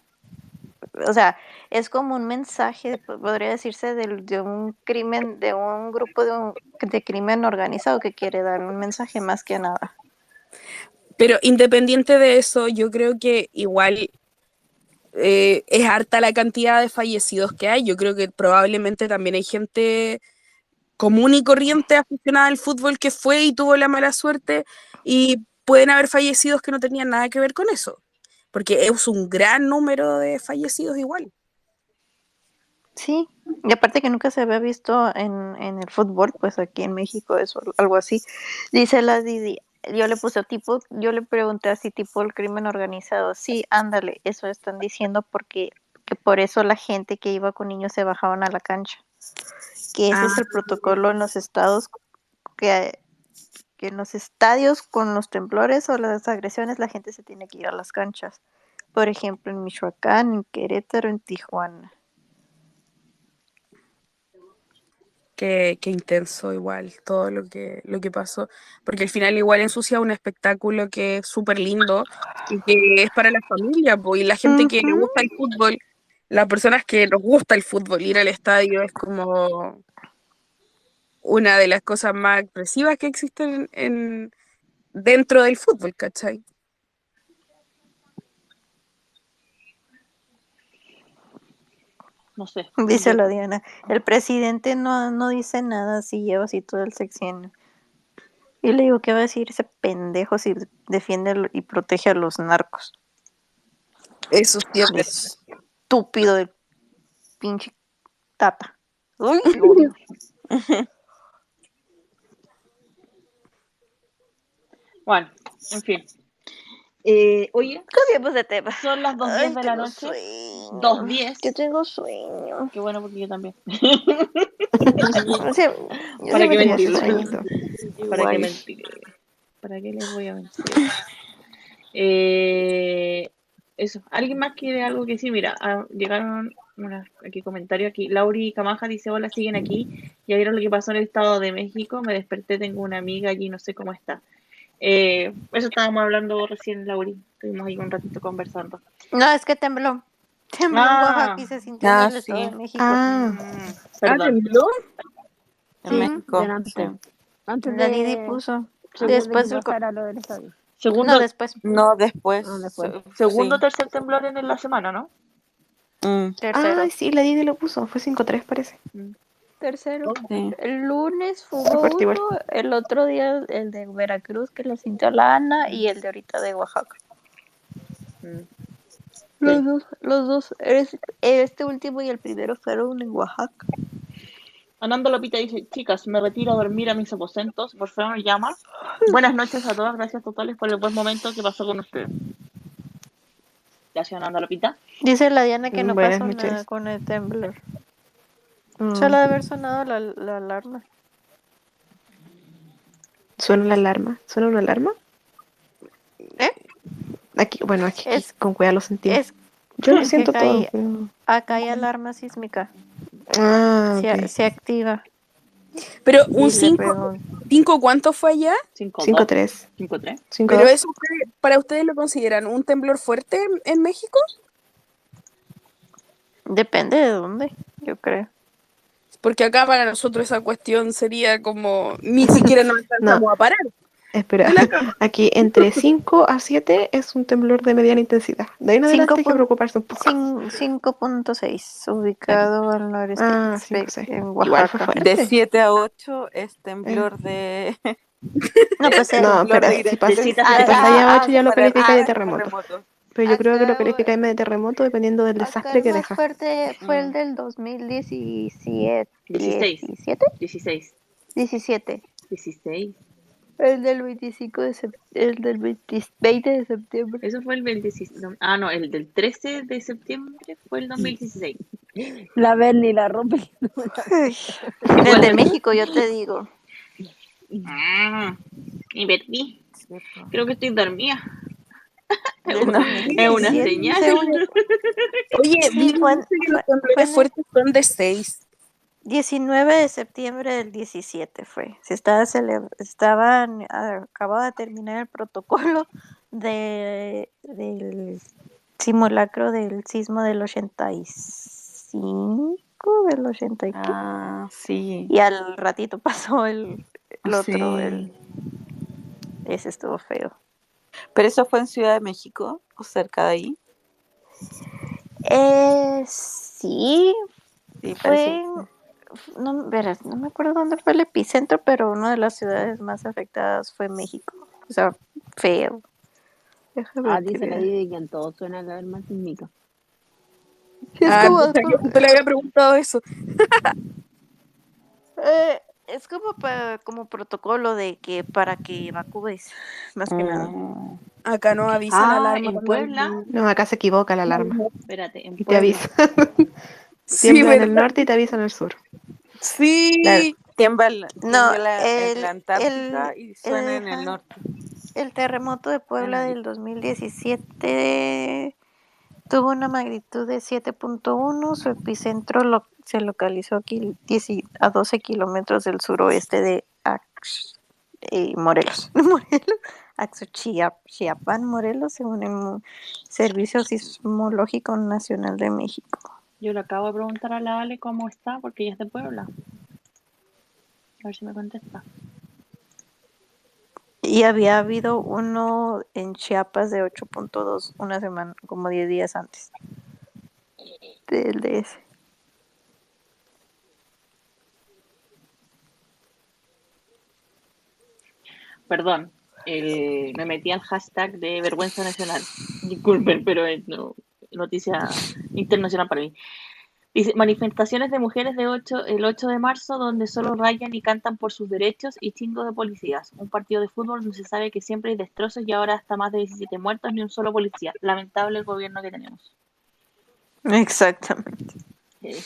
o sea, es como un mensaje, po- podría decirse, del- de, un crimen, de un grupo de, un- de crimen organizado que quiere dar un mensaje más que nada. Pero independiente de eso, yo creo que igual eh, es harta la cantidad de fallecidos que hay. Yo creo que probablemente también hay gente común y corriente aficionada al fútbol que fue y tuvo la mala suerte y pueden haber fallecidos que no tenían nada que ver con eso, porque es un gran número de fallecidos igual. Sí, y aparte que nunca se había visto en, en el fútbol, pues aquí en México eso, algo así. Dice la Didi, yo le puse tipo, yo le pregunté así tipo el crimen organizado. Sí, ándale, eso están diciendo porque que por eso la gente que iba con niños se bajaban a la cancha. Que ese es el Ah. protocolo en los estados que que en los estadios con los temblores o las agresiones la gente se tiene que ir a las canchas. Por ejemplo, en Michoacán, en Querétaro, en Tijuana. Qué, qué intenso igual todo lo que, lo que pasó, porque al final igual ensucia un espectáculo que es súper lindo y que es para la familia, po, y la gente que le gusta el fútbol, las personas que nos gusta el fútbol, ir al estadio es como una de las cosas más expresivas que existen en, dentro del fútbol, ¿cachai? No sé. Dice la Diana. El presidente no, no dice nada si lleva así todo el sexenio. Y le digo, ¿qué va a decir ese pendejo si defiende y protege a los narcos? Eso sí es El verdad. estúpido del pinche tata. Uy. Bueno, en fin. Eh, oye, Cambiemos de tema. son las 2.10 Ay, de la noche. sueño. 2.10. Yo tengo sueño. Qué bueno porque yo también. Sea, yo ¿Para qué mentir? ¿Para qué mentir? ¿Para qué les voy a mentir? Eh, eso. ¿Alguien más quiere algo que decir? Mira, ah, llegaron aquí comentarios aquí. Lauri Camaja dice, hola, siguen aquí. Ya vieron lo que pasó en el Estado de México. Me desperté, tengo una amiga allí, no sé cómo está. Eh, eso estábamos hablando recién, Lauri. Estuvimos ahí un ratito conversando. No, es que tembló. Tembló Ah. Oaxaca y se sintió Ah, en el sí. de México. Ah, Mm, perdón. tembló? En Sí, México. sí. Antes La de, Didi puso. Después pasara lo del estadio. Segundo, No, después. No, después. Ah, después. segundo sí. tercer temblor en la semana, ¿no? Mm, Tercero. Ay, sí, la Didi lo puso. Fue 5-3, parece. Tercero. sí. El lunes igual. uno, el otro día el de Veracruz que lo sintió la Ana y el de ahorita de Oaxaca. Mm. Los dos, los dos, es- este último y el primero fueron en Oaxaca. Ananda Lopita dice, chicas, me retiro a dormir a mis aposentos, por favor llama. Buenas noches a todas, gracias totales por el buen momento que pasó con ustedes. Gracias Ananda Lopita. Dice la Diana que no buenas pasó noches. nada con el temblor. Mm. Solo de haber sonado la, la alarma. ¿Suena la alarma? ¿Suena una alarma? ¿Eh? Aquí, bueno, aquí Es- con cuidado lo sentimos. Es, Yo lo siento todo. pero- acá hay alarma sísmica. Ah, Se, ok. se activa. Pero un le 5, pegó. ¿cinco cuánto fue allá? 5 5-3. 5 3 5 Pero eso fue- para ustedes lo consideran un temblor fuerte en- en México? Depende de dónde, yo creo. Porque acá para nosotros esa cuestión sería como ni siquiera nos alcanzamos a parar. Espera, aquí entre 5 a 7 es un temblor de mediana intensidad. De ahí en adelante hay que preocuparse un poco. Cin- 5.6, ubicado al noreste Ah, de- 5-6. en Oaxaca. De 7 a 8 es temblor de. No, pues No, espera, de si pasa, si pasa ya Ah, 8 ya lo califica Ah, de terremoto. Pero yo creo que lo Acá, califica de terremoto dependiendo del desastre el que más deja. fuerte fue el Mm. del 2017. 16. 17, 16 17. 16 El del 25 de sep- el del 20, 20 de septiembre. Eso fue el 26 no, Ah, no, el del 13 de septiembre fue el 2016 La Berni la rompe. El de México, yo te digo. Ah, y perdí. Creo que estoy dormida. Es una, es una 2017, señal. según- Oye, Sí, vi fue- temblores fuertes son de 6. 19 de septiembre del 17 fue. Se estaba cele- estaban acababa de terminar el protocolo de del simulacro del sismo del 85 del 80 y qué. Ah, sí. y al ratito pasó el, el otro Sí. el ese estuvo feo. Pero eso fue en Ciudad de México o cerca de ahí. Eh, sí, Sí, fue no, verás, no me acuerdo dónde fue el epicentro, pero una de las ciudades más afectadas fue México. O sea, feo. Déjame Ah, dice la. Didi que en todo suena la alarma sísmica. Es Ah, como, yo justo le había preguntado eso. eh, es como pa- como protocolo de que para que evacúes, más que nada. Mm. Acá no avisan Ah, alarma. en Puebla. No, acá se equivoca la alarma. Espérate, en Y te avisa. Sí, Tiembla en el norte y te avisa en el sur. Sí. Claro, tiembla, en- No, en el- la Antártica y suena en ajá. el norte. El terremoto de Puebla del 2017 tuvo una magnitud de 7.1. Su epicentro lo- se localizó aquí 10 a 12 kilómetros del suroeste de Ax- eh, Morelos. Morelos. Axochiapan, Morelos, según el Servicio Sismológico Nacional de México. Yo le acabo de preguntar a la Ale cómo está, porque ella es de Puebla. A ver si me contesta. Y había habido uno en Chiapas de 8.2 una semana, como 10 días antes del DS. Perdón, el- me metí al hashtag de vergüenza nacional. Disculpen, pero es no- noticia internacional para mí. Dice, manifestaciones de mujeres de 8, el 8 de marzo donde solo rayan y cantan por sus derechos y chingos de policías. Un partido de fútbol donde se sabe que siempre hay destrozos y ahora hasta más de 17 muertos ni un solo policía. Lamentable el gobierno que tenemos. Exactamente. Eh,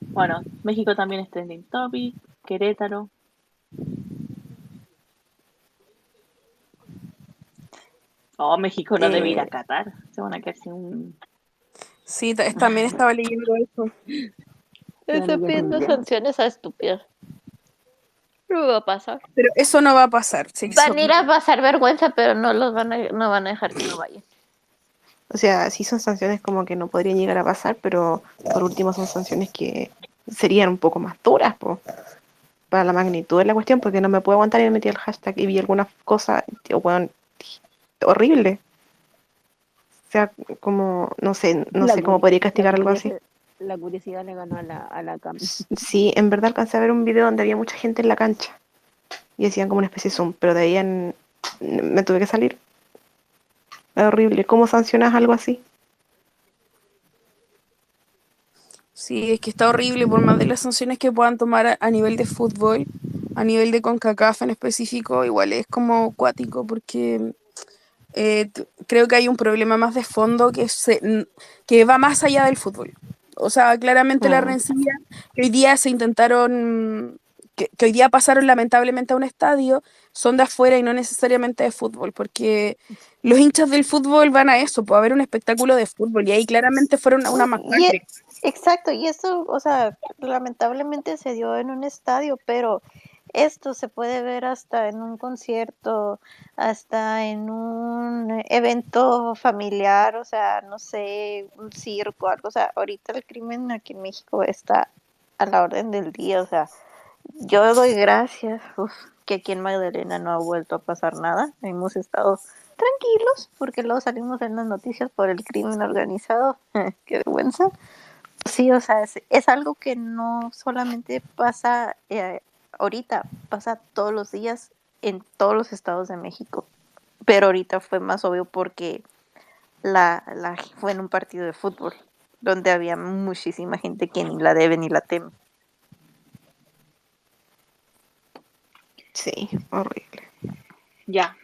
Bueno, México también es trending topic, Querétaro. Oh, México no debe ir a Eh, Qatar. Se van a quedar sin un... Sí, ta- también estaba leyendo eso. Bueno, Están pidiendo sanciones a estúpidas. No va a pasar. Pero eso no va a pasar. sí, Van eso- a ir a pasar vergüenza, pero no los van a, no van a dejar que no vayan. O sea, sí son sanciones como que no podrían llegar a pasar, pero por último son sanciones que serían un poco más duras, po, para la magnitud de la cuestión, porque no me puedo aguantar y me metí al hashtag y vi alguna cosa, tío, weón, horrible. O sea, como, no sé, no La sé cómo podría castigar algo así. La curiosidad le ganó a la, a la cam. Sí, en verdad alcancé a ver un video donde había mucha gente en la cancha y hacían como una especie de zoom, pero de ahí en- me tuve que salir. Es horrible. ¿Cómo sancionas algo así? Sí, es que está horrible por más de las sanciones que puedan tomar a, a nivel de fútbol, a nivel de CONCACAF en específico, igual es como cuático porque eh, creo que hay un problema más de fondo que, se, que va más allá del fútbol. O sea, claramente la Mm. rencilla que hoy día se intentaron, que, que hoy día pasaron lamentablemente a un estadio, son de afuera y no necesariamente de fútbol, porque los hinchas del fútbol van a eso, a ver un espectáculo de fútbol y ahí claramente fueron una masacre. exacto, y eso, o sea, lamentablemente se dio en un estadio, pero esto se puede ver hasta en un concierto, hasta en un evento familiar, o sea, no sé, un circo, algo, o sea, ahorita el crimen aquí en México está a la orden del día, o sea, yo doy gracias uf, que aquí en Magdalena no ha vuelto a pasar nada, hemos estado tranquilos porque luego salimos en las noticias por el crimen organizado, qué vergüenza. Sí, o sea, es, es algo que no solamente pasa eh, ahorita, pasa todos los días en todos los estados de México. Pero ahorita fue más obvio porque la, la fue en un partido de fútbol donde había muchísima gente que ni la debe ni la teme. Sí, horrible. Ya,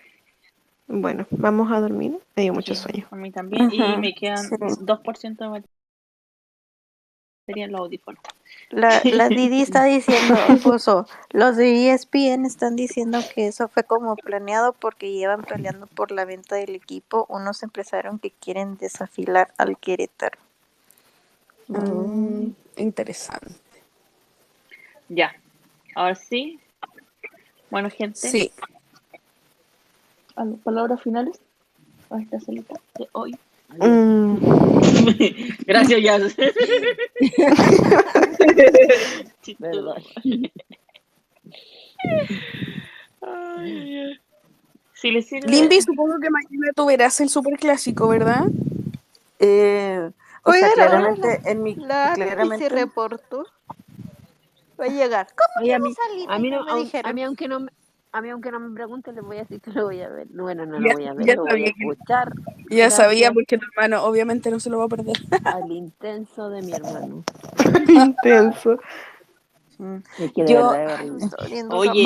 Bueno, vamos a dormir. Me dio mucho sí, sueño. a mí también. Y me quedan sí. 2% de batería en los audífonos. La, la Didi está diciendo, puso, los de ESPN están diciendo que eso fue como planeado porque llevan peleando por la venta del equipo unos empresarios que quieren desafilar al Querétaro. Mm, interesante. Ya, ahora sí. Bueno, gente, Sí, palabras finales a esta celita de hoy. Mm, Gracias, Jazz. Si les sirve. Limby, supongo que mañana tú verás el superclásico, ¿verdad? Eh, o sea, claramente en mi La claramente se reportó. Va a llegar. ¿Cómo Oye, que a no salí? a mí no, me dijeron. a mí aunque no me- a mí aunque no me pregunten les voy a decir que lo voy a ver. Bueno, no lo Ya- voy a ver, ya lo voy a escuchar Ya sabía porque tu hermano obviamente no se lo va a perder. al intenso de mi hermano. intenso. Es que de Yo- verdad Oye.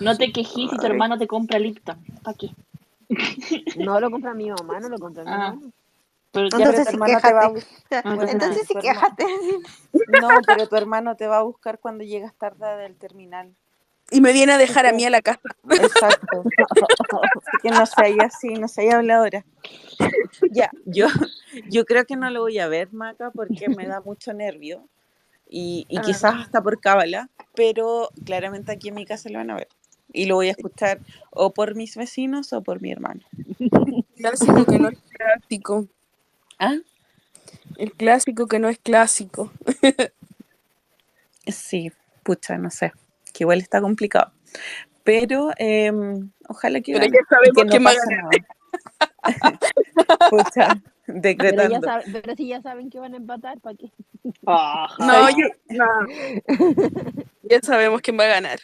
No te quejes si tu hermano te compra Lipton. ¿Para qué? No lo compra mi mamá, no lo compra mi Ah. mamá. Pero Entonces tu sí, hermano te va a Entonces, hermano- quéjate. No, pero tu hermano te va a buscar cuando llegas tarde del terminal. Y me viene a dejar a mí a la casa. Exacto. Que no se haya así, no se haya habladora. Ya, yo, yo creo que no lo voy a ver, Maca, porque me da mucho nervio. Y, y Ah. quizás hasta por cábala, pero claramente aquí en mi casa lo van a ver. Y lo voy a escuchar o por mis vecinos o por mi hermano. Clásico que no es clásico. ¿Ah? El clásico que no es clásico. Sí, pucha, no sé, que igual está complicado. Pero em, ojalá que, Pero ya sabemos que no quién va a pase ganar. nada. pucha, Pero, ya decretando. sabe- pero si ya saben que van a empatar, ¿para qué? No, yo, no. Ya sabemos quién va a ganar.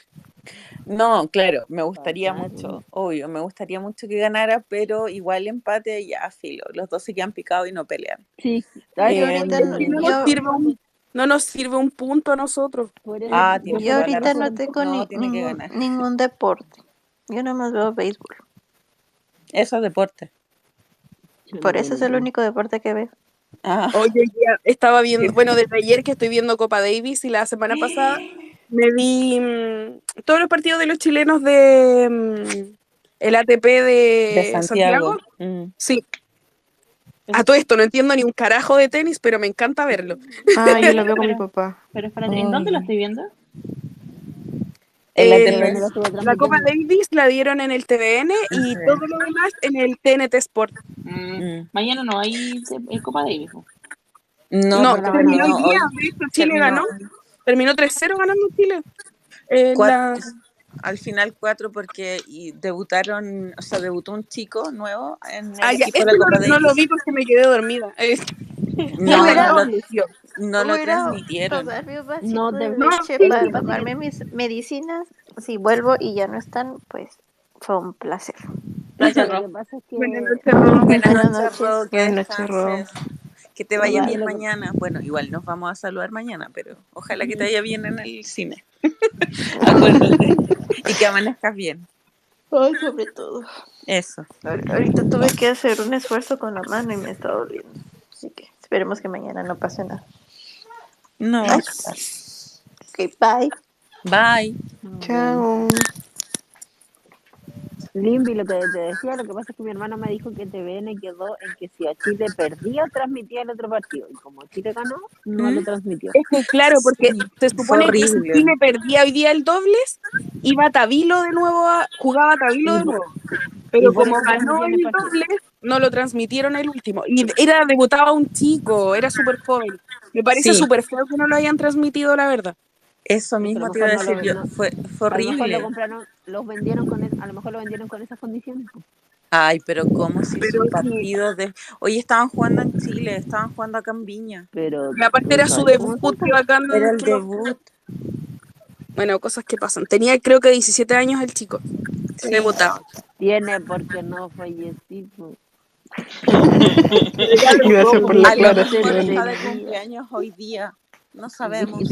No, claro, me gustaría mucho, obvio, me gustaría mucho que ganara, pero igual empate ya filo. Los dos se quedan picados y no pelean. Sí. Eh, no, no yo, no nos sirve un punto a nosotros. Ah, yo ahorita no tengo No, ni- ningún, deporte. Yo nomás veo béisbol. Eso es deporte. Por eso es el ni- único deporte que veo. Ah, Oye, ya estaba viendo, bueno, desde ayer que estoy viendo Copa Davis y la semana pasada me vi mm, todos los partidos de los chilenos de mm, el ATP de, de Santiago. Santiago. Mm. Sí. A todo esto no entiendo ni un carajo de tenis, pero me encanta verlo. Ah, yo lo veo con mi papá. Pero espérate, ¿en dónde lo estoy viendo? Eh, no lo estuvo La Copa. Davis la dieron en el TVN y Ujú. todo lo demás en el TNT Sport. Mm, Mm. Mañana no hay eh, Copa Davis. No, No, terminó el día, hoy. Chile Terminó ganó. Terminó 3-0 ganando Chile. Eh, la- al final cuatro porque y debutaron, o sea, debutó un chico nuevo en el Ah, ya, este no, lo vi porque me quedé dormida. No, no lo, no lo transmitieron. No, de de- No, leche sí, para tomarme mis medicinas. Si vuelvo y ya no están, pues fue un placer. Buenas noches. Buenas noches, Buenas noches. Que te vaya bien mañana. Bueno, igual nos vamos a saludar mañana, pero ojalá que te vaya bien en el cine. Acuérdate. Y que amanezcas bien. Ay, sobre todo. Eso. Ahor- Ahorita tuve que hacer un esfuerzo con la mano y me está doliendo. Así que esperemos que mañana no pase nada. No. Ok, bye. Bye. Chao. Limbi, lo que te decía, lo que pasa es que mi hermano me dijo que TVN quedó en que si a Chile perdía, transmitía el otro partido. Y como Chile ganó, no lo transmitió. Es que claro, porque se supone que si. Chile perdía hoy día el dobles, iba Tabilo de nuevo, a, jugaba Tabilo de nuevo. Pero como ganó el dobles, no lo transmitieron el último. Y era, debutaba un chico, era súper joven. Me parece Sí. súper feo que no lo hayan transmitido, la verdad. Eso mismo te lo iba a no decir yo. Fue, fue A lo mejor lo horrible. compraron, los vendieron con es- a lo mejor lo vendieron con esas condiciones. Ay, pero ¿cómo si Pero sus sí. partidos de... Hoy estaban jugando en Chile, estaban jugando acá en Viña. Pero Y aparte era su ¿sabes cómo debut, bacán. Era el debut. Bueno, cosas que pasan. Tenía creo que 17 años el chico. Sí. Debutaba. Tiene porque no fallecí. pues. Gracias por la aclaración. está de cumpleaños hoy día. No sabemos.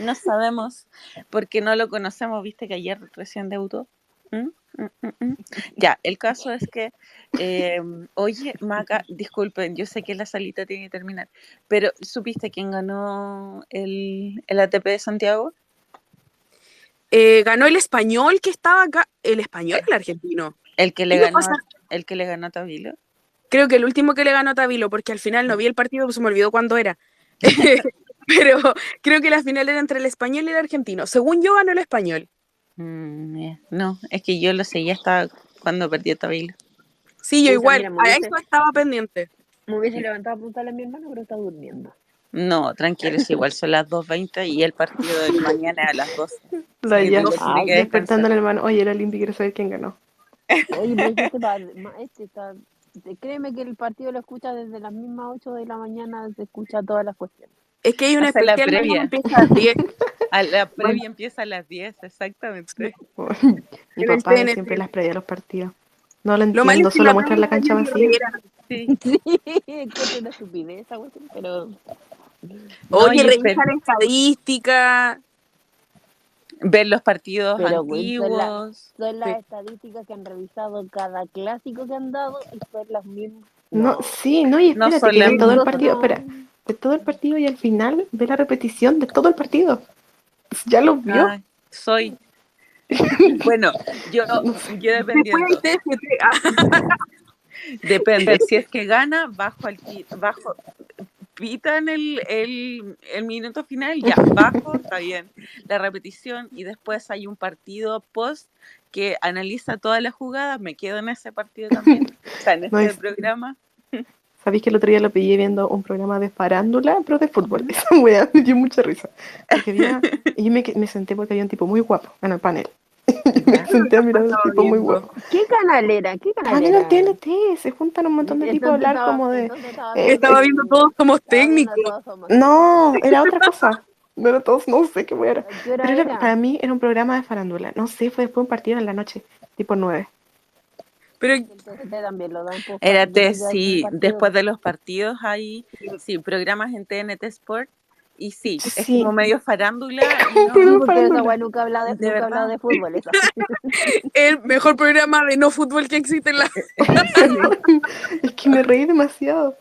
No sabemos. Porque no lo conocemos. Viste que ayer recién debutó. ¿Mm? Mm, mm. Ya, el caso es que, eh, oye, Maca, disculpen, yo sé que la salita tiene que terminar, pero ¿supiste quién ganó el, el ATP de Santiago? Eh, ganó el español que estaba acá. ¿El español o el argentino? El que le ¿Qué le ganó, pasa? el que le ganó a Tabilo. Creo que el último que le ganó a Tabilo, porque al final no vi el partido, pues se me olvidó cuándo era. Pero creo que la final era entre el español y el argentino. Según yo, ganó el español. Mm, no, es que yo lo seguía hasta cuando perdió Tabilo. Sí, yo igual. mira, A eso estaba pendiente. Me hubiese levantado a preguntarle a mi hermano, pero está durmiendo. No, tranquilos, igual son las 2.20 y el partido de mañana es a las 12. La ya. Ah, Despertando al hermano. Oye, era Limpi, quiero saber quién ganó. Oye, pero este, este está, créeme que el partido lo escucha desde las mismas 8 de la mañana, se escucha todas las cuestiones. Es que hay una la previa. empieza a las 10. A la previa empieza a las 10, exactamente. Mi papá TNT. siempre las prevé los partidos. No lo Lo entiendo, que solo muestran la cancha vacía. Sí. Sí, que es una estupidez esa cuestión, pero No, Oye, y revisa espera. la estadística. Ver los partidos Pero, güey, son la- antiguos. son las Sí. estadísticas que han revisado cada clásico que han dado y son las mismas. No, sí, no, y No espérate, son que de todo el partido, espera, de todo el partido y al final ve la repetición de todo el partido. Ya lo vio. Ay, soy. Bueno, yo, yo dependiendo. TFT. Ah, Depende. Si es que gana, bajo al bajo pitan el, el, el minuto final, ya, bajo, está bien. La repetición y después hay un partido post que analiza todas las jugadas, me quedo en ese partido también. O sea, en este No es- programa. Sabéis que el otro día lo pillé viendo un programa de farándula, pero de fútbol. Esa wea me dio mucha risa. Porque había, y yo me, que- me senté porque había un tipo muy guapo en el panel. Y me senté a mirar a un tipo muy guapo. ¿Qué canal era? ¿Qué canal Ah, era? el TNT, se juntan un montón de tipos a hablar estaba- como de... eh, viendo- Estaba viendo todos viendo técnicos. todos somos- No, era otra cosa. No era todos, no sé qué era. ¿A qué hora Pero era- era? para mí era un programa de farándula. No sé, fue después de un partido en la noche, tipo 9. Pero Era de sí, después de los partidos hay sí, programas en TNT Sport y sí, es Sí. como medio farándula. no- esa farándula. nunca habla de, De nunca habla verdad. de fútbol. Esa. el mejor programa de no fútbol que existe en la. Es que me reí demasiado.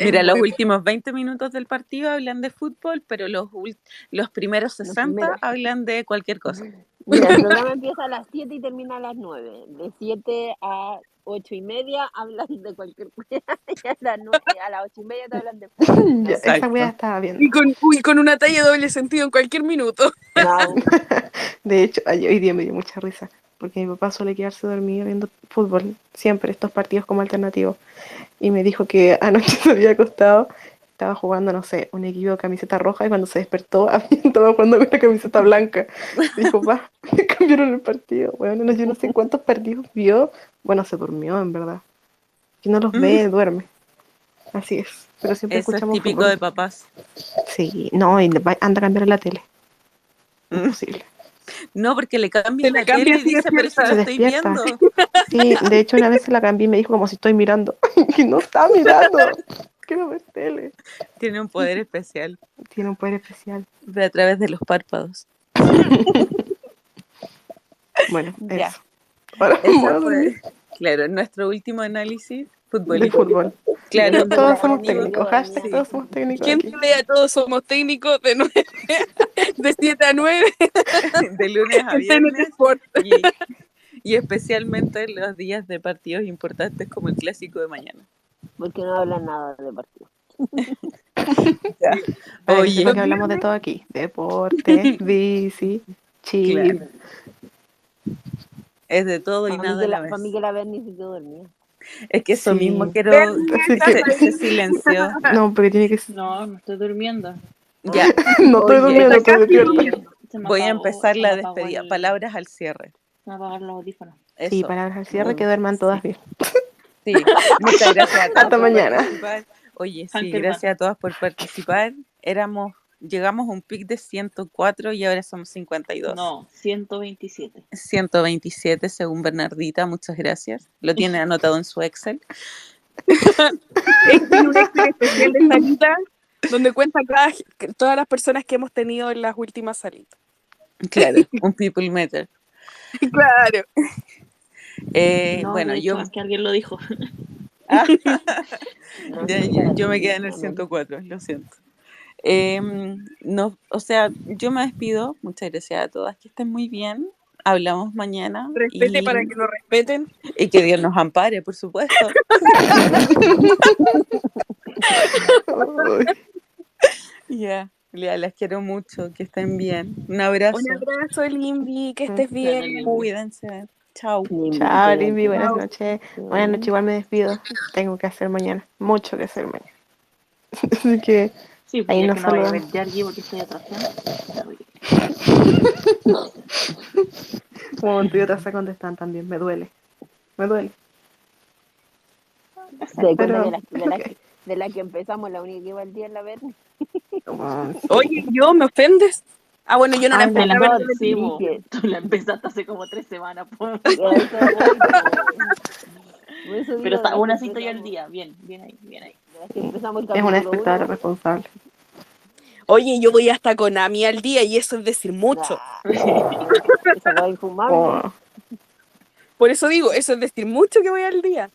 Mira, los últimos 20 minutos del partido hablan de fútbol, pero los, ul- los primeros Los 60 primeros. hablan de cualquier cosa. Mira, el programa empieza a las 7 y termina a las 9. De 7 a 8 y media hablan de cualquier cosa. Y a las, 9, a las 8 y media te hablan de fútbol. Ya, esa Exacto. wea estaba viendo. Y con, uy, con una talla de doble sentido en cualquier minuto. No, De hecho, hoy día me dio mucha risa. Porque mi papá suele quedarse dormido viendo fútbol, siempre estos partidos como alternativos. Y me dijo que anoche se había acostado, estaba jugando, no sé, un equipo de camiseta roja y cuando se despertó estaba jugando con la camiseta blanca. Dijo, pa, me cambiaron el partido. Bueno, no, yo no sé cuántos partidos vio. Bueno, se durmió, en verdad. Si no los ve, duerme. Así es. Pero siempre Eso es escuchamos típico fútbol. de papás. Sí, no, y va- anda a cambiar la tele. Mm. Imposible. No, porque le cambian la cambia tele y dice, pero lo estoy viendo. Sí, de hecho una vez se la cambié y me dijo como si estoy mirando. Y no está mirando. Quiero ver tele. Tiene un poder especial Tiene un poder especial. ve a través de los párpados. Bueno, Ya. eso. Ahora fue, claro, nuestro último análisis de futbolístico. fútbol. Claro, Todos somos técnicos. Hashtag sí. todos somos técnicos ¿Quién vea? Todos somos técnicos de, 9, de 7 a 9 de lunes a viernes y, y especialmente en los días de partidos importantes como el clásico de mañana. Porque no hablan nada de partido. Oye, sepan que hablamos de todo aquí. Deporte, bici. Claro. es de todo y nada a la la, vez. para mí que la Berni se quedó dormida. Es que eso Sí. mismo quiero. Se, silenció. No, porque tiene que ser. No, me estoy durmiendo. Ya, No estoy Oye, durmiendo, estoy despierta. Voy a empezar la despedida. el- Palabras al cierre. Se me apagaron los audífonos. Sí, palabras al cierre, que duerman todas bien. Sí, muchas gracias a todos Hasta mañana. participar. Oye, sí, gracias a todas por participar. Éramos, llegamos a un pic de 104 y ahora somos 52. No, 127. Este 127 según Bernardita, muchas gracias. Lo tiene anotado en su Excel. Este es un Excel especial de salita donde cuenta cada, todas las personas que hemos tenido en las últimas salitas. Claro, un People Meter. Claro. Eh, No, bueno, yo, es que alguien lo dijo. Ah, ya- ya, yo me quedé en el la Berni. 104, lo siento. Em, no, o sea, yo me despido. Muchas gracias a todas. Que estén muy bien. Hablamos mañana. Respete y, para que nos respeten. y que Dios nos ampare, por supuesto. Ya, ya, las quiero mucho. Que estén bien. Un abrazo. Un abrazo, Limbi, que estés bien. Cuídense. Chao. Chao. Limbi, buenas noches. Buenas noches, igual me despido. Tengo que hacer mañana, mucho que hacer mañana. Así que, Sí, Ahí nos que no voy a ver saludamos. Yargi porque estoy atrasada. Como tú y otras se contestan también, me duele. Me duele. ¿Te das cuenta Pero- que la, de, la que, de la que empezamos, la única que iba al día es la? Como- Oye, ¿yo me ofendes? Ah, bueno, yo no la empecé a la ver. sí, Tú empezaste hace como tres semanas. por Pero está, aún así estoy al día. Bien, bien ahí, bien ahí. Es una espectadora responsable. Oye, yo voy hasta Konami al día y eso es decir mucho. Oh, Por eso digo, eso es decir mucho que voy al día.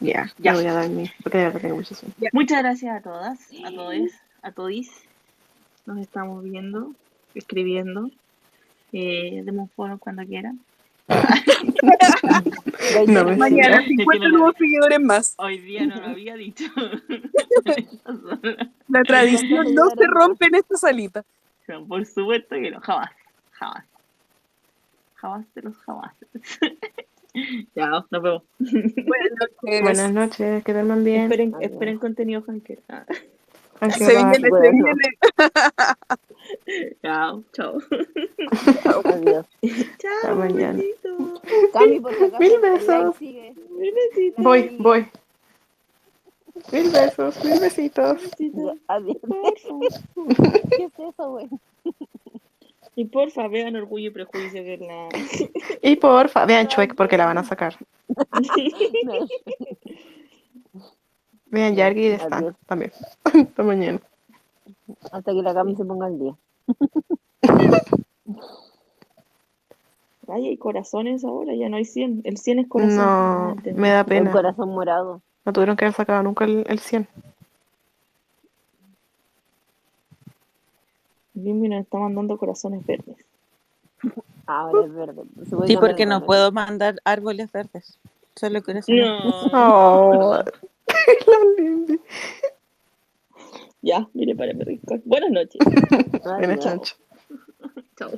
ya, Ya. voy a dar mi. Muchas gracias a todas, a todos, a todis. Nos estamos viendo, escribiendo. Eh, demos un foro cuando quieran. No Mañana Sí, 50 no lo nuevos seguidores más. Hoy día no lo había dicho. La tradición no se rompe en esta salita. Por supuesto que no, jamás, jamás. Jamás de los jamás. ya, nos vemos. Buenas noches. Buenas noches, que duerman bien. Esperen, esperen contenido, Hanker. Ah, Aunque Se viene, se Bueno. viene. Chao, chao. Adiós. Chao, mañana. Cami, por si acaso, Mil besos. sigue. Besito. Voy, voy. Mil besos, mil besitos. Ya, adiós. ¿Qué es eso, güey? Y porfa, vean Orgullo y Prejuicio la... Y porfa, vean Chuec porque la van a sacar. Vean Yargi y Stan también. Hasta mañana. Hasta que la cama se ponga al día. Ay, hay corazones ahora, ya no hay 100. El 100 es corazón. No, me da El pena. corazón morado. No tuvieron que haber sacado nunca el, el 100. Bimbi nos está mandando corazones verdes. Ahora es verde. Sí, porque el no puedo mandar árboles verdes. Solo corazones. No. Oh. Ya, mire, para rico. Buenas noches. Buenas chancho. Chao.